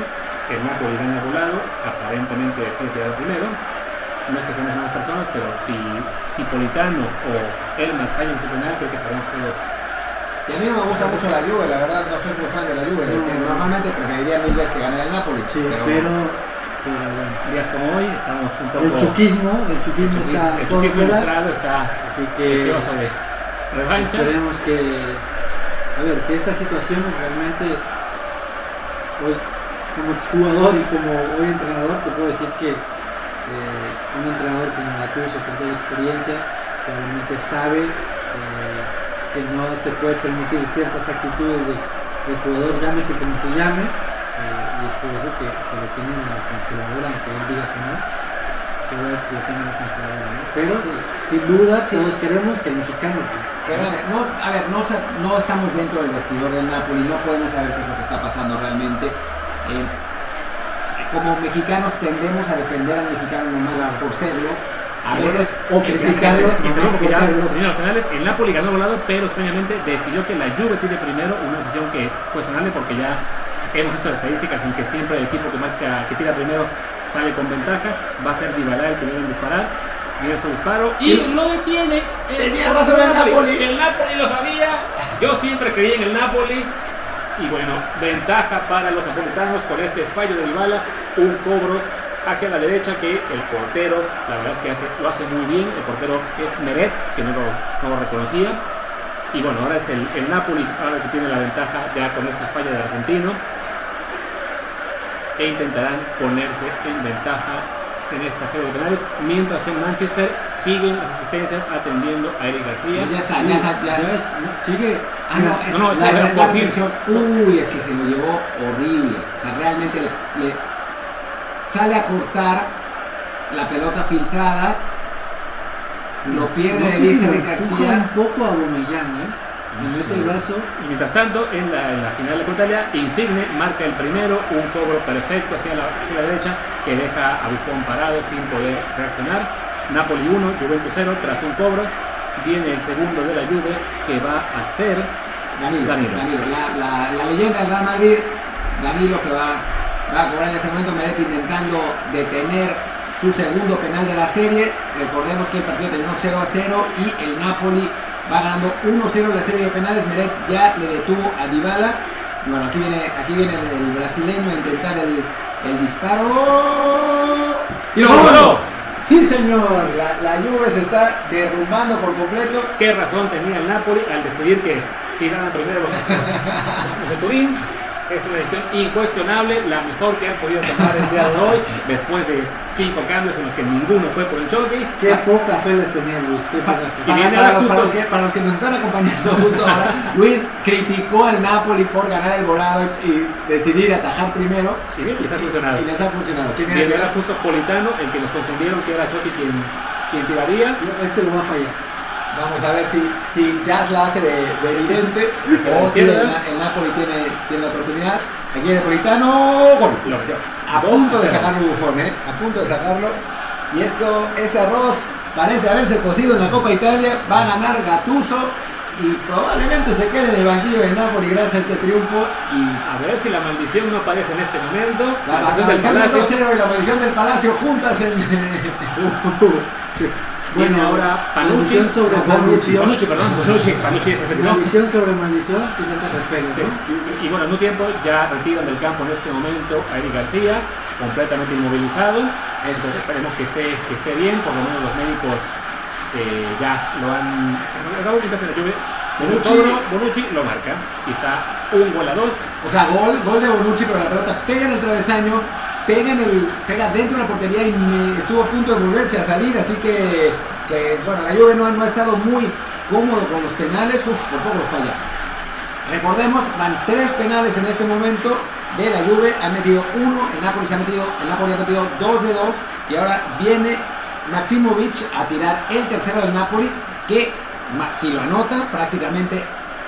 S2: El Napoli gana volado, aparentemente decide tirar primero. No es que seamos malas personas, pero si, si Politano o Elmas fallan su penal, creo que estaremos todos.
S1: Y a mí no me gusta mucho la Juve, la verdad no soy muy fan de la Juve.
S3: No.
S1: normalmente preferiría mil veces que gane el Napoli.
S3: Sí,
S1: pero,
S3: pero, pero bueno.
S2: Días como hoy, estamos un poco.
S3: El chuquismo, el chuquismo
S2: el
S3: está
S2: el
S3: todo
S2: chuquismo está
S3: así que
S2: revancha.
S3: esperemos que, a ver, que estas situaciones realmente, hoy como jugador y como hoy entrenador, te puedo decir que eh, un entrenador como Gattuso, con toda la experiencia, probablemente sabe eh, que no se puede permitir ciertas actitudes de, del jugador, llámese como se llame, eh, y es por eso que, que lo tienen en la congeladora, aunque él diga que no. Espero que lo tengan en la congeladora, ¿no? Pero
S1: Sí.
S3: sin duda
S1: Sí.
S3: todos queremos que el mexicano
S1: que. No, a ver, no, no estamos dentro del vestidor del Napoli, no podemos saber qué es lo que está pasando realmente. Eh, como mexicanos tendemos a defender al mexicano nomás por serlo. A
S2: Y
S1: veces
S3: o criticarlo.
S2: Y ya
S3: Por serlo.
S2: el Napoli ganó volado, pero extrañamente decidió que la Juve tire primero, una decisión que es cuestionable porque ya hemos visto las estadísticas en que siempre el equipo que marca, que tira primero sale con ventaja, va a ser Dybala el primero en disparar, su disparo y lo detiene. el-
S1: Tenía razón el Napoli.
S2: El Napoli lo sabía, yo siempre creí en el Napoli. Y bueno, ventaja para los napolitanos con este fallo de Dybala, un cobro hacia la derecha que el portero, la verdad es que hace- lo hace muy bien, el portero es Meret, que no lo, no lo reconocía, y bueno, ahora es el, el Napoli, ahora que tiene la ventaja ya con esta falla del argentino, e intentarán ponerse en ventaja en esta serie de penales, mientras en Manchester siguen las asistencias atendiendo a Eric García.
S1: Ya está, ya está.
S3: Ya
S1: Ya.
S3: es, no, sigue.
S1: Ah, no, es,
S2: no, no,
S1: la,
S2: esa
S1: la-
S2: es
S1: la
S2: por fin.
S1: reacción. Uy, es que se lo llevó horrible. O sea, realmente le, le sale a cortar la pelota filtrada. Lo pierde
S3: no
S1: de vista
S3: empuja
S1: García.
S3: un poco a ¿eh? Le
S1: No
S3: mete
S1: sé.
S3: el brazo.
S2: Y mientras tanto, en la, en la final de Italia, Insigne marca el primero, un cobro perfecto hacia la, hacia la derecha que deja a Buffon parado sin poder reaccionar. Napoli 1, Juventus 0 tras un cobro. Viene el segundo de la Juve que va a ser
S1: Danilo,
S2: Danilo.
S1: Danilo, la, la- la leyenda del Real Madrid, Danilo que va, va a cobrar en ese momento, Meret intentando detener su segundo penal de la serie. Recordemos que el partido terminó 0 a 0 y el Napoli va ganando 1-0 en la serie de penales. Meret ya le detuvo a Dybala. Bueno, aquí viene, aquí viene el brasileño a intentar el, el disparo. Y lo logró.
S3: Sí, señor.
S1: La, la Juve se está derrumbando por completo.
S2: qué razón tenía el Napoli al decidir que tiraran primero los, los Turín. Es una decisión incuestionable, la mejor que han podido tomar el día de hoy, después de cinco cambios en los que ninguno fue por el choque.
S3: Qué poca fe les tenía Luis. Qué poca fe.
S1: Para, para para los que, para los que nos están acompañando justo ahora, Luis criticó al Napoli por ganar el volado y decidir atajar primero.
S2: Y bien, les ha funcionado.
S1: Y les ha funcionado. ¿Quién viene
S2: Viene
S1: a
S2: ahora justo Politano, el que nos confundieron que era Chucky quien, quien tiraría.
S3: Este lo va a fallar.
S1: Vamos a ver si, si Jazz la hace de, de evidente o si el, el Napoli tiene, tiene la oportunidad. Aquí viene Politano, gol. A punto de sacarlo Buffon, ¿eh? A punto de sacarlo. Y esto, este arroz parece haberse cocido en la Copa Italia. Va a ganar Gattuso y probablemente se quede en el banquillo del Napoli gracias a este triunfo. Y
S2: A ver si la maldición no aparece en este momento.
S1: la, la
S2: maldición del
S1: del
S2: Palacio.
S1: 2-0 y la maldición del Palacio juntas en.
S2: Viene
S3: Bueno,
S2: ahora Panucci.
S3: maldición sobre
S1: Bonucci,
S3: maldición.
S2: Panucci, perdón. Panucci, Panucci.
S3: Maldición sobre maldición. Quizás se repele,
S2: Sí.
S3: ¿no?
S2: Y bueno, en un tiempo ya retiran del campo en este momento a Eric García, completamente inmovilizado.
S1: Eso.
S2: Entonces esperemos que esté, que esté bien, por lo menos los médicos eh, ya lo han.
S1: Bonucci.
S2: Bonucci, Bonucci lo marca y está un gol a dos.
S1: O sea, gol, gol de Bonucci, pero la pelota pega en el travesaño, pega, en el, pega dentro de la portería y estuvo a punto de volverse a salir. Así que, bueno, la Juve no, no ha estado muy cómodo con los penales, uf, por poco lo falla. Recordemos, van tres penales en este momento de la Juve, han metido uno, el Napoli se ha metido, el Napoli ha metido dos de dos y ahora viene Maximovic a tirar el tercero del Napoli que si lo anota prácticamente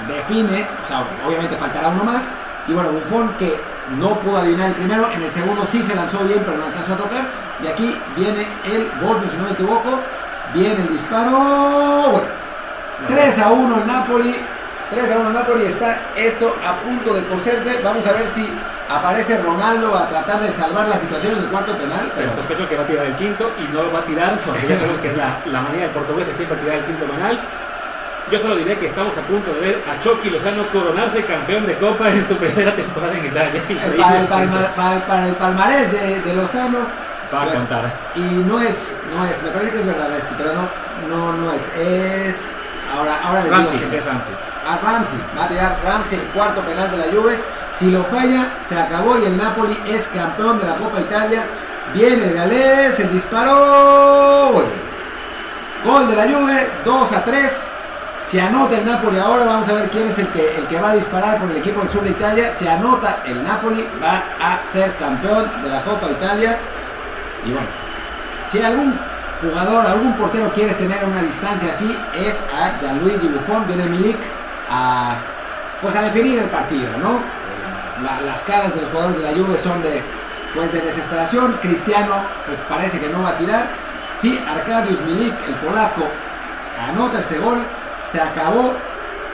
S1: define, o sea, obviamente faltará uno más y bueno, Buffon que no pudo adivinar el primero, en el segundo sí se lanzó bien pero no alcanzó a tocar y aquí viene el Bosnio si no me equivoco, viene el disparo, bueno, 3 a 1 el Napoli. 3 a 1 el Napoli. Está esto a punto de coserse. Vamos a ver si aparece Ronaldo a tratar de salvar la situación en el cuarto penal.
S2: Pero
S1: Pero
S2: sospecho que va a tirar el quinto y no lo va a tirar porque ya sabemos que es la, la manera del portugués de siempre tirar el quinto penal. Yo solo diré que estamos a punto de ver a Chucky Lozano coronarse campeón de Copa en su primera temporada en Italia.
S1: eh, para, el palma- para- para el palmarés de, de Lozano.
S2: Va a
S1: pues,
S2: contar.
S1: Y no es, no es, me parece que es Bernardeschi, pero no, no, no es. Es. Ahora, ahora les
S2: Ramsey,
S1: digo
S2: que es Ramsey.
S1: a Ramsey. Va a tirar Ramsey el cuarto penal de la Juve. Si lo falla, se acabó y el Napoli es campeón de la Copa Italia. Viene el galés, el disparo. Gol. Gol de la Juve, 2 a 3. Se anota el Napoli ahora, vamos a ver quién es el que, el que va a disparar por el equipo del sur de Italia. Se anota el Napoli, va a ser campeón de la Copa Italia. Y bueno, si algún jugador, algún portero quieres tener una distancia así, es a Gianluigi Buffon. Viene Milik a, pues a definir el partido, ¿no? Eh, la- las caras de los jugadores de la Juve son de, pues de desesperación. Cristiano, pues parece que no va a tirar. Sí, Arkadiusz Milik, el polaco, anota este gol. Se acabó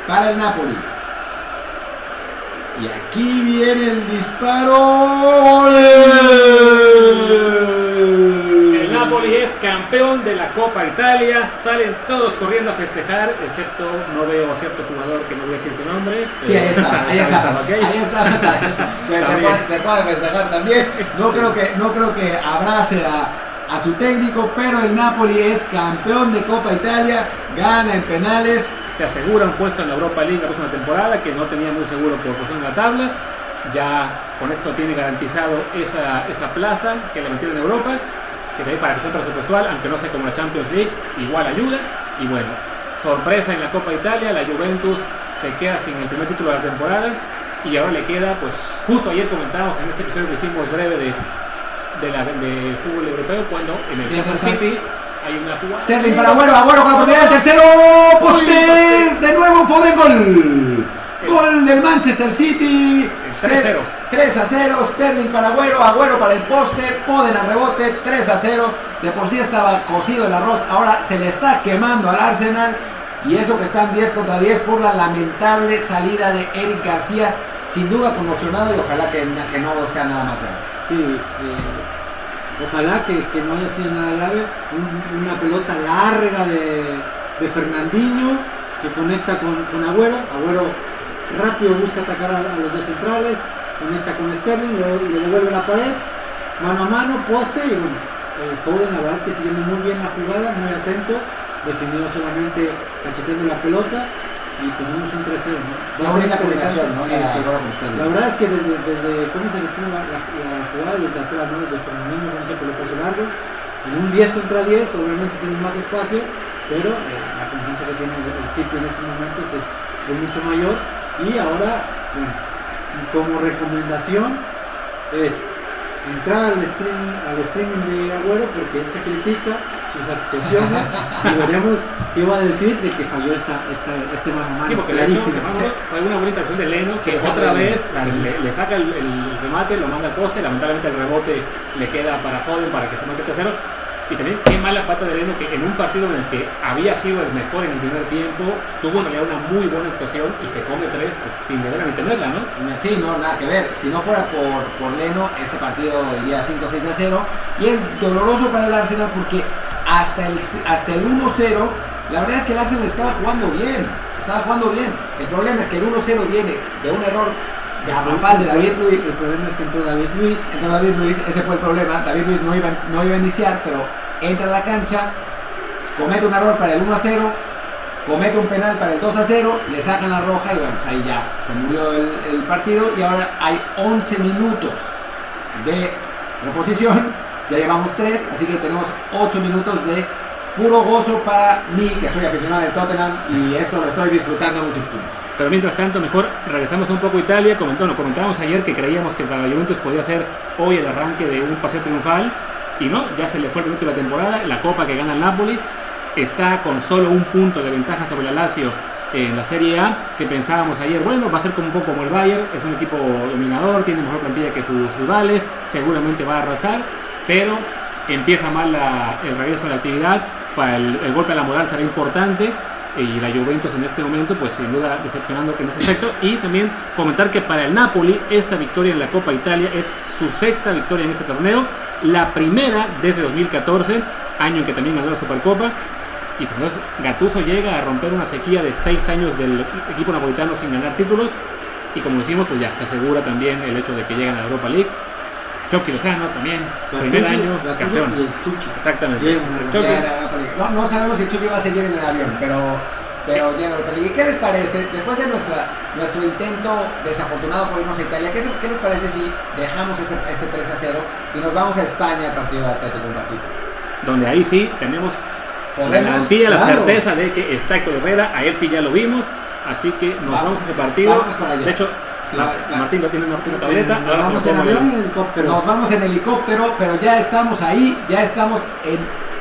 S1: para el Napoli. Y aquí viene el disparo.
S2: El Napoli es campeón de la Copa Italia. Salen todos corriendo a festejar, excepto no veo a cierto jugador que no voy a decir su nombre.
S1: Sí, ahí está, ahí está, ahí está. Se, puede, se puede festejar también. No creo que, no creo que abrace a, a su técnico, pero el Napoli es campeón de Copa Italia, gana en penales.
S2: Se asegura un puesto en la Europa League la próxima temporada, que no tenía muy seguro por posición en la tabla. Ya con esto tiene garantizado esa, esa plaza que le metieron en Europa. que también para cuestión presupuestal, aunque no sea como la Champions League, igual ayuda. Y bueno, sorpresa en la Copa Italia, la Juventus se queda sin el primer título de la temporada y ahora le queda, pues justo ayer comentábamos en este episodio que hicimos breve de, de, la, de fútbol europeo, cuando en el
S1: Mientras
S2: Kansas City hay una jugada.
S1: Sterling para Agüero, Agüero con la oportunidad del tercero, poste, de nuevo Foden, gol. Gol del Manchester City.
S2: El 3-0.
S1: 3 a 0, Sterling para Agüero, Agüero para el poste, Foden al rebote, 3 a 0. De por sí estaba cocido el arroz, ahora se le está quemando al Arsenal. Y eso que están 10 contra 10 por la lamentable salida de Eric García. Sin duda conmocionado y ojalá que, que no sea nada más grave.
S3: Sí, eh, ojalá que, que no haya sido nada grave. Un- una pelota larga de, Fernandinho que conecta con, con Agüero. Agüero rápido busca atacar a, los dos centrales, conecta con Sterling, le, le devuelve la pared, mano a mano, poste y bueno, eh, Foden la verdad que siguiendo muy bien la jugada, muy atento, definió solamente cacheteando la pelota y tenemos un 3-0. ¿no? Va a ser interesante.
S1: combinación, ¿no?
S3: Sí,
S1: La
S3: sí. Verdad es que desde, desde cómo se gestiona la, la- jugada desde atrás, ¿no? Desde Fernandinho con ese pelotazo largo. En un 10 contra 10, obviamente tienes más espacio, pero eh, la confianza que tiene el el City en estos momentos es, es mucho mayor. Y ahora, bueno, como recomendación es entrar al streaming, al streaming de Agüero porque él se critica sus actuaciones y veremos qué va a decir de que falló esta, esta, este mano a mano.
S2: Sí, porque le, ha hecho,
S3: clarísimo.
S2: fue una buena intervención de Leno,
S1: Sí,
S2: que
S1: exacto.
S2: otra vez
S1: Sí, sí.
S2: Le, le saca el, el remate, lo manda al poste, lamentablemente el rebote le queda para Foden para que se marque el tercero. Y también qué mala pata de Leno que en un partido en el que había sido el mejor en el primer tiempo, tuvo en realidad una muy buena actuación y se come tres pues, sin deber ni tenerla, ¿no?
S1: Sí, no, nada que ver. Si no fuera por, por Leno, este partido iría 5-6 a 0. Y es doloroso para el Arsenal porque hasta el, hasta el 1-0, la verdad es que el Arsenal estaba jugando bien. Estaba jugando bien. El problema es que el 1-0 viene de un error garrafal de David Luiz.
S3: El problema es que entró David Luiz.
S1: Entró David Luiz, ese fue el problema. David Luiz no iba, no iba a iniciar, pero entra a la cancha, comete un error para el 1 a 0, comete un penal para el 2 a 0, le sacan la roja y bueno, pues ahí ya se murió el, el partido y ahora hay 11 minutos de reposición, ya llevamos 3, así que tenemos 8 minutos de puro gozo para mí, que soy aficionado del Tottenham y esto lo estoy disfrutando muchísimo.
S2: Pero mientras tanto, mejor regresamos un poco a Italia. Comentó, no, comentábamos ayer que creíamos que para Juventus podía ser hoy el arranque de un paseo triunfal. Y no, ya se le fue el minuto de la temporada. La copa que gana el Napoli está con solo un punto de ventaja sobre la Lazio en la Serie A. Que pensábamos ayer, bueno, va a ser como un poco como el Bayern. Es un equipo dominador, tiene mejor plantilla que sus rivales. Seguramente va a arrasar. Pero empieza mal el regreso a la actividad. Para el, golpe a la moral será importante y la Juventus en este momento pues sin duda decepcionando en ese aspecto. Y también comentar que para el Napoli esta victoria en la Copa Italia es su sexta victoria en este torneo la primera desde 2014 año en que también ganó la Supercopa. Y pues entonces Gattuso llega a romper una sequía de seis años del equipo napolitano sin ganar títulos. Y como decimos pues ya se asegura también el hecho de que llegan a la Europa League Chucky Lozano también primer año
S3: Gattuso
S2: campeón
S3: y el Chucky.
S2: exactamente.
S1: No, no sabemos si Chucky va a seguir en el avión, pero, pero ya Europa League. ¿Y qué les parece, después de nuestra, nuestro intento desafortunado por irnos a Italia, ¿qué, qué les parece si dejamos este, este 3 a 0 y nos vamos a España al partido de Atlético un ratito?
S2: donde ahí sí tenemos la garantía, la certeza de que está Héctor Herrera, a él sí ya lo vimos, así que nos
S1: Va-
S2: vamos a ese partido.
S1: vámonos para allá.
S2: De hecho, la-
S1: La- la-
S2: Martín lo tiene en una una tableta,
S3: Nos vamos en avión en helicóptero.
S1: Nos vamos en helicóptero, pero ya estamos ahí, ya estamos en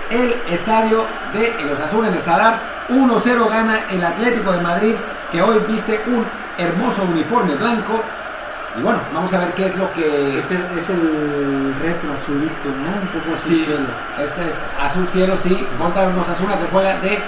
S1: el estadio de El Osasuna en el Sadar. 1-0 gana el Atlético de Madrid, que hoy viste un hermoso uniforme blanco. Y bueno, vamos a ver qué es lo que...
S3: Es el, es el retro azulito, ¿no? Un poco azul
S1: Sí,
S3: cielo.
S1: este es azul cielo, sí, contra un Osasuna que juega de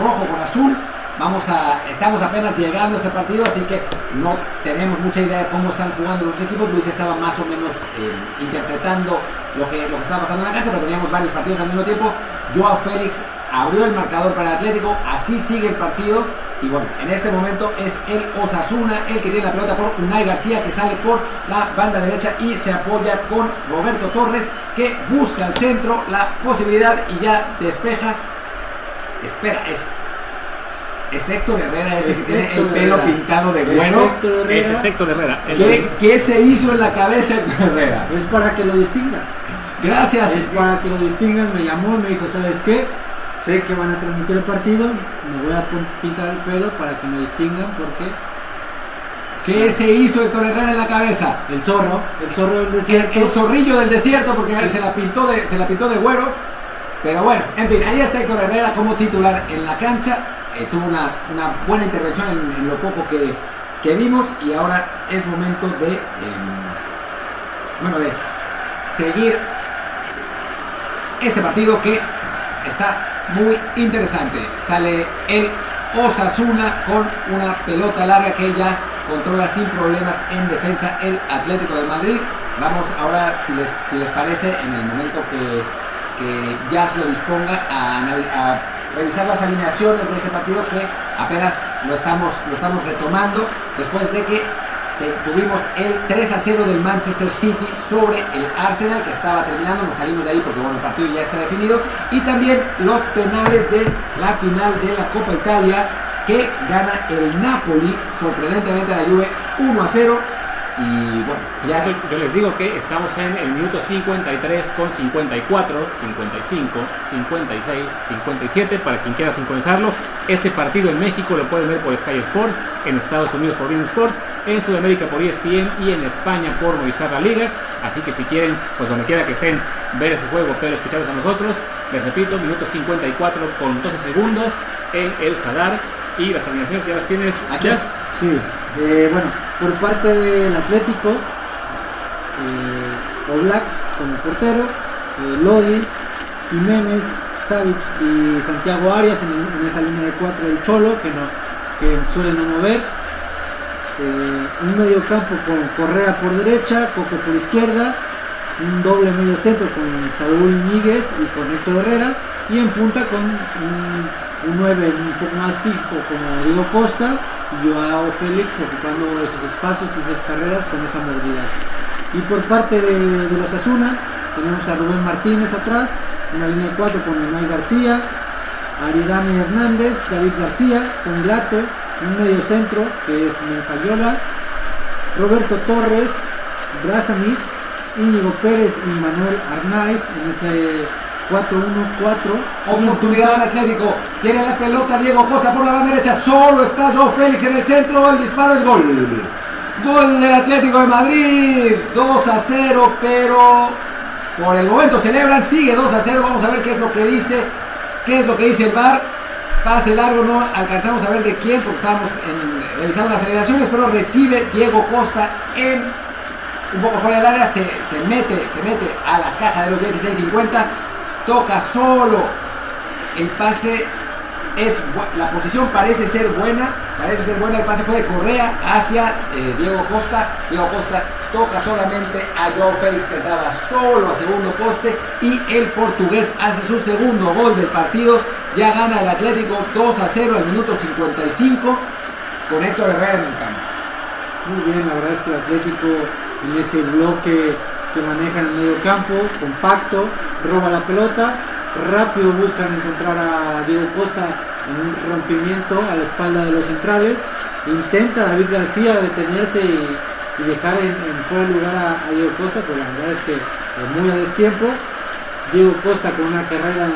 S1: rojo con azul. Vamos a, estamos apenas llegando a este partido, así que no tenemos mucha idea de cómo están jugando los equipos. Luis estaba más o menos eh, interpretando lo que, lo que estaba pasando en la cancha, pero teníamos varios partidos al mismo tiempo. Joao Félix abrió el marcador para el Atlético, así sigue el partido. Y bueno, en este momento es el Osasuna el que tiene la pelota por Unai García, que sale por la banda derecha y se apoya con Roberto Torres, que busca al centro la posibilidad y ya despeja. Espera, es, es Héctor Herrera ese
S3: Es
S1: que tiene el pelo
S3: Herrera.
S1: pintado de güero.
S2: Ese es Héctor Herrera. el-
S1: ¿Qué, qué se hizo en la cabeza Héctor Herrera?
S3: Es para que lo distingas.
S1: Gracias.
S3: Es para que lo distingan, me llamó y me dijo, ¿sabes qué? Sé que van a transmitir el partido, me voy a pintar el pelo para que me distingan porque
S1: ¿Qué se hizo Héctor Herrera en la cabeza?
S3: el zorro, el zorro del
S1: El,
S3: desierto,
S1: el zorrillo del desierto, porque
S3: Sí.
S1: se, la pintó de, se la pintó de güero. Pero bueno, en fin, ahí está Héctor Herrera como titular en la cancha. Eh, tuvo una, una buena intervención en, lo poco que, que vimos y ahora es momento de, em, bueno, de seguir ese partido que está muy interesante. Sale el Osasuna con una pelota larga que ya controla sin problemas en defensa el Atlético de Madrid. Vamos ahora, si les, si les parece, en el momento que, que ya se lo disponga a, a revisar las alineaciones de este partido que apenas lo estamos, lo estamos retomando después de que tuvimos el 3 a 0 del Manchester City sobre el Arsenal que estaba terminando, nos salimos de ahí porque bueno, el partido ya está definido. Y también los penales de la final de la Copa Italia que gana el Napoli sorprendentemente a la Juve 1 a 0 y bueno, ya
S2: Yo, yo les digo que estamos en el minuto 53 con 54, 55, 56, 57 para quien quiera sincronizarlo. Este partido en México lo pueden ver por Sky Sports, en Estados Unidos por Bein Sports, en Sudamérica por ESPN y en España por Movistar La Liga. Así que si quieren, pues donde quiera que estén, ver ese juego, pero escucharlos a nosotros, les repito, minuto 54 con 12 segundos en el Sadar y las alineaciones ya las tienes.
S1: aquí
S3: Sí, eh, bueno, por parte del Atlético, eh, Oblak como portero, eh, Lodi, Jiménez, Savic y Santiago Arias en, esa línea de cuatro del Cholo, que, no, que suele no mover. Eh, un medio campo con Correa por derecha, Coque por izquierda, un doble medio centro con Saúl Níguez y con Héctor Herrera, y en punta con un, un 9 un poco más fijo como Diego Costa, Joao Félix ocupando esos espacios y esas carreras con esa movilidad. Y por parte de, de los Asuna, tenemos a Rubén Martínez atrás, una línea de 4 con Unai García, Aridani Hernández, David García, Tony Lato, un medio centro que es Moncayola, Roberto Torres, Brazamir, Íñigo Pérez y Manuel Arnaiz en ese 4-1-4. Y en
S1: Oportunidad del Atlético. Tiene la pelota Diego Costa por la banda derecha. Solo está Joe Félix en el centro. El disparo es gol. Gol del Atlético de Madrid. 2 a 0, pero por el momento celebran. Sigue 2 a 0. Vamos a ver qué es lo que dice. ¿Qué es lo que dice el VAR? Pase largo, no alcanzamos a ver de quién porque estábamos en, revisando las aceleraciones, pero recibe Diego Costa en un poco fuera del área, se, se mete, se mete a la caja de los 16.50, toca solo. El pase es la posición parece ser buena, parece ser buena. El pase fue de Correa hacia eh, Diego Costa. Diego Costa toca solamente a Joao Félix que estaba solo a segundo poste y el portugués hace su segundo gol del partido. Ya gana el Atlético 2 a 0 al minuto 55 con Héctor Herrera en el campo.
S3: Muy bien, la verdad es que el Atlético en ese bloque que maneja en el medio campo, compacto, roba la pelota, rápido buscan encontrar a Diego Costa en un rompimiento a la espalda de los centrales, intenta David García detenerse y, dejar en, en fuera lugar a, Diego Costa, pero la verdad es que muy a destiempo. Diego Costa con una carrera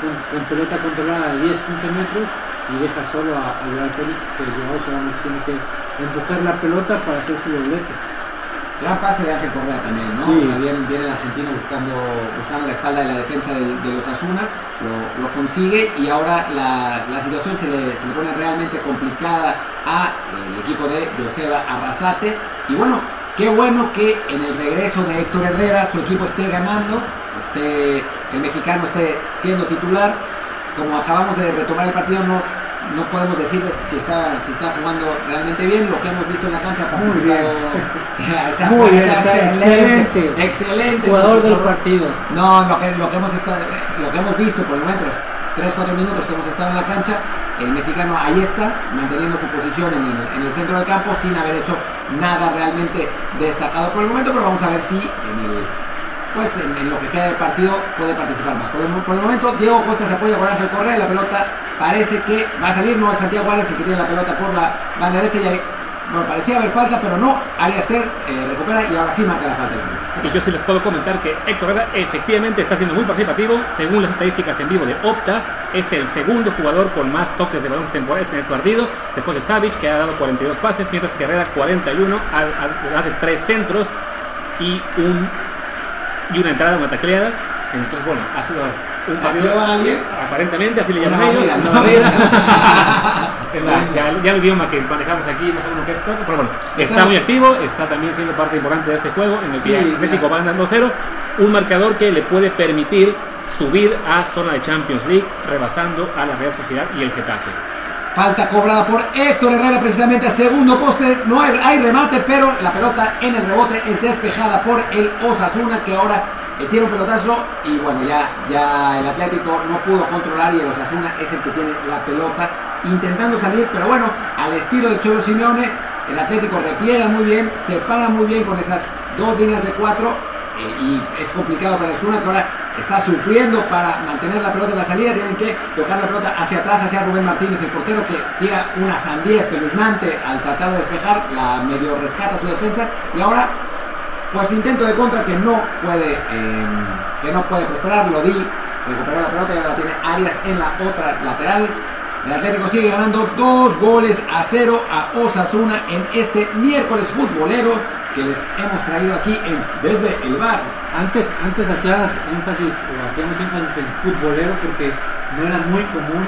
S3: con, pelota controlada de 10-15 metros y deja solo a, a Félix que Joao solamente tiene que empujar la pelota para hacer su doblete.
S1: Gran pase de Ángel Correa también, ¿no?
S3: Sí.
S1: O sea, viene, viene el argentino buscando, buscando la espalda de la defensa de, los Asuna, lo, lo consigue y ahora la, la situación se le, se le pone realmente complicada al equipo de Joseba Arrasate. Y bueno, qué bueno que en el regreso de Héctor Herrera su equipo esté ganando, esté, el mexicano esté siendo titular. Como acabamos de retomar el partido, no, no podemos decirles si está, si está jugando realmente bien. Lo que hemos visto en la cancha ha
S3: Muy
S1: participado. Está-
S3: Muy bien,
S1: está
S3: está excelente.
S1: Excelente.
S3: Jugador del partido.
S1: No, lo que, lo, que hemos estado, lo que hemos visto por el momento, los 3-4 minutos que hemos estado en la cancha, el mexicano ahí está, manteniendo su posición en el, en el centro del campo sin haber hecho nada realmente destacado por el momento, pero vamos a ver si en el pues en, en lo que queda del partido puede participar más. Por el, mo- por el momento, Diego Costa se apoya con Ángel Correa. La pelota parece que va a salir. No es Santiago Juárez el que tiene la pelota por la banda derecha. Y ahí bueno, parecía haber falta, pero no. Arias Ser eh, recupera y ahora sí marca la falta.
S2: Y yo sí les puedo comentar que Héctor Herrera efectivamente está siendo muy participativo. Según las estadísticas en vivo de Opta, es el segundo jugador con más toques de balón temporales en este partido. Después de Savage, que ha dado 42 pases, mientras que Herrera 41, hace 3 centros y, un, y una entrada, una tacleada. Entonces, bueno, ha sido un
S1: partido. a alguien?
S2: Aparentemente, así le llaman ellos.
S1: ¿no?
S2: barrida. Es la- ya, ya el idioma que manejamos aquí, no sabemos qué es, pero bueno, está
S1: Estamos-
S2: muy activo, está también siendo parte importante de este juego en el
S3: Sí,
S2: que Atlético va ganando 0. Un marcador que le puede permitir subir a zona de Champions League, rebasando a la Real Sociedad y el Getafe.
S1: Falta cobrada por Héctor Herrera precisamente segundo poste. No hay, hay remate, pero la pelota en el rebote es despejada por el Osasuna que ahora eh, un pelotazo y bueno, ya, ya el Atlético no pudo controlar y el Osasuna es el que tiene la pelota intentando salir, pero bueno, al estilo de Cholo Simeone, el Atlético repliega muy bien, se para muy bien con esas dos líneas de cuatro eh, y es complicado para Osasuna que ahora está sufriendo para mantener la pelota en la salida. Tienen que tocar la pelota hacia atrás, hacia Rubén Martínez, el portero que tira una sandía espeluznante al tratar de despejar, la medio rescata su defensa y ahora pues intento de contra que no puede eh, que no puede prosperar. Lo di, recuperó la pelota y ahora la tiene Arias en la otra lateral. El Atlético sigue ganando dos goles a cero a Osasuna en este miércoles futbolero que les hemos traído aquí Desde el Bar.
S3: Antes, antes hacías énfasis, o hacíamos énfasis en futbolero porque no era muy común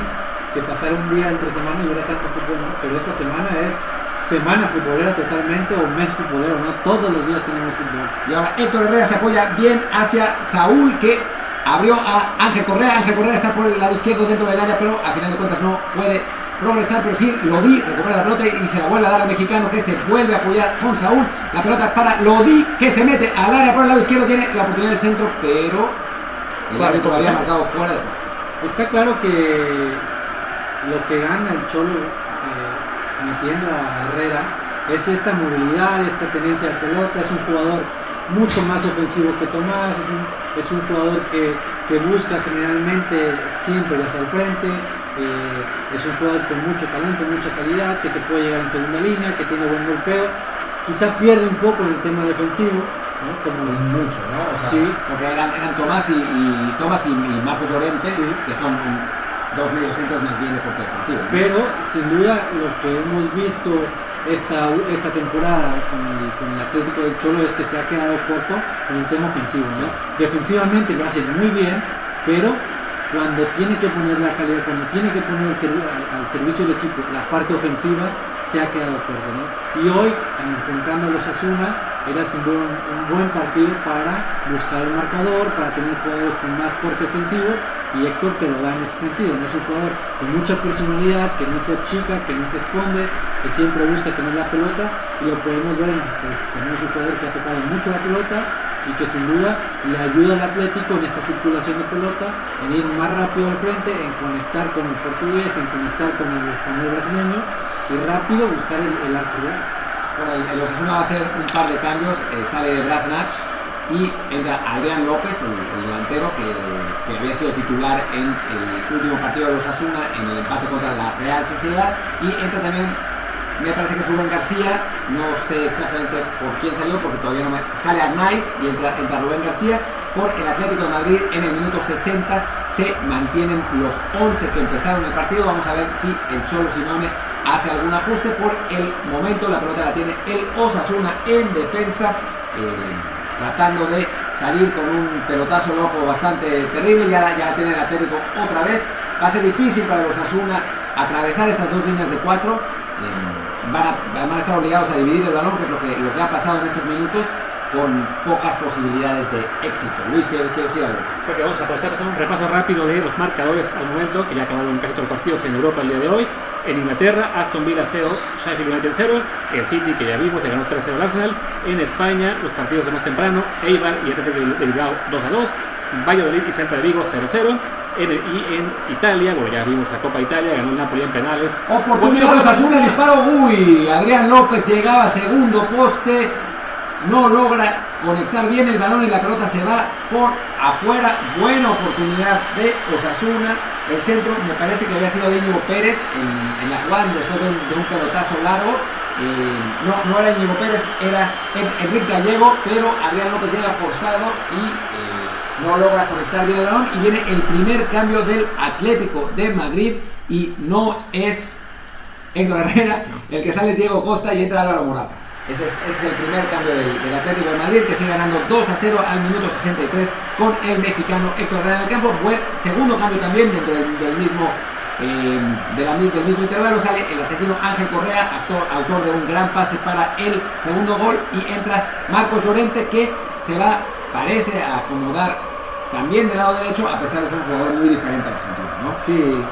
S3: que pasara un día entre semana y hubiera tanto fútbol, ¿no? Pero esta semana es semana futbolera totalmente o mes futbolero, ¿no? Todos los días tenemos fútbol.
S1: Y ahora Héctor Herrera se apoya bien hacia Saúl que abrió a Ángel Correa. Ángel Correa está por el lado izquierdo dentro del área, pero a final de cuentas no puede progresar. Pero sí, Lodi recupera la pelota y se la vuelve a dar al mexicano que se vuelve a apoyar con Saúl. La pelota para Lodi que se mete al área por el lado izquierdo. Tiene la oportunidad del centro, pero el árbitro lo había marcado fuera de juego.
S3: Está claro que lo que gana el Cholo eh, metiendo a Herrera es esta movilidad, esta tenencia de pelota, es un jugador mucho más ofensivo que Tomás, es un, es un jugador que, que busca generalmente siempre hacia el frente, eh, es un jugador con mucho talento, mucha calidad, que te puede llegar en segunda línea, que tiene buen golpeo, quizá pierde un poco en el tema defensivo, ¿no? como
S1: Mucho, ¿no? O sea,
S3: Sí.
S1: Porque eran, eran Tomás y, y Tomás y, y Marcos Llorente,
S3: Sí.
S1: que son un- dos mediocentros más bien de corte defensivo. ¿no?
S3: Pero sin duda lo que hemos visto esta, esta temporada con el, con el Atlético del Cholo es que se ha quedado corto en el tema ofensivo. ¿no? Defensivamente lo hacen muy bien, pero cuando tiene que poner la calidad, cuando tiene que poner el servi- al, al servicio del equipo la parte ofensiva, se ha quedado corto. ¿no? Y hoy, enfrentando a los Asuna, era sin duda un, un buen partido para buscar el marcador, para tener jugadores con más corte ofensivo y Héctor te lo da en ese sentido, no es un jugador con mucha personalidad, que no se achica, que no se esconde, que siempre busca tener la pelota y lo podemos ver en las estadísticas, ¿no? es un jugador que ha tocado mucho la pelota y que sin duda le ayuda al Atlético en esta circulación de pelota, en ir más rápido al frente, en conectar con el portugués, en conectar con el español brasileño y rápido buscar el, el arco. ¿no?
S1: Bueno, el, el Osasuna va a hacer un par de cambios. eh, sale Brasnach y entra Adrián López, el, el delantero que, había sido titular en el último partido de Osasuna en el empate contra la Real Sociedad. Y entra también, me parece que es Rubén García. No sé exactamente por quién salió porque todavía no me. Sale Arnaiz y entra, entra Rubén García. Por el Atlético de Madrid en el minuto 60 se mantienen los 11 que empezaron el partido. Vamos a ver si el Cholo Simeone hace algún ajuste. Por el momento la pelota la tiene el Osasuna en defensa. eh, tratando de salir con un pelotazo loco bastante terrible. Ya la, ya la tiene el Atlético otra vez. Va a ser difícil para el Osasuna atravesar estas dos líneas de cuatro. Eh, van, a, van a estar obligados a dividir el balón, que es lo que, lo que ha pasado en estos minutos, con pocas posibilidades de éxito. Luis, ¿quieres decir algo?
S2: Porque vamos a aprovechar para hacer un repaso rápido de los marcadores al momento, que ya acabaron casi todos los partidos en Europa el día de hoy. En Inglaterra, Aston Villa 0, Sheffield United 0, el City, que ya vimos, le ganó 3-0 al Arsenal. En España, los partidos de más temprano, Eibar y Atlético de Bilbao 2-2, Valladolid y Celta de Vigo 0-0. En el- y en Italia, bueno, ya vimos la Copa Italia, ganó el Napoli en penales.
S1: Oportunidad de Osasuna, el disparo. Uy, Adrián López llegaba a segundo poste. No logra conectar bien el balón y la pelota se va por afuera. Buena oportunidad de Osasuna. El centro me parece que había sido de Íñigo Pérez en, en la jugada después de un, de un pelotazo largo. eh, no, no era Íñigo Pérez, era En- Enrique Gallego, pero Adrián López llega forzado y eh, no logra conectar bien el balón. Y viene el primer cambio del Atlético de Madrid y no es Héctor Herrera, el que sale es Diego Costa y entra Álvaro Morata. Ese es, el primer cambio del, Atlético de Madrid que sigue ganando 2 a 0 al minuto 63 con el mexicano Héctor Herrera en el campo. Buen- segundo cambio también dentro del, mismo, eh, del mismo intervalo sale el argentino Ángel Correa, actor, autor de un gran pase para el segundo gol y entra Marcos Llorente que se va, parece a acomodar también del lado derecho a pesar de ser un jugador muy diferente al argentino. ¿no?
S3: Sí,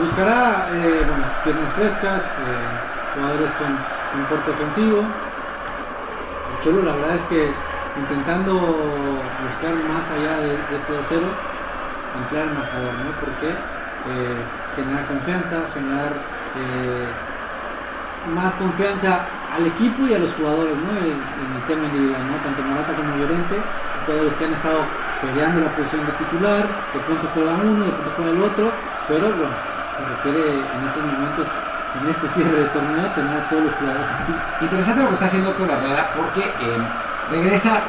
S3: buscará eh, bueno, piernas frescas, eh, jugadores con, con corte ofensivo. El Cholo la verdad es que intentando buscar más allá de, este 2-0, ampliar el marcador, ¿no? Porque eh, generar confianza, generar eh, más confianza al equipo y a los jugadores, ¿no? En, en el tema individual, ¿no? Tanto Morata como Llorente, jugadores que han estado peleando la posición de titular, de pronto juega uno, de pronto juega el otro, pero bueno, se requiere en estos momentos, en este cierre de torneo, tener a todos los jugadores activos.
S1: Interesante lo que está haciendo Héctor Herrera porque eh, regresa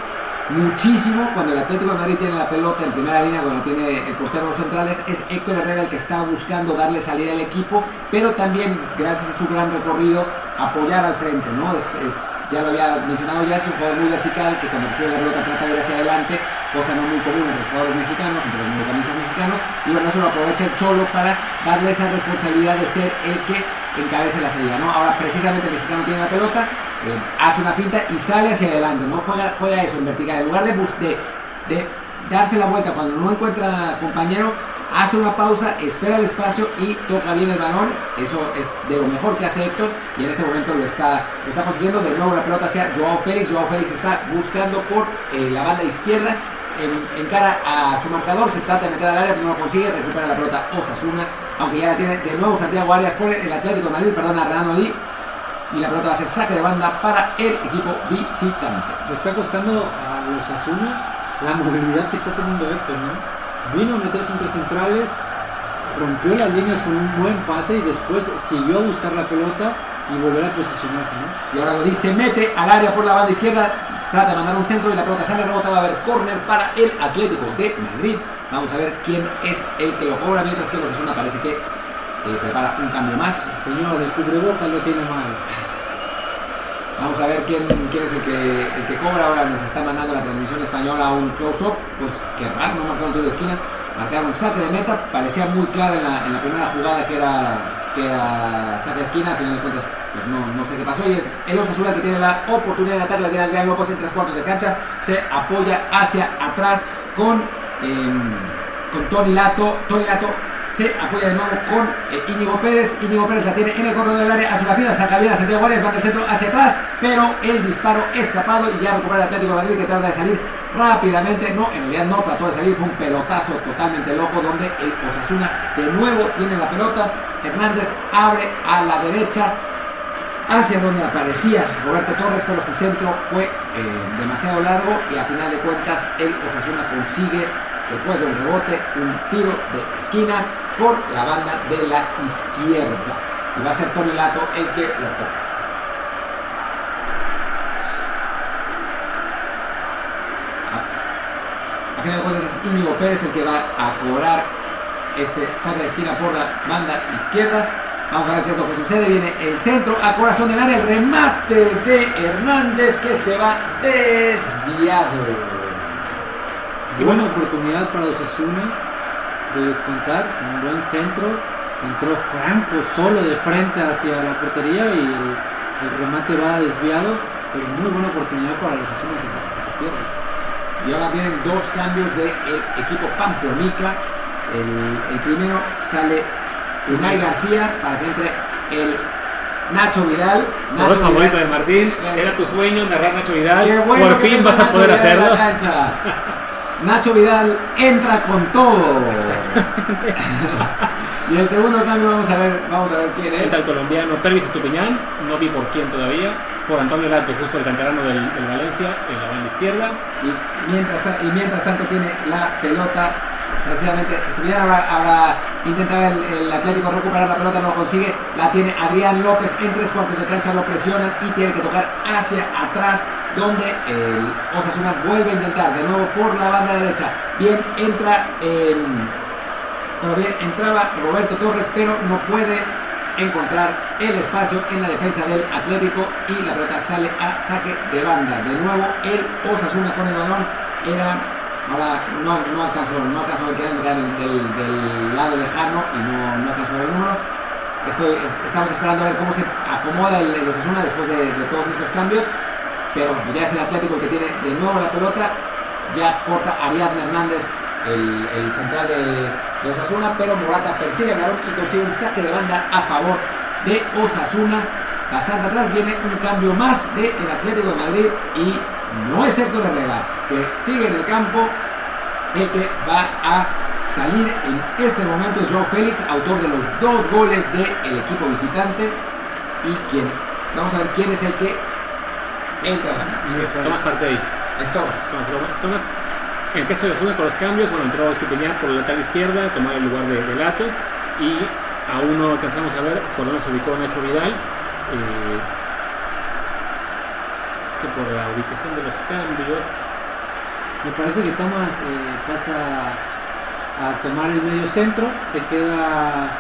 S1: muchísimo cuando el Atlético de Madrid tiene la pelota en primera línea, cuando tiene el portero los centrales, es Héctor Herrera el que está buscando darle salida al equipo, pero también gracias a su gran recorrido apoyar al frente, ¿no? Es, es- ya lo había mencionado ya, es un jugador muy vertical que cuando recibe la pelota trata de ir hacia adelante, cosa no muy común entre los jugadores mexicanos, entre los mediocampistas mexicanos, y bueno, eso lo aprovecha el Cholo para darle esa responsabilidad de ser el que encabece la salida, ¿no? Ahora precisamente el mexicano tiene la pelota, eh, hace una finta y sale hacia adelante, ¿no? Juega, juega eso en vertical, en lugar de, de, darse la vuelta cuando no encuentra compañero, hace una pausa, espera el espacio y toca bien el balón, eso es de lo mejor que hace Héctor y en ese momento lo está, lo está consiguiendo, de nuevo la pelota hacia Joao Félix, Joao Félix está buscando por eh, la banda izquierda, en, encara a su marcador, se trata de meter al área, pero no lo consigue, recupera la pelota Osasuna, aunque ya la tiene de nuevo Santiago Arias por el Atlético de Madrid, perdón, a Renan Odí, y la pelota va a ser saque de banda para el equipo visitante.
S3: Le está costando a los Asuna la movilidad que está teniendo Héctor, ¿no? Vino a meterse entre centrales, rompió las líneas con un buen pase y después siguió a buscar la pelota y volver a posicionarse, ¿no?
S1: Y ahora lo dice, mete al área por la banda izquierda, trata de mandar un centro y la pelota sale rebotada a ver córner para el Atlético de Madrid. Vamos a ver quién es el que lo cobra, mientras que Osasuna parece que eh, prepara un cambio más.
S3: Señor, el cubrebocas lo tiene mal.
S1: Vamos a ver quién, quién es el que, el que cobra. Ahora nos está mandando la transmisión española un close-up. Pues qué raro, no marcaron tiro de esquina. Marcaron un saque de meta. Parecía muy clara en la, en la primera jugada que era, que era saque de esquina. Al final de cuentas, pues no, no sé qué pasó. Y es el Osasuna que tiene la oportunidad de ataque. La tiene Adrián López en tres cuartos de cancha. Se apoya hacia atrás con, con Tony Lato. Tony Lato se apoya de nuevo con eh, Íñigo Pérez. Íñigo Pérez la tiene en el corredor del área, hace una fila, saca bien a Santiago Arias, va del centro hacia atrás, pero el disparo es tapado y ya recupera el Atlético de Madrid que trata de salir rápidamente. No, en realidad no trató de salir, fue un pelotazo totalmente loco donde el Osasuna de nuevo tiene la pelota. Hernández abre a la derecha hacia donde aparecía Roberto Torres, pero su centro fue eh, demasiado largo y a final de cuentas el Osasuna consigue, después de un rebote, un tiro de esquina por la banda de la izquierda. Y va a ser Tony Lato el que lo cobra. A, a final de cuentas es Íñigo Pérez el que va a cobrar este saque de esquina por la banda izquierda. Vamos a ver qué es lo que sucede. Viene el centro a corazón del área. El remate de Hernández que se va desviado.
S3: Buena oportunidad para Osasuna de descontar, un buen centro. Entró Franco solo de frente hacia la portería y el, el remate va desviado, pero muy buena oportunidad para los Osasuna que se, que se pierde.
S1: Y ahora vienen dos cambios del equipo Pamplonica. El, el primero sale Unai García para que entre el Nacho Vidal. Nacho
S2: favorito de. Martín. Era tu sueño narrar Nacho Vidal.
S1: Bueno
S2: Por fin vas a poder hacerlo.
S1: Nacho Vidal entra con todo. y el segundo cambio vamos a ver, vamos a ver quién es.
S2: Es el colombiano Pervis Estupiñán, no vi por quién todavía, por Antonio Lato, justo el canterano del, del Valencia, en la banda izquierda.
S1: Y mientras, y mientras tanto tiene la pelota precisamente estuvieran ahora, ahora intentaba el, el, Atlético recuperar la pelota, no lo consigue, la tiene Adrián López en tres cuartos de cancha, lo presionan y tiene que tocar hacia atrás donde el Osasuna vuelve a intentar de nuevo por la banda derecha. Bien, entra, eh, bueno, bien, entraba Roberto Torres, pero no puede encontrar el espacio en la defensa del Atlético y la pelota sale a saque de banda. De nuevo, el Osasuna con el balón era Ahora no, no alcanzó, no alcanzó a ver del, del, del, lado lejano y no, no alcanzó el número. Estoy, estamos esperando a ver cómo se acomoda el, el Osasuna después de, de, todos estos cambios. Pero bueno, ya es el Atlético el que tiene de nuevo la pelota. Ya corta Ariadne Hernández, el, central de, de, Osasuna. Pero Morata persigue el balón y consigue un saque de banda a favor de Osasuna. Bastante atrás viene un cambio más del de Atlético de Madrid y no es Héctor Herrera, que sigue en el campo, el que va a salir en este momento es Joao Félix, autor de los dos goles del equipo visitante y quien, vamos a ver quién es el que entra a la cancha.
S2: Tomás Partey.
S1: Es Tomás.
S2: Tomás. En el caso de Osuna con los cambios, bueno, entró Estupiñán por la lateral izquierda, tomar el lugar de, de Lato y aún no alcanzamos a ver por dónde se ubicó Nacho Vidal. Eh, que por la ubicación de los cambios.
S3: Me parece que Thomas eh, pasa a tomar el medio centro, se queda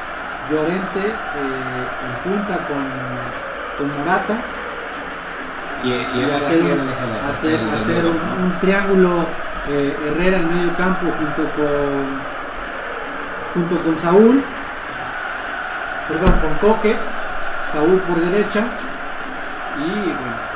S3: Llorente eh, en punta con, con Morata.
S1: Y, y,
S3: y hacer, un, hacer, hacer un, un, triángulo eh, Herrera en medio campo junto con junto con Saúl perdón con Coque Saúl por derecha y bueno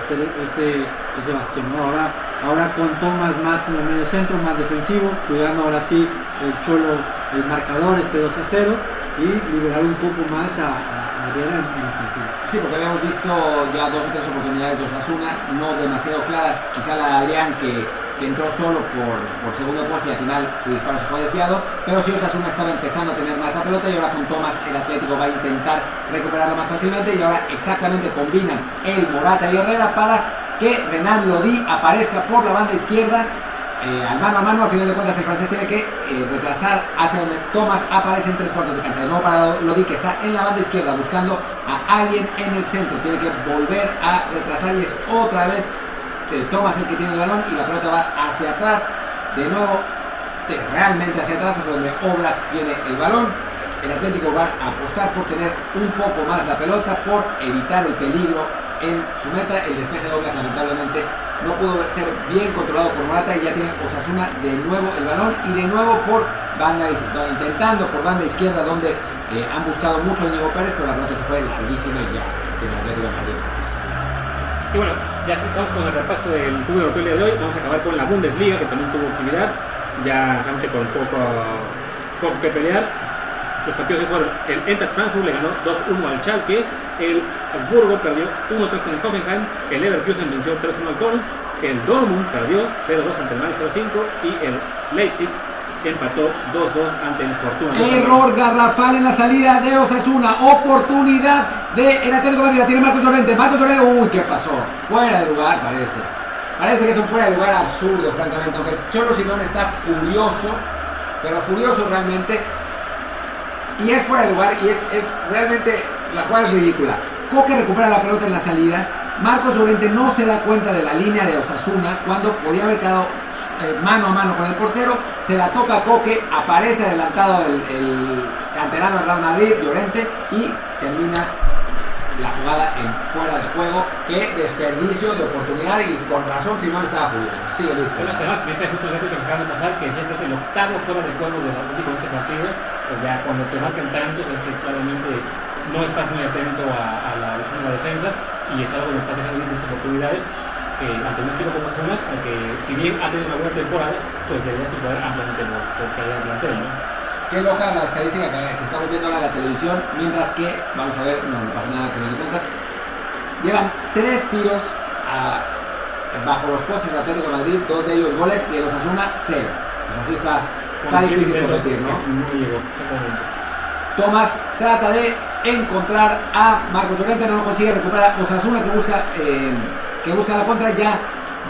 S3: hacer ese, ese bastión. ¿no? Ahora, ahora con Thomas más como medio centro, más defensivo, cuidando ahora sí el Cholo, el marcador, este 2 a 0, y liberar un poco más a, a En.
S1: Sí, porque habíamos visto ya dos o tres oportunidades de Osasuna, no demasiado claras, quizá la de Adrián que, que entró solo por, por, segundo puesto y al final su disparo se fue desviado, pero sí Osasuna estaba empezando a tener más la pelota y ahora con Thomas el Atlético va a intentar recuperarla más fácilmente. Y ahora exactamente combinan el Morata y Herrera para que Renan Lodi aparezca por la banda izquierda eh, al mano a mano, al final de cuentas el francés tiene que eh, retrasar hacia donde Thomas aparece en tres cuartos de cancha. De nuevo para Lodi que está en la banda izquierda buscando a alguien en el centro. Tiene que volver a retrasar y es otra vez eh, Thomas el que tiene el balón y la pelota va hacia atrás. De nuevo, de realmente hacia atrás, hacia donde Oblak tiene el balón. El Atlético va a apostar por tener un poco más la pelota, por evitar el peligro en su meta. El despeje de Oblak lamentablemente no pudo ser bien controlado por Morata y ya tiene Osasuna de nuevo el balón y de nuevo por banda intentando por banda izquierda donde eh, han buscado mucho a Diego Pérez pero la pelota se fue larguísima y ya tiene de Madrid
S2: y bueno, ya estamos con el repaso del fútbol europeo de hoy. Vamos a acabar con la Bundesliga, que también tuvo actividad, ya realmente con poco, poco que pelear. Los partidos fueron el Eintracht Frankfurt le ganó 2-1 al Schalke, el Augsburgo perdió 1-3 con el Hoffenheim, el Leverkusen venció 3-1 al Köln, el Dortmund perdió 0-2 ante el Mainz 05 y el Leipzig empató 2-2 ante el Fortuna.
S1: Error garrafal en la salida de Osasuna, oportunidad de el Atlético de Madrid, la tiene Marcos Llorente, Marcos Llorente, uy, ¿qué pasó? Fuera de lugar parece. Parece que es un fuera de lugar absurdo, francamente, aunque Cholo Simón está furioso, pero furioso realmente. Y es fuera de lugar y es, es realmente, la jugada es ridícula. Coque recupera la pelota en la salida, Marcos Llorente no se da cuenta de la línea de Osasuna cuando podía haber quedado eh, mano a mano con el portero, se la toca a Coque, aparece adelantado el, canterano Real Madrid, Llorente, y termina la jugada en fuera de juego. Qué desperdicio de oportunidad y con razón Simón estaba furioso. Sigue Luis.
S2: Pero además, me justo el que nos acaban de pasar, que siempre es el octavo fuera de juego del Atlético partido. Pues ya cuando te marcan tantos es que claramente no estás muy atento a, a la, a la defensa y es algo que estás dejando ir muchas oportunidades que ante un equipo como Osasuna, que si bien ha tenido una buena temporada, pues debería superar ampliamente por, por calidad de plantel, ¿no?
S1: Qué loca la estadística que, que estamos viendo ahora en la televisión, mientras que, vamos a ver, no, no pasa nada al final de cuentas, llevan tres tiros a, bajo los postes del Atlético de Madrid, dos de ellos goles y el Osasuna cero. Pues así está, está difícil competir, ¿no?
S2: No llegó, exactamente.
S1: Tomás trata de encontrar a Marcos Llorente, no lo consigue, recupera Osasuna que busca, eh, que busca la contra, ya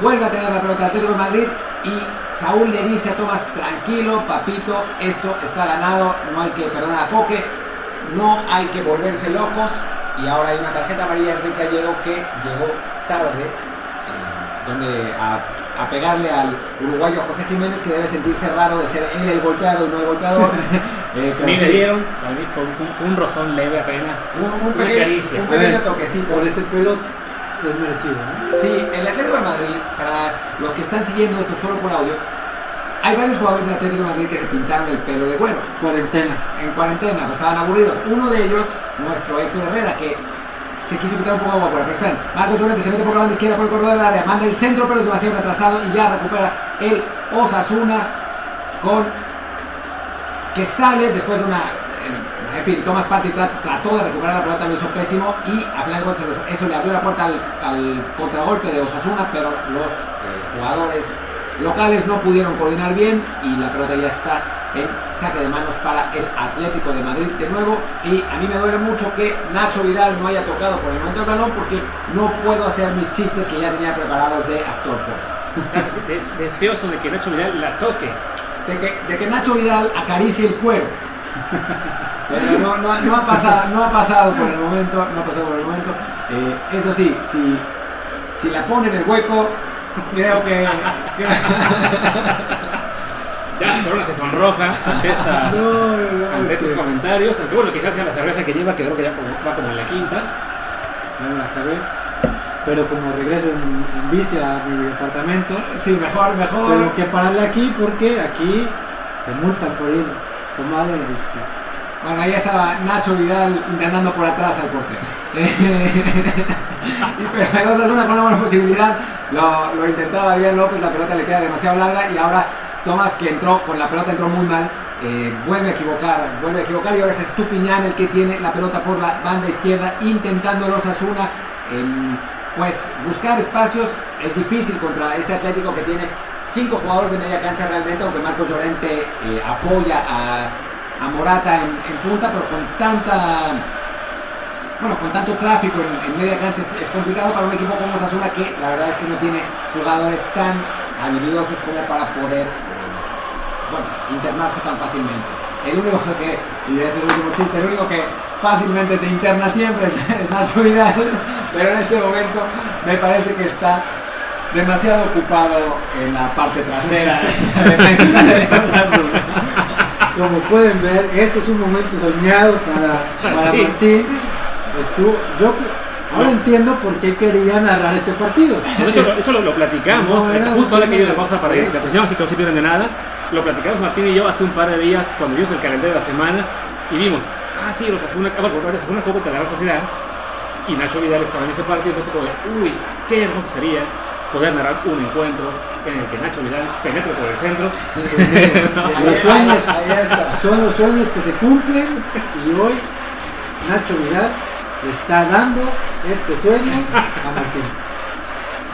S1: vuelve a tener la pelota Atlético de Madrid, Y Saúl le dice a Tomás, tranquilo, papito, esto está ganado, no hay que perdonar a Coque, no hay que volverse locos. Y ahora hay una tarjeta amarilla de Enrique Gallego que llegó tarde, eh, donde a, a pegarle al uruguayo José Jiménez, que debe sentirse raro de ser él el golpeado y no el golpeador. Eh,
S2: Ni
S1: sí,
S2: le dieron, para mí fue, fue- fue un rozón leve apenas.
S1: un, un pequeño,
S2: caricia.
S1: un
S3: A
S1: pequeño
S3: ver,
S1: toquecito.
S3: Por ese pelo es merecido, ¿no?
S1: Sí, el Atlético de Madrid, para los que están siguiendo esto solo por audio, hay varios jugadores del Atlético de Madrid que se pintaron el pelo de güero
S3: Cuarentena.
S1: en cuarentena, pues estaban aburridos. Uno de ellos, nuestro Héctor Herrera, que se quiso quitar un poco de agua pero esperen. Marcos Llorente se mete por la banda izquierda por el corredor del área, manda el centro, pero es demasiado retrasado y ya recupera el Osasuna con que sale después de una. En fin, Thomas Partey tra- trató de recuperar la pelota, lo hizo pésimo y a final de cuentas eso- le abrió la puerta al, al contragolpe de Osasuna, pero los eh, jugadores locales no pudieron coordinar bien y la pelota ya está en saque de manos para el Atlético de Madrid de nuevo. Y a mí me duele mucho que Nacho Vidal no haya tocado por el momento el balón porque no puedo hacer mis chistes que ya tenía preparados de actor porno.
S2: Estás des- deseoso de que Nacho Vidal la toque.
S1: de que, de que Nacho Vidal acaricie el cuero. Pero no, no, no ha pasado, no ha pasado por el momento, no ha pasado por el momento. Eh, eso sí, si, si la pone en el hueco, creo que...
S2: Corona se sonroja ante, esta-
S3: No, no, no.
S2: ante estos comentarios. Aunque bueno, quizás sea la cerveza que lleva, que creo que ya va como en la quinta.
S3: no la acabé. Pero como regreso en, en bici a mi departamento,
S1: Sí, mejor, mejor.
S3: tengo que pararle aquí porque aquí te multan por ir tomado en la bicicleta.
S1: Bueno, ahí estaba Nacho Vidal intentando por atrás al portero. pero con una buena posibilidad. Lo, lo intentaba Adrián López, la pelota le queda demasiado larga y ahora Tomás que entró, con la pelota entró muy mal, eh, vuelve a equivocar, vuelve a equivocar y ahora es Estupiñán el que tiene la pelota por la banda izquierda intentando los Osasuna. em, pues buscar espacios es difícil contra este Atlético que tiene cinco jugadores de media cancha realmente, aunque Marcos Llorente eh, apoya a, Morata en, punta, pero con tanta bueno, con tanto tráfico en, media cancha es, complicado para un equipo como Osasuna que la verdad es que no tiene jugadores tan habilidosos como para poder bueno, internarse tan fácilmente. El único que, y ese es el último chiste, el único que fácilmente se interna siempre es, Nacho Vidal, pero en este momento me parece que está demasiado ocupado en la parte trasera de la defensa de Osasuna.
S3: Como pueden ver, este es un momento soñado para, para. Martín. Estuvo, yo ahora entiendo por qué quería narrar este partido.
S2: Lo, eso lo, lo platicamos,
S3: No,
S2: justo ahora que dio la pausa para ir, la atención, así que no se pierden de nada. Lo platicamos Martín y yo hace un par de días cuando vimos el calendario de la semana y vimos, ah, sí, los Asuna, ah, bueno, los Asuna jugó contra la Real Sociedad y Nacho Vidal estaba en ese partido, entonces como de, uy, qué hermoso sería poder narrar un encuentro en el que Nacho Vidal penetre por el centro.
S3: Los sueños
S1: Ahí está.
S3: son los sueños que se cumplen y hoy Nacho Vidal le está dando este sueño a Martín.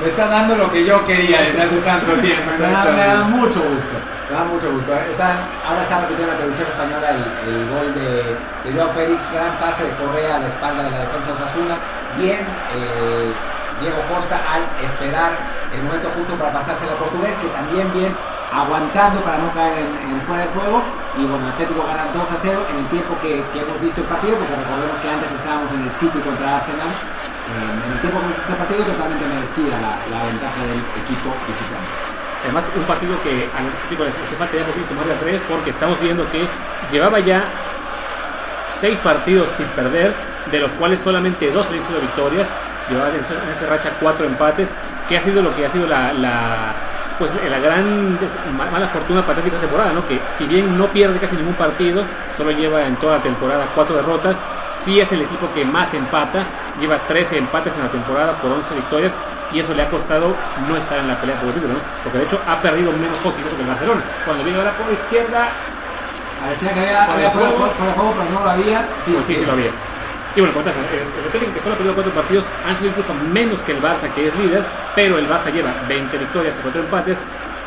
S1: Me está dando lo que yo quería desde hace tanto tiempo. Me da, me da mucho gusto. Me da mucho gusto. Están, ahora está repitiendo en la televisión española el, el gol de, de Joao Félix. Gran pase de Correa a la espalda de la defensa de Osasuna. Bien, eh, Diego Costa al esperar el momento justo para pasársela al portugués, que también bien aguantando para no caer en, fuera de juego. Y bueno, Atlético gana 2 a 0 en el tiempo que, que hemos visto el partido, porque recordemos que antes estábamos en el City contra Arsenal. Eh, en el tiempo que hemos visto el partido, totalmente merecida la, la ventaja del equipo visitante.
S2: Además, un partido que al Atlético le hace falta ya por fin sumarle a tres porque estamos viendo que llevaba ya seis partidos sin perder, de los cuales solamente dos habían sido victorias, llevaba en esa, racha cuatro empates, que ha sido lo que ha sido la, pues, la gran mala fortuna para esta temporada, ¿no? que si bien no pierde casi ningún partido, solo lleva en toda la temporada cuatro derrotas, sí es el equipo que más empata, lleva 13 empates en la temporada por 11 victorias, y eso le ha costado no estar en la pelea por el título, ¿no? porque de hecho ha perdido menos posibles que el Barcelona. Cuando viene ahora por izquierda,
S1: Parecía que había,
S2: Fuera
S1: había
S2: de
S1: fuera,
S2: juego.
S1: fuera de juego, pero no lo había. Sí,
S2: pues sí, sí lo había. Y bueno, cuentas, el, Atlético que solo ha perdido cuatro partidos han sido incluso menos que el Barça, que es líder, pero el Barça lleva 20 victorias y 4 empates,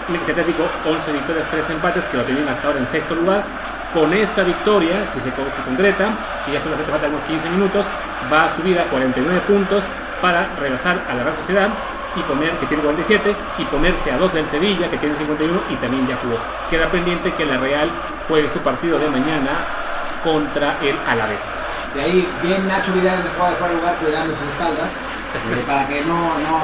S2: mientras que Atlético 11 victorias, 3 empates, que lo tenían hasta ahora en sexto lugar. Con esta victoria, si se, se concreta, que ya solo hace falta unos 15 minutos, va a subir a 49 puntos para rebasar a la Real Sociedad y poner, que tiene 47, y ponerse a dos del Sevilla, que tiene 51 y también ya jugó. Queda pendiente que la Real juegue su partido de mañana contra el Alavés.
S1: De ahí, bien Nacho Vidal en el juego de fuera de lugar cuidando sus espaldas, eh, para que no, no,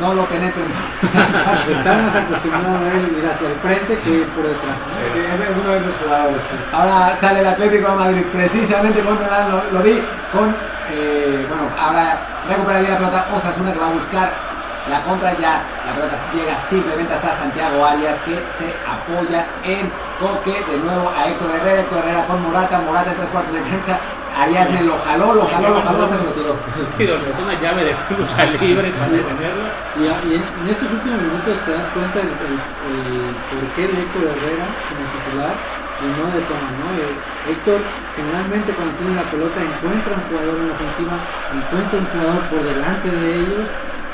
S1: no lo penetren.
S3: Está más acostumbrado a él ir hacia el frente que ir por detrás. ¿no?
S1: Sí, ese es uno de esos jugadores. Ahora sale el Atlético de Madrid, precisamente contra lo, lo vi con, eh, bueno, ahora recupera bien la pelota Osasuna que va a buscar la contra ya, la pelota llega simplemente hasta Santiago Arias que se apoya en Coque, de nuevo a Héctor Herrera, Héctor Herrera con Morata, Morata en tres cuartos de cancha, Ariadne lo jaló, lo jaló, lo jaló hasta que lo tiró.
S2: Sí, es una llave de lucha libre para detenerlo.
S3: Y, a- y en, en estos últimos minutos te das cuenta el, el, el porqué de Héctor Herrera como titular y no de Toma, ¿no? Eh, Héctor generalmente cuando tiene la pelota encuentra un jugador en la ofensiva, encuentra un jugador por delante de ellos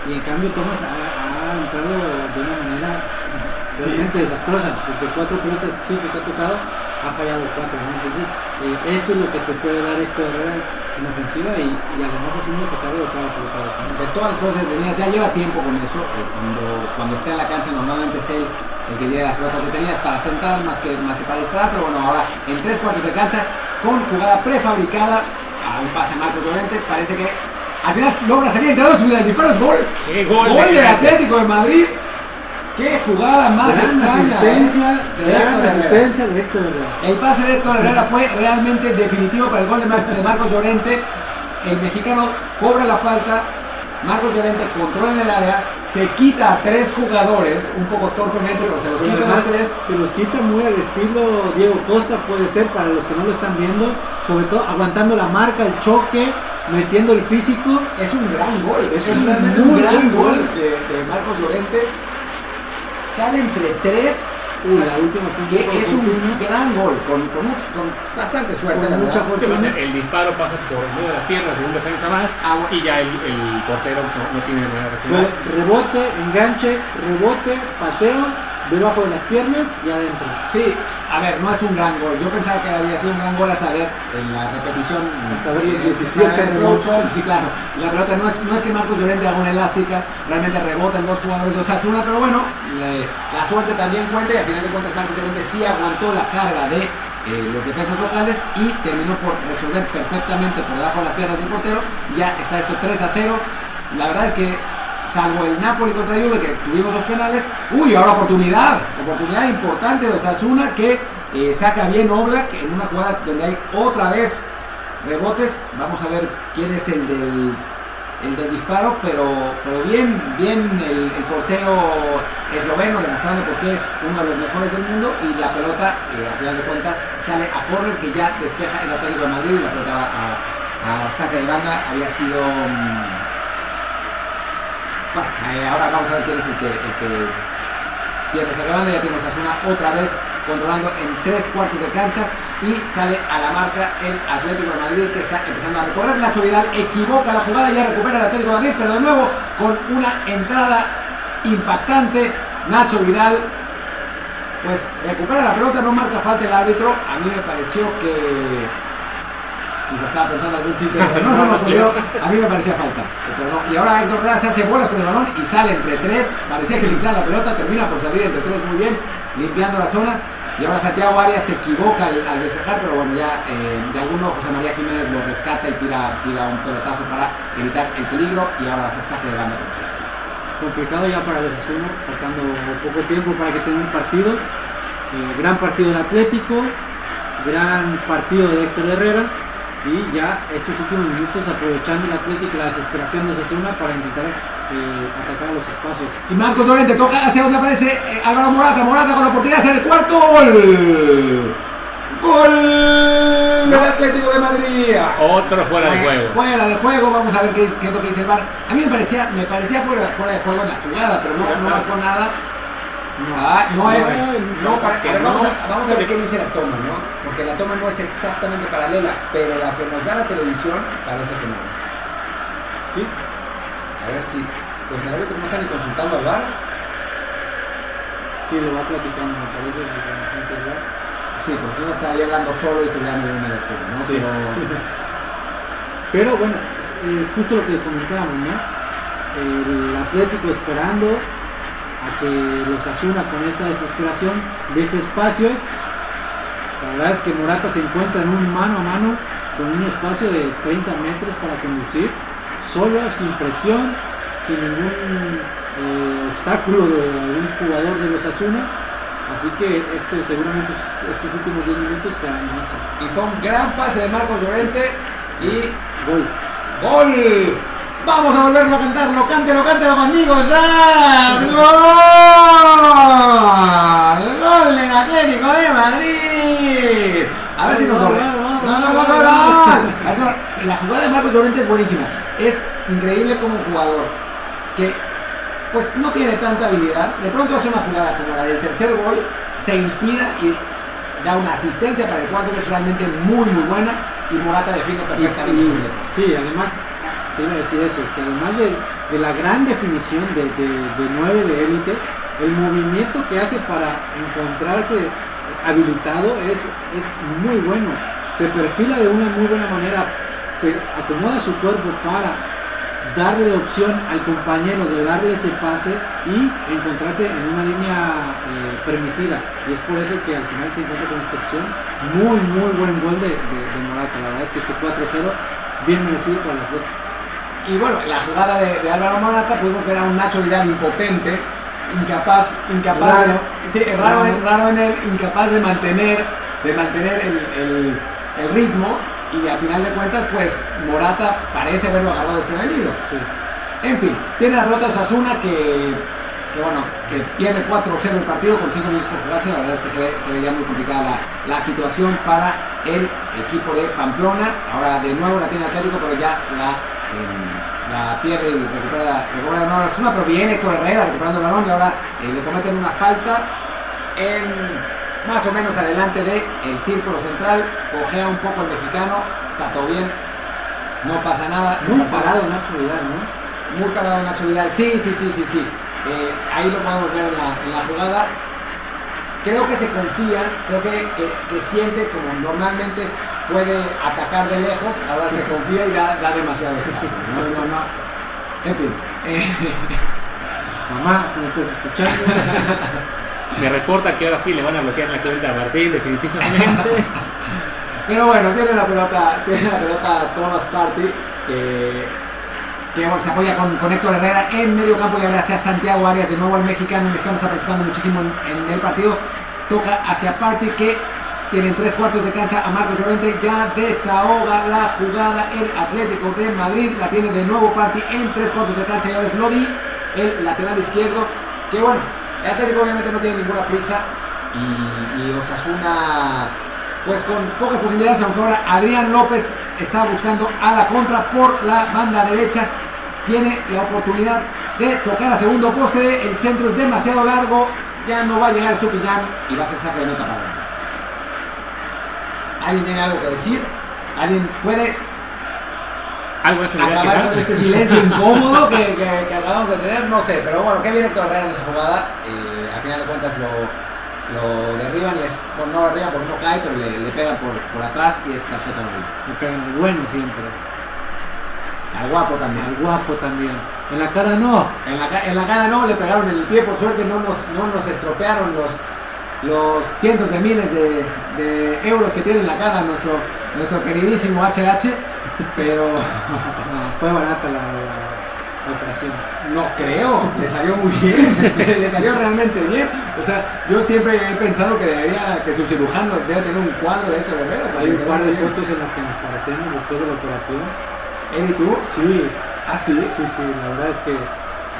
S3: y en cambio Thomas ha, ha entrado de una manera realmente desastrosa, porque cuatro pelotas cinco que ha tocado ha fallado cuatro, ¿no? Entonces eh, eso es lo que te puede dar Héctor Herrera en ofensiva y, y además haciéndose cargo de cada pelota de
S1: todas las cosas detenidas, ya lleva tiempo con eso, eh, cuando, cuando está en la cancha normalmente es él el que tiene las pelotas detenidas para centrar más que, más que para disparar, pero bueno, ahora en tres cuartos de cancha, con jugada prefabricada, a un pase Marcos Llorente, parece que al final logra salir entre dos y el disparo es gol.
S2: ¡Qué gol!
S1: Gol
S2: de-
S1: del Atlético de Madrid. Qué jugada más
S3: Gran
S1: extraña.
S3: asistencia,
S1: ¿eh? De
S3: gran asistencia de Héctor Herrera.
S1: El pase de Héctor Herrera fue realmente definitivo para el gol de, Mar- de Marcos Llorente. El mexicano cobra la falta. Marcos Llorente controla el área, se quita a tres jugadores, un poco torpemente, pero se los quita a los
S3: además
S1: tres.
S3: se los quita muy al estilo Diego Costa, puede ser para los que no lo están viendo, sobre todo aguantando la marca, el choque, metiendo el físico.
S1: Es un gran gol,
S3: Es
S1: es,
S3: un muy
S1: un gran
S3: buen
S1: gol
S3: gol.
S1: de, de Marcos Llorente. Sale entre tres,
S3: Uy, la última fue
S1: que es un
S3: oportuna.
S1: gran gol, con, con, mucho- con bastante suerte.
S3: Con
S1: la
S3: mucha
S1: verdad.
S2: Pues,
S3: fortuna.
S2: el disparo pasa por medio de las piernas de un defensa más
S1: Ah, bueno.
S2: y ya el, el portero no, no tiene manera de reaccionar.
S3: rebote, enganche, rebote, pateo, debajo de las piernas y adentro.
S1: Sí, a ver, no es un gran gol. Yo pensaba que había sido un gran gol hasta ver en la repetición.
S3: Hasta ver los
S1: eh,
S3: 17
S1: hasta ver el
S3: rebotes.
S1: close-up, Y claro, la pelota no es, no es que Marcos Llorente haga una elástica, realmente rebota en dos jugadores de Osasuna, pero bueno, le- la suerte también cuenta y al final de cuentas Marcos Llorente sí aguantó la carga de eh, los defensas locales y terminó por resolver perfectamente por debajo de las piernas del portero. Ya está esto 3 a 0. La verdad es que salvo el Napoli contra Juve que tuvimos dos penales, uy, ahora oportunidad, oportunidad importante de Osasuna que eh, saca bien Oblak en una jugada donde hay otra vez rebotes, vamos a ver quién es el del el del disparo, pero, pero bien, bien el, el portero esloveno demostrando por qué es uno de los mejores del mundo y la pelota, eh, al final de cuentas, sale a corner que ya despeja el Atlético de Madrid y la pelota va a, a saca de banda, había sido... mm, bueno, eh, ahora vamos a ver quién es el que, el que tiene esa banda. Ya tenemos a Asuna otra vez controlando en tres cuartos de cancha y sale a la marca el Atlético de Madrid que está empezando a recorrer. Nacho Vidal equivoca la jugada y ya recupera el Atlético de Madrid, pero de nuevo con una entrada impactante. Nacho Vidal pues recupera la pelota, no marca falta el árbitro. A mí me pareció que y lo estaba pensando algún chiste, no se me ocurrió. A mí me parecía falta. eh, Pero no. Y ahora Héctor Herrera se hace bolas con el balón y sale entre tres. Parecía que limpiaba la pelota, termina por salir entre tres muy bien, limpiando la zona. Y ahora Santiago Arias se equivoca al, despejar, pero bueno, ya eh, de alguno José María Jiménez lo rescata y tira, tira un pelotazo para evitar el peligro. Y ahora va a ser saque de banda.
S3: Complicado ya para el Osasuna, faltando poco tiempo para que tenga un partido. Eh, gran partido del Atlético, gran partido de Héctor Herrera y ya estos últimos minutos aprovechando el Atlético y la desesperación de Osasuna para intentar eh, atacar a los espacios.
S1: Y Marcos Llorente toca hacia donde aparece eh, Álvaro Morata. Morata con la oportunidad en el cuarto gol. Gol del Atlético de Madrid.
S2: Otro fuera de juego.
S1: Fuera de juego, vamos a ver qué es, qué es lo que dice el VAR. A mí me parecía, me parecía fuera, fuera de juego en la jugada, pero no, no marcó nada. Ah, no es. No, para- a ver, vamos, a, vamos a ver qué dice la toma, ¿no? Porque la toma no es exactamente paralela, pero la que nos da la televisión parece que no es.
S3: Sí,
S1: A ver si. Pues el árbitro no está ni consultando al VAR.
S3: sí, lo va platicando, me parece, con la gente del VAR.
S1: Sí, porque si no estaría hablando solo y sería medio una locura, ¿no?
S3: Sí.
S1: Pero.
S3: Pero bueno, es justo lo que comentábamos, ¿no? el Atlético esperando a que los Asuna con esta desesperación deje espacios. La verdad es que Morata se encuentra en un mano a mano con un espacio de 30 metros para conducir, solo, sin presión, sin ningún eh, obstáculo de algún jugador de los Asuna. Así que esto seguramente estos últimos 10 minutos quedan en eso.
S1: Y fue un gran pase de Marcos Llorente y
S3: Gol.
S1: ¡Gol! Vamos a volverlo a cantarlo, cántelo, cántelo conmigo, ya. ¡Gol! ¡Gol en Atlético de Madrid! A ver si nos No, La jugada de Marcos Llorente es buenísima. Es increíble como un jugador que pues no tiene tanta habilidad. De pronto hace una jugada como la del tercer gol, se inspira y da una asistencia para el cuarto que es realmente muy muy buena y Morata define perfectamente
S3: Y- y- sí, además, te iba a decir eso, que además de, de la gran definición de, de, de 9 de élite, el movimiento que hace para encontrarse habilitado es, es muy bueno. Se perfila de una muy buena manera, se acomoda su cuerpo para darle opción al compañero de darle ese pase y encontrarse en una línea eh, permitida. Y es por eso que al final se encuentra con esta opción. Muy, muy buen gol de, de, Morata. La verdad es que este 4-0 bien merecido para el Atlético.
S1: Y bueno, en la jugada de, de Álvaro Morata pudimos ver a un Nacho Vidal impotente, incapaz, incapaz
S3: Raro.
S1: de, sí, raro,
S3: Raro.
S1: raro en él, incapaz de mantener, de mantener el, el- el ritmo y a final de cuentas pues Morata parece haberlo agarrado desprevenido.
S3: Sí.
S1: En fin, tiene la pelota Osasuna que, que bueno, que pierde 4-0 el partido con 5 minutos por jugarse. La verdad es que se, ve, se veía muy complicada la, la situación para el equipo de Pamplona. Ahora de nuevo la tiene Atlético, pero ya la, em, la pierde y recupera, recupera de nuevo Osasuna. Pero viene Héctor Herrera recuperando el balón y ahora eh, le cometen una falta en más o menos adelante de el círculo central. Cojea un poco el mexicano, está todo bien. No pasa nada.
S3: Muy parado Nacho Vidal, ¿no?
S1: muy parado Nacho Vidal. Sí, sí, sí, sí, sí. Eh, ahí lo podemos ver en la, en la jugada. Creo que se confía, creo que, que- que siente como normalmente puede atacar de lejos, ahora se confía y da, da demasiado espacio. No, no, no. En fin. eh,
S3: Mamá, si me estás escuchando.
S2: Me reporta que ahora sí le van a bloquear la cuenta a Martín, definitivamente.
S1: pero bueno, tiene la pelota, tiene la pelota Thomas Party, que, que se apoya con, con Héctor Herrera en medio campo y ahora hacia Santiago Arias, de nuevo el mexicano, el mexicano está participando muchísimo en, el partido, toca hacia Party que tiene en tres cuartos de cancha a Marcos Llorente, ya desahoga la jugada el Atlético de Madrid, la tiene de nuevo Party en tres cuartos de cancha y ahora es Lodi, el lateral izquierdo, que bueno, el Atlético obviamente no tiene ninguna prisa y, y Osasuna pues con pocas posibilidades, aunque ahora Adrián López está buscando a la contra por la banda derecha, tiene la oportunidad de tocar a segundo poste, el centro es demasiado largo, ya no va a llegar Estupiñán y va a ser saque de meta para Granada. ¿Alguien tiene algo que decir? ¿Alguien puede
S2: Algo hecho
S1: acabar con este silencio incómodo que, que- que acabamos de tener? No sé, pero bueno, qué bien Héctor Herrera en esa jugada, eh, al final de cuentas lo, lo derriban y es, bueno, no lo derriban porque no cae, pero le, le pegan por, por atrás y es tarjeta amarilla.
S3: Me pegan al bueno siempre.
S1: Al guapo también.
S3: Al guapo también. En la cara no.
S1: En la, en la cara no, le pegaron en el pie, por suerte no nos, no nos estropearon los, los cientos de miles de, de euros que tiene en la cara nuestro, nuestro queridísimo HH, pero
S3: No, fue barata la operación.
S1: no creo, le salió muy bien, le salió realmente bien. O sea, yo siempre he pensado que debería, que su cirujano debe tener un cuadro de Héctor Herrera.
S3: Hay un par de
S1: bien.
S3: fotos en las que nos parecemos después de la operación.
S1: ¿Él y tú?
S3: Sí,
S1: ¿Ah, sí?
S3: sí, sí, la verdad es que.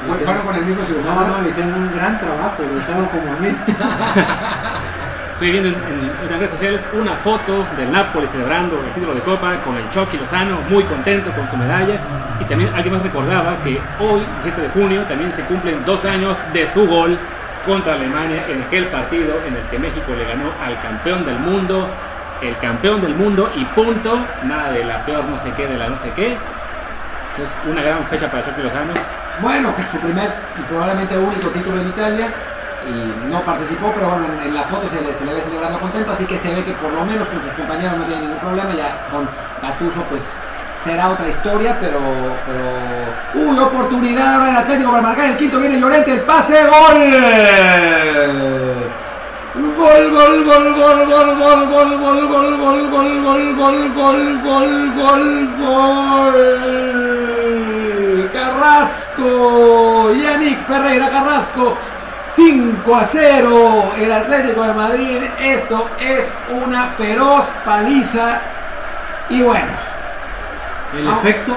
S1: ¿Fue- ¿Fueron con el mismo cirujano?
S3: No, no, le hicieron un gran trabajo, lo dejaron como a mí.
S2: Estoy viendo en, en- en redes sociales una foto del Napoli celebrando el título de Copa con el Chucky Lozano, muy contento con su medalla. Y también alguien más recordaba que hoy, 17 de junio, también se cumplen dos años de su gol contra Alemania en aquel partido en el que México le ganó al campeón del mundo, el campeón del mundo y punto, nada de la peor no sé qué, de la no sé qué. Entonces, una gran fecha para Chucky Lozano.
S1: Bueno, su primer y probablemente único título en Italia y no participó, pero bueno, en, en la foto se le, se le ve celebrando contento, así que se ve que por lo menos con sus compañeros no tiene ningún problema, ya con Gattuso pues será otra historia, pero, pero... ¡Uy, oportunidad ahora del Atlético para marcar el quinto! Viene Llorente, el pase, ¡gol! Gol, gol, gol, gol, gol, gol, gol, gol, gol, gol, gol, gol, gol, gol, gol, gol, gol. Carrasco, Yannick Ferreira Carrasco. 5 a 0 el Atlético de Madrid. Esto es una feroz paliza. Y bueno,
S3: El
S1: Ah.
S3: efecto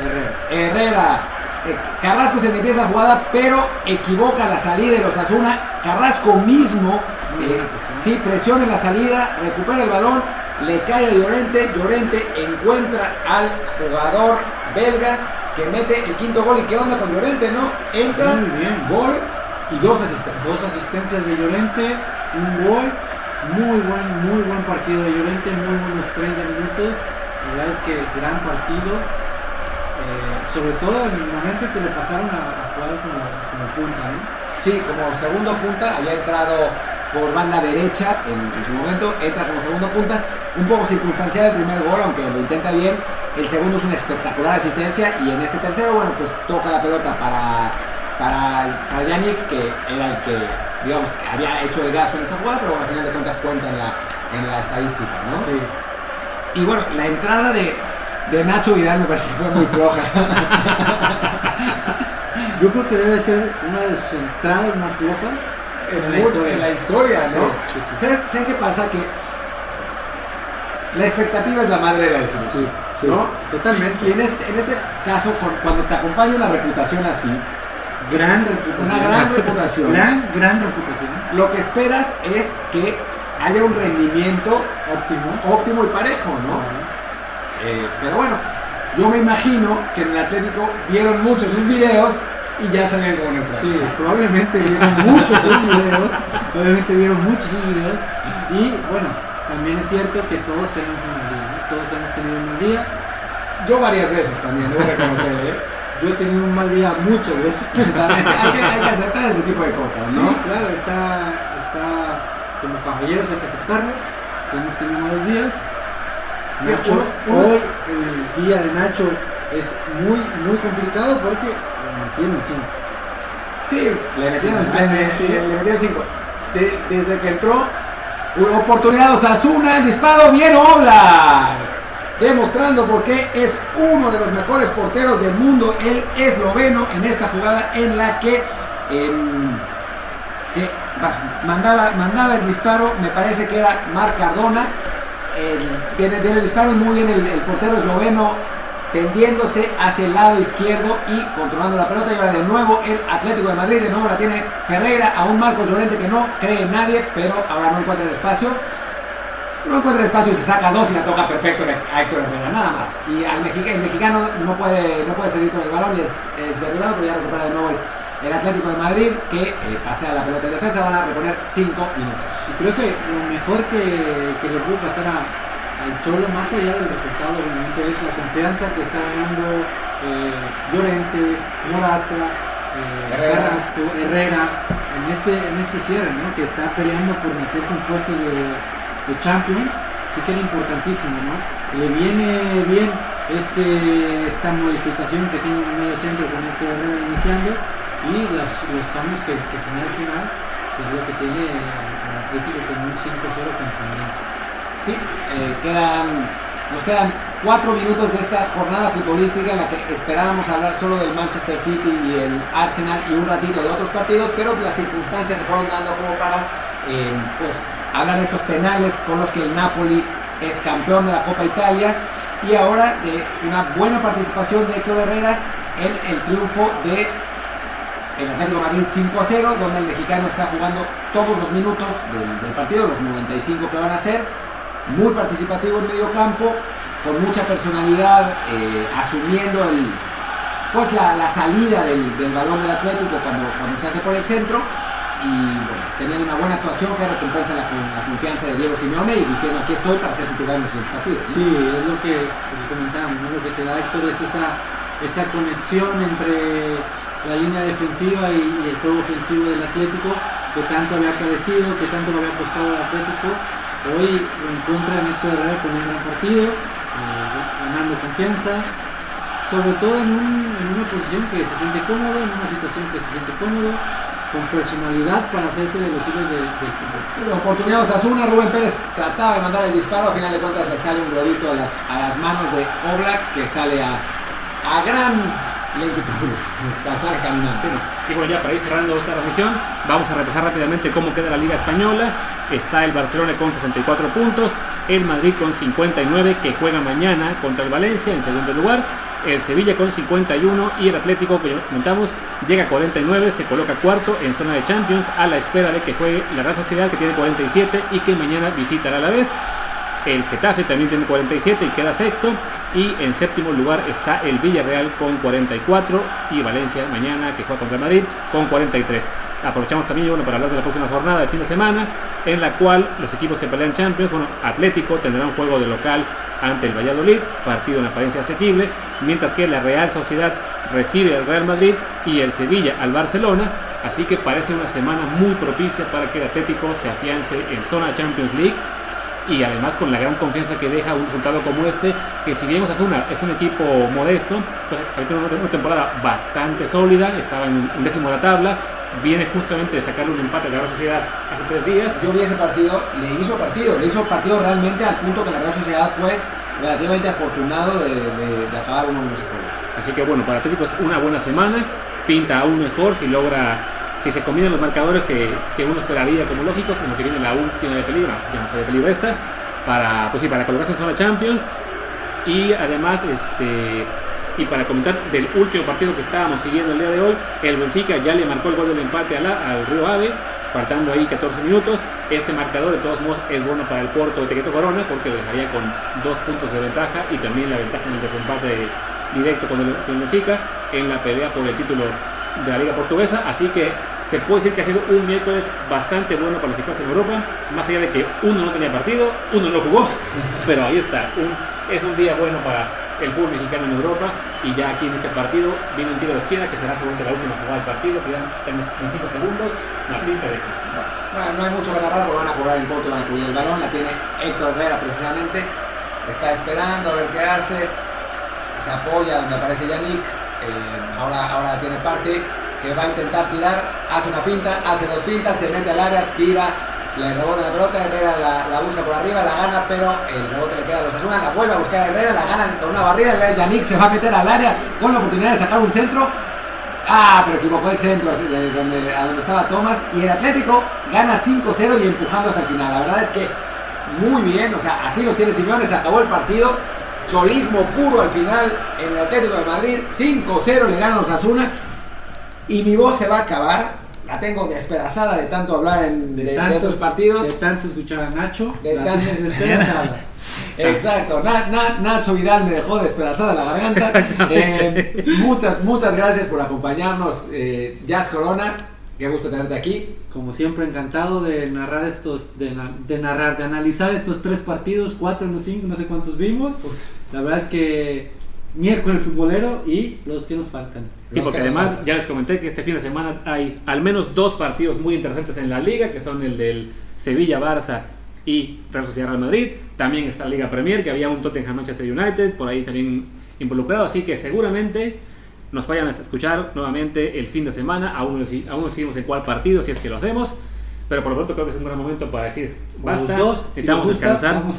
S3: Herrera.
S1: Herrera. eh, Carrasco es el que empieza la jugada, pero equivoca la salida de los Asuna. Carrasco mismo, eh, sí, presiona en la salida, recupera el balón, le cae a Llorente. Llorente encuentra al jugador belga que mete el quinto gol. ¿Y qué onda con Llorente? No, entra,
S3: Muy bien.
S1: gol y dos asistencias.
S3: Dos asistencias de Llorente, un gol, muy buen, muy buen partido de Llorente, muy buenos 30 minutos. La verdad es que gran partido, eh, sobre todo en el momento en que lo pasaron a, a jugar como, como punta, ¿no?
S1: Sí, como segundo punta, había entrado por banda derecha en, en su momento, entra como segundo punta, un poco circunstancial el primer gol, aunque lo intenta bien, el segundo es una espectacular asistencia y en este tercero, bueno, pues toca la pelota para, para, para Yannick, que era el que, digamos, que había hecho el gasto en esta jugada, pero al final de cuentas cuenta en la, en la estadística, ¿no?
S3: Sí.
S1: Y bueno, la entrada de, de Nacho Vidal me parece que fue muy floja.
S3: Yo creo que debe ser una de sus entradas más flojas
S1: en la, historia, en la historia, ¿no?
S3: Sí, sí, sí.
S1: ¿Sabes, sabes qué pasa? Que la expectativa es la madre de la desilusión, ¿no?
S3: totalmente.
S1: Y, en, este, en este caso, cuando te acompaña una reputación así,
S3: Gran reputación.
S1: Una gran reputación.
S3: Gran, gran reputación.
S1: lo que esperas es que haya un rendimiento
S3: Óptimo.
S1: óptimo y parejo, ¿no? Eh, pero bueno, yo me imagino que en el Atlético vieron mucho sus videos y ya sabían cómo entrar.
S3: Sí, probablemente vieron muchos sus videos, probablemente vieron muchos sus videos y bueno, también es cierto que todos tenemos un mal día, ¿no? todos hemos tenido un mal día.
S1: Yo varias veces también, debo reconocer, ¿eh?
S3: Yo he tenido un mal día muchas veces.
S1: También hay, que, hay que aceptar ese tipo de cosas,
S3: Sí,
S1: ¿no?
S3: claro, está, está como caballeros hay que aceptarlo, que hemos tenido malos días. Nacho,
S1: uno- uno-
S3: hoy el día de Nacho es muy, muy complicado porque lo metieron cinco.
S1: Sí, le metieron, le,
S3: Totalmente.
S1: le- le metieron cinco. De- desde que entró, oportunidad Osasuna, el disparo, bien Oblak. Demostrando por qué es uno de los mejores porteros del mundo, el esloveno, en esta jugada en la que, em, mandaba, mandaba el disparo, me parece que era Marc Cardona. Viene, viene el disparo y muy bien el, el portero esloveno tendiéndose hacia el lado izquierdo y controlando la pelota y ahora de nuevo el Atlético de Madrid, de nuevo la tiene Ferreira, a un Marcos Llorente que no cree en nadie, pero ahora no encuentra el espacio. No encuentra el espacio y se saca dos y la toca perfecto a Héctor Herrera, nada más. Y al mexica- el mexicano no puede, no puede seguir con el balón y es, es derribado, pero ya recupera de nuevo el, el Atlético de Madrid que eh, pasea la pelota en defensa, van a reponer cinco minutos.
S3: Y creo que lo mejor que, que le pudo pasar a, al Cholo, más allá del resultado, obviamente, es la confianza que está ganando eh, Llorente, Morata, eh,
S1: Herrera.
S3: Carrasco, Herrera, en este, en este cierre, ¿no? que está peleando por meterse en puestos de, de Champions, sí que era importantísimo, ¿no? Le viene bien este, esta modificación que tiene el medio centro con Héctor Herrera iniciando y las, los cambios que, que genera al final, que es lo que tiene el Atlético con un 5-0 contundente.
S1: Sí, eh, quedan, nos quedan cuatro minutos de esta jornada futbolística en la que esperábamos hablar solo del Manchester City y el Arsenal y un ratito de otros partidos, pero las circunstancias se fueron dando como para eh, pues, hablar de estos penales con los que el Napoli es campeón de la Copa Italia y ahora de una buena participación de Héctor Herrera en el triunfo de el Atlético Madrid 5 a 0, donde el mexicano está jugando todos los minutos del, del partido, los 95 que van a ser, muy participativo en medio campo, con mucha personalidad, eh, asumiendo el, pues la, la salida del, del balón del Atlético cuando, cuando se hace por el centro y bueno, teniendo una buena actuación que recompensa la, con- la confianza de Diego Simeone y diciendo aquí estoy para ser titular en los siguientes partidos. ¿no?
S3: Sí, es lo que, comentábamos, lo que te da Héctor es esa, esa conexión entre la línea defensiva y, el juego ofensivo del Atlético, que tanto había carecido, que tanto le había costado al Atlético. Hoy lo encuentra en Héctor Herrera con un gran partido, eh, ganando confianza, sobre todo en una posición que se siente cómodo, en una situación que se siente cómodo, con personalidad para hacerse de los hilos de- del fútbol.
S1: Tuve oportunidad Osasuna, Rubén Pérez trataba de mandar el disparo, al final de cuentas le sale un globito a las, a las manos de Oblak que sale a, a gran lentitud, Está- sale caminando.
S2: Sí, Y bueno, ya para ir cerrando esta transmisión, vamos a repasar rápidamente cómo queda la Liga Española. Está el Barcelona con 64 puntos, el Madrid con 59, que juega mañana contra el Valencia en segundo lugar, el Sevilla con 51 y el Atlético, que ya comentamos, llega a 49, se coloca cuarto en zona de Champions a la espera de que juegue la Real Sociedad, que tiene 47 y que mañana visita al Alavés. El Getafe también tiene 47 y queda sexto. Y en séptimo lugar está el Villarreal con 44 y Valencia mañana que juega contra Madrid con 43. Aprovechamos también bueno, para hablar de la próxima jornada del fin de semana en la cual los equipos que pelean Champions, bueno, Atlético tendrá un juego de local ante el Valladolid, partido en apariencia asequible, mientras que la Real Sociedad recibe al Real Madrid y el Sevilla al Barcelona, así que parece una semana muy propicia para que el Atlético se afiance en zona Champions League y además con la gran confianza que deja un resultado como este, que si bien Osasuna es un equipo modesto, pues ha una temporada bastante sólida, estaba en un décimo de la tabla, viene justamente de sacarle un empate a la Real Sociedad hace tres días.
S1: Yo vi ese partido, le hizo partido, le hizo partido realmente al punto que la Real Sociedad fue relativamente afortunado de, de- de acabar uno en ese juego.
S2: Así que bueno, para Atlético es una buena semana, pinta aún mejor si logra, si se combinan los marcadores que, que uno esperaría como lógicos, en lo que viene la última de peligro, ya no fue de peligro esta, para, pues sí, para colocarse en zona Champions y además este y para comentar del último partido que estábamos siguiendo el día de hoy, el Benfica ya le marcó el gol del empate a al Río Ave, faltando ahí 14 minutos. Este marcador de todos modos es bueno para el Porto de Tequeto Corona porque lo dejaría con dos puntos de ventaja y también la ventaja en el desempate directo con el, con el Benfica en la pelea por el título de la Liga Portuguesa. Así que se puede decir que ha sido un miércoles bastante bueno para los mexicanos en Europa, más allá de que uno no tenía partido, uno no jugó, pero ahí está, un- es un día bueno para el fútbol mexicano en Europa y ya aquí en este partido viene un tiro de esquina que será seguramente la última jugada del partido, que ya estamos en 5 segundos, Martín Tareco.
S1: Bueno, no hay mucho que narrar porque van a cobrar en corto, van a cubrir el balón, la tiene Héctor Herrera precisamente, está esperando a ver qué hace, se apoya donde aparece Yannick, eh, ahora, ahora tiene parte, que va a intentar tirar, hace una finta, hace dos fintas, se mete al área, tira, le rebota la pelota, Herrera la, busca por arriba, la gana, pero el rebote le queda a los Asuna, la vuelve a buscar a Herrera, la gana con una barrida, Yannick se va a meter al área con la oportunidad de sacar un centro, Ah, pero equivocó el centro donde, a donde estaba Thomas. Y el Atlético gana 5-0 y empujando hasta el final. La verdad es que muy bien, o sea, así los tiene Simeone, se acabó el partido. Cholismo puro al final en el Atlético de Madrid. 5-0 le ganan los Asuna. Y mi voz se va a acabar. La tengo despedazada de tanto hablar en, de, de otros partidos.
S3: De tanto escuchar a Nacho,
S1: De
S3: la
S1: tanto-
S3: despedazada.
S1: Exacto, Na- Na- Nacho Vidal me dejó despedazada la garganta. Eh, muchas, muchas gracias por acompañarnos, eh, Jazz Corona. Qué gusto tenerte aquí.
S3: Como siempre, encantado de narrar estos, de narrar, de analizar estos tres partidos, cuatro, no cinco, no sé cuántos vimos. La verdad es que miércoles futbolero y los que nos faltan.
S2: Sí, porque además ya les comenté que este fin de semana hay al menos dos partidos muy interesantes en la liga, que son el del Sevilla-Barça y Real Sociedad Real Madrid. También está la Liga Premier, que había un Tottenham Manchester United, por ahí también involucrado, así que seguramente nos vayan a escuchar nuevamente el fin de semana, aún aún no decidimos en cuál partido, si es que lo hacemos, pero por lo pronto creo que es un gran momento para decir, basta,
S3: dos, si
S2: necesitamos
S3: gusta,
S2: descansar.
S3: vamos,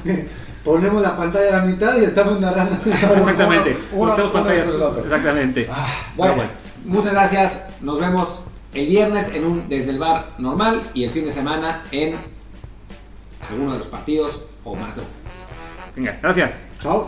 S3: ponemos la pantalla a la mitad y estamos narrando.
S2: Exactamente,
S1: Uno- uno
S2: pantallas-
S1: después del otro.
S2: exactamente.
S1: Ah, bueno, muchas gracias. Nos vemos el viernes en un desde el bar normal y el fin de semana en alguno de los partidos o más de uno.
S2: venga, gracias.
S3: Chao.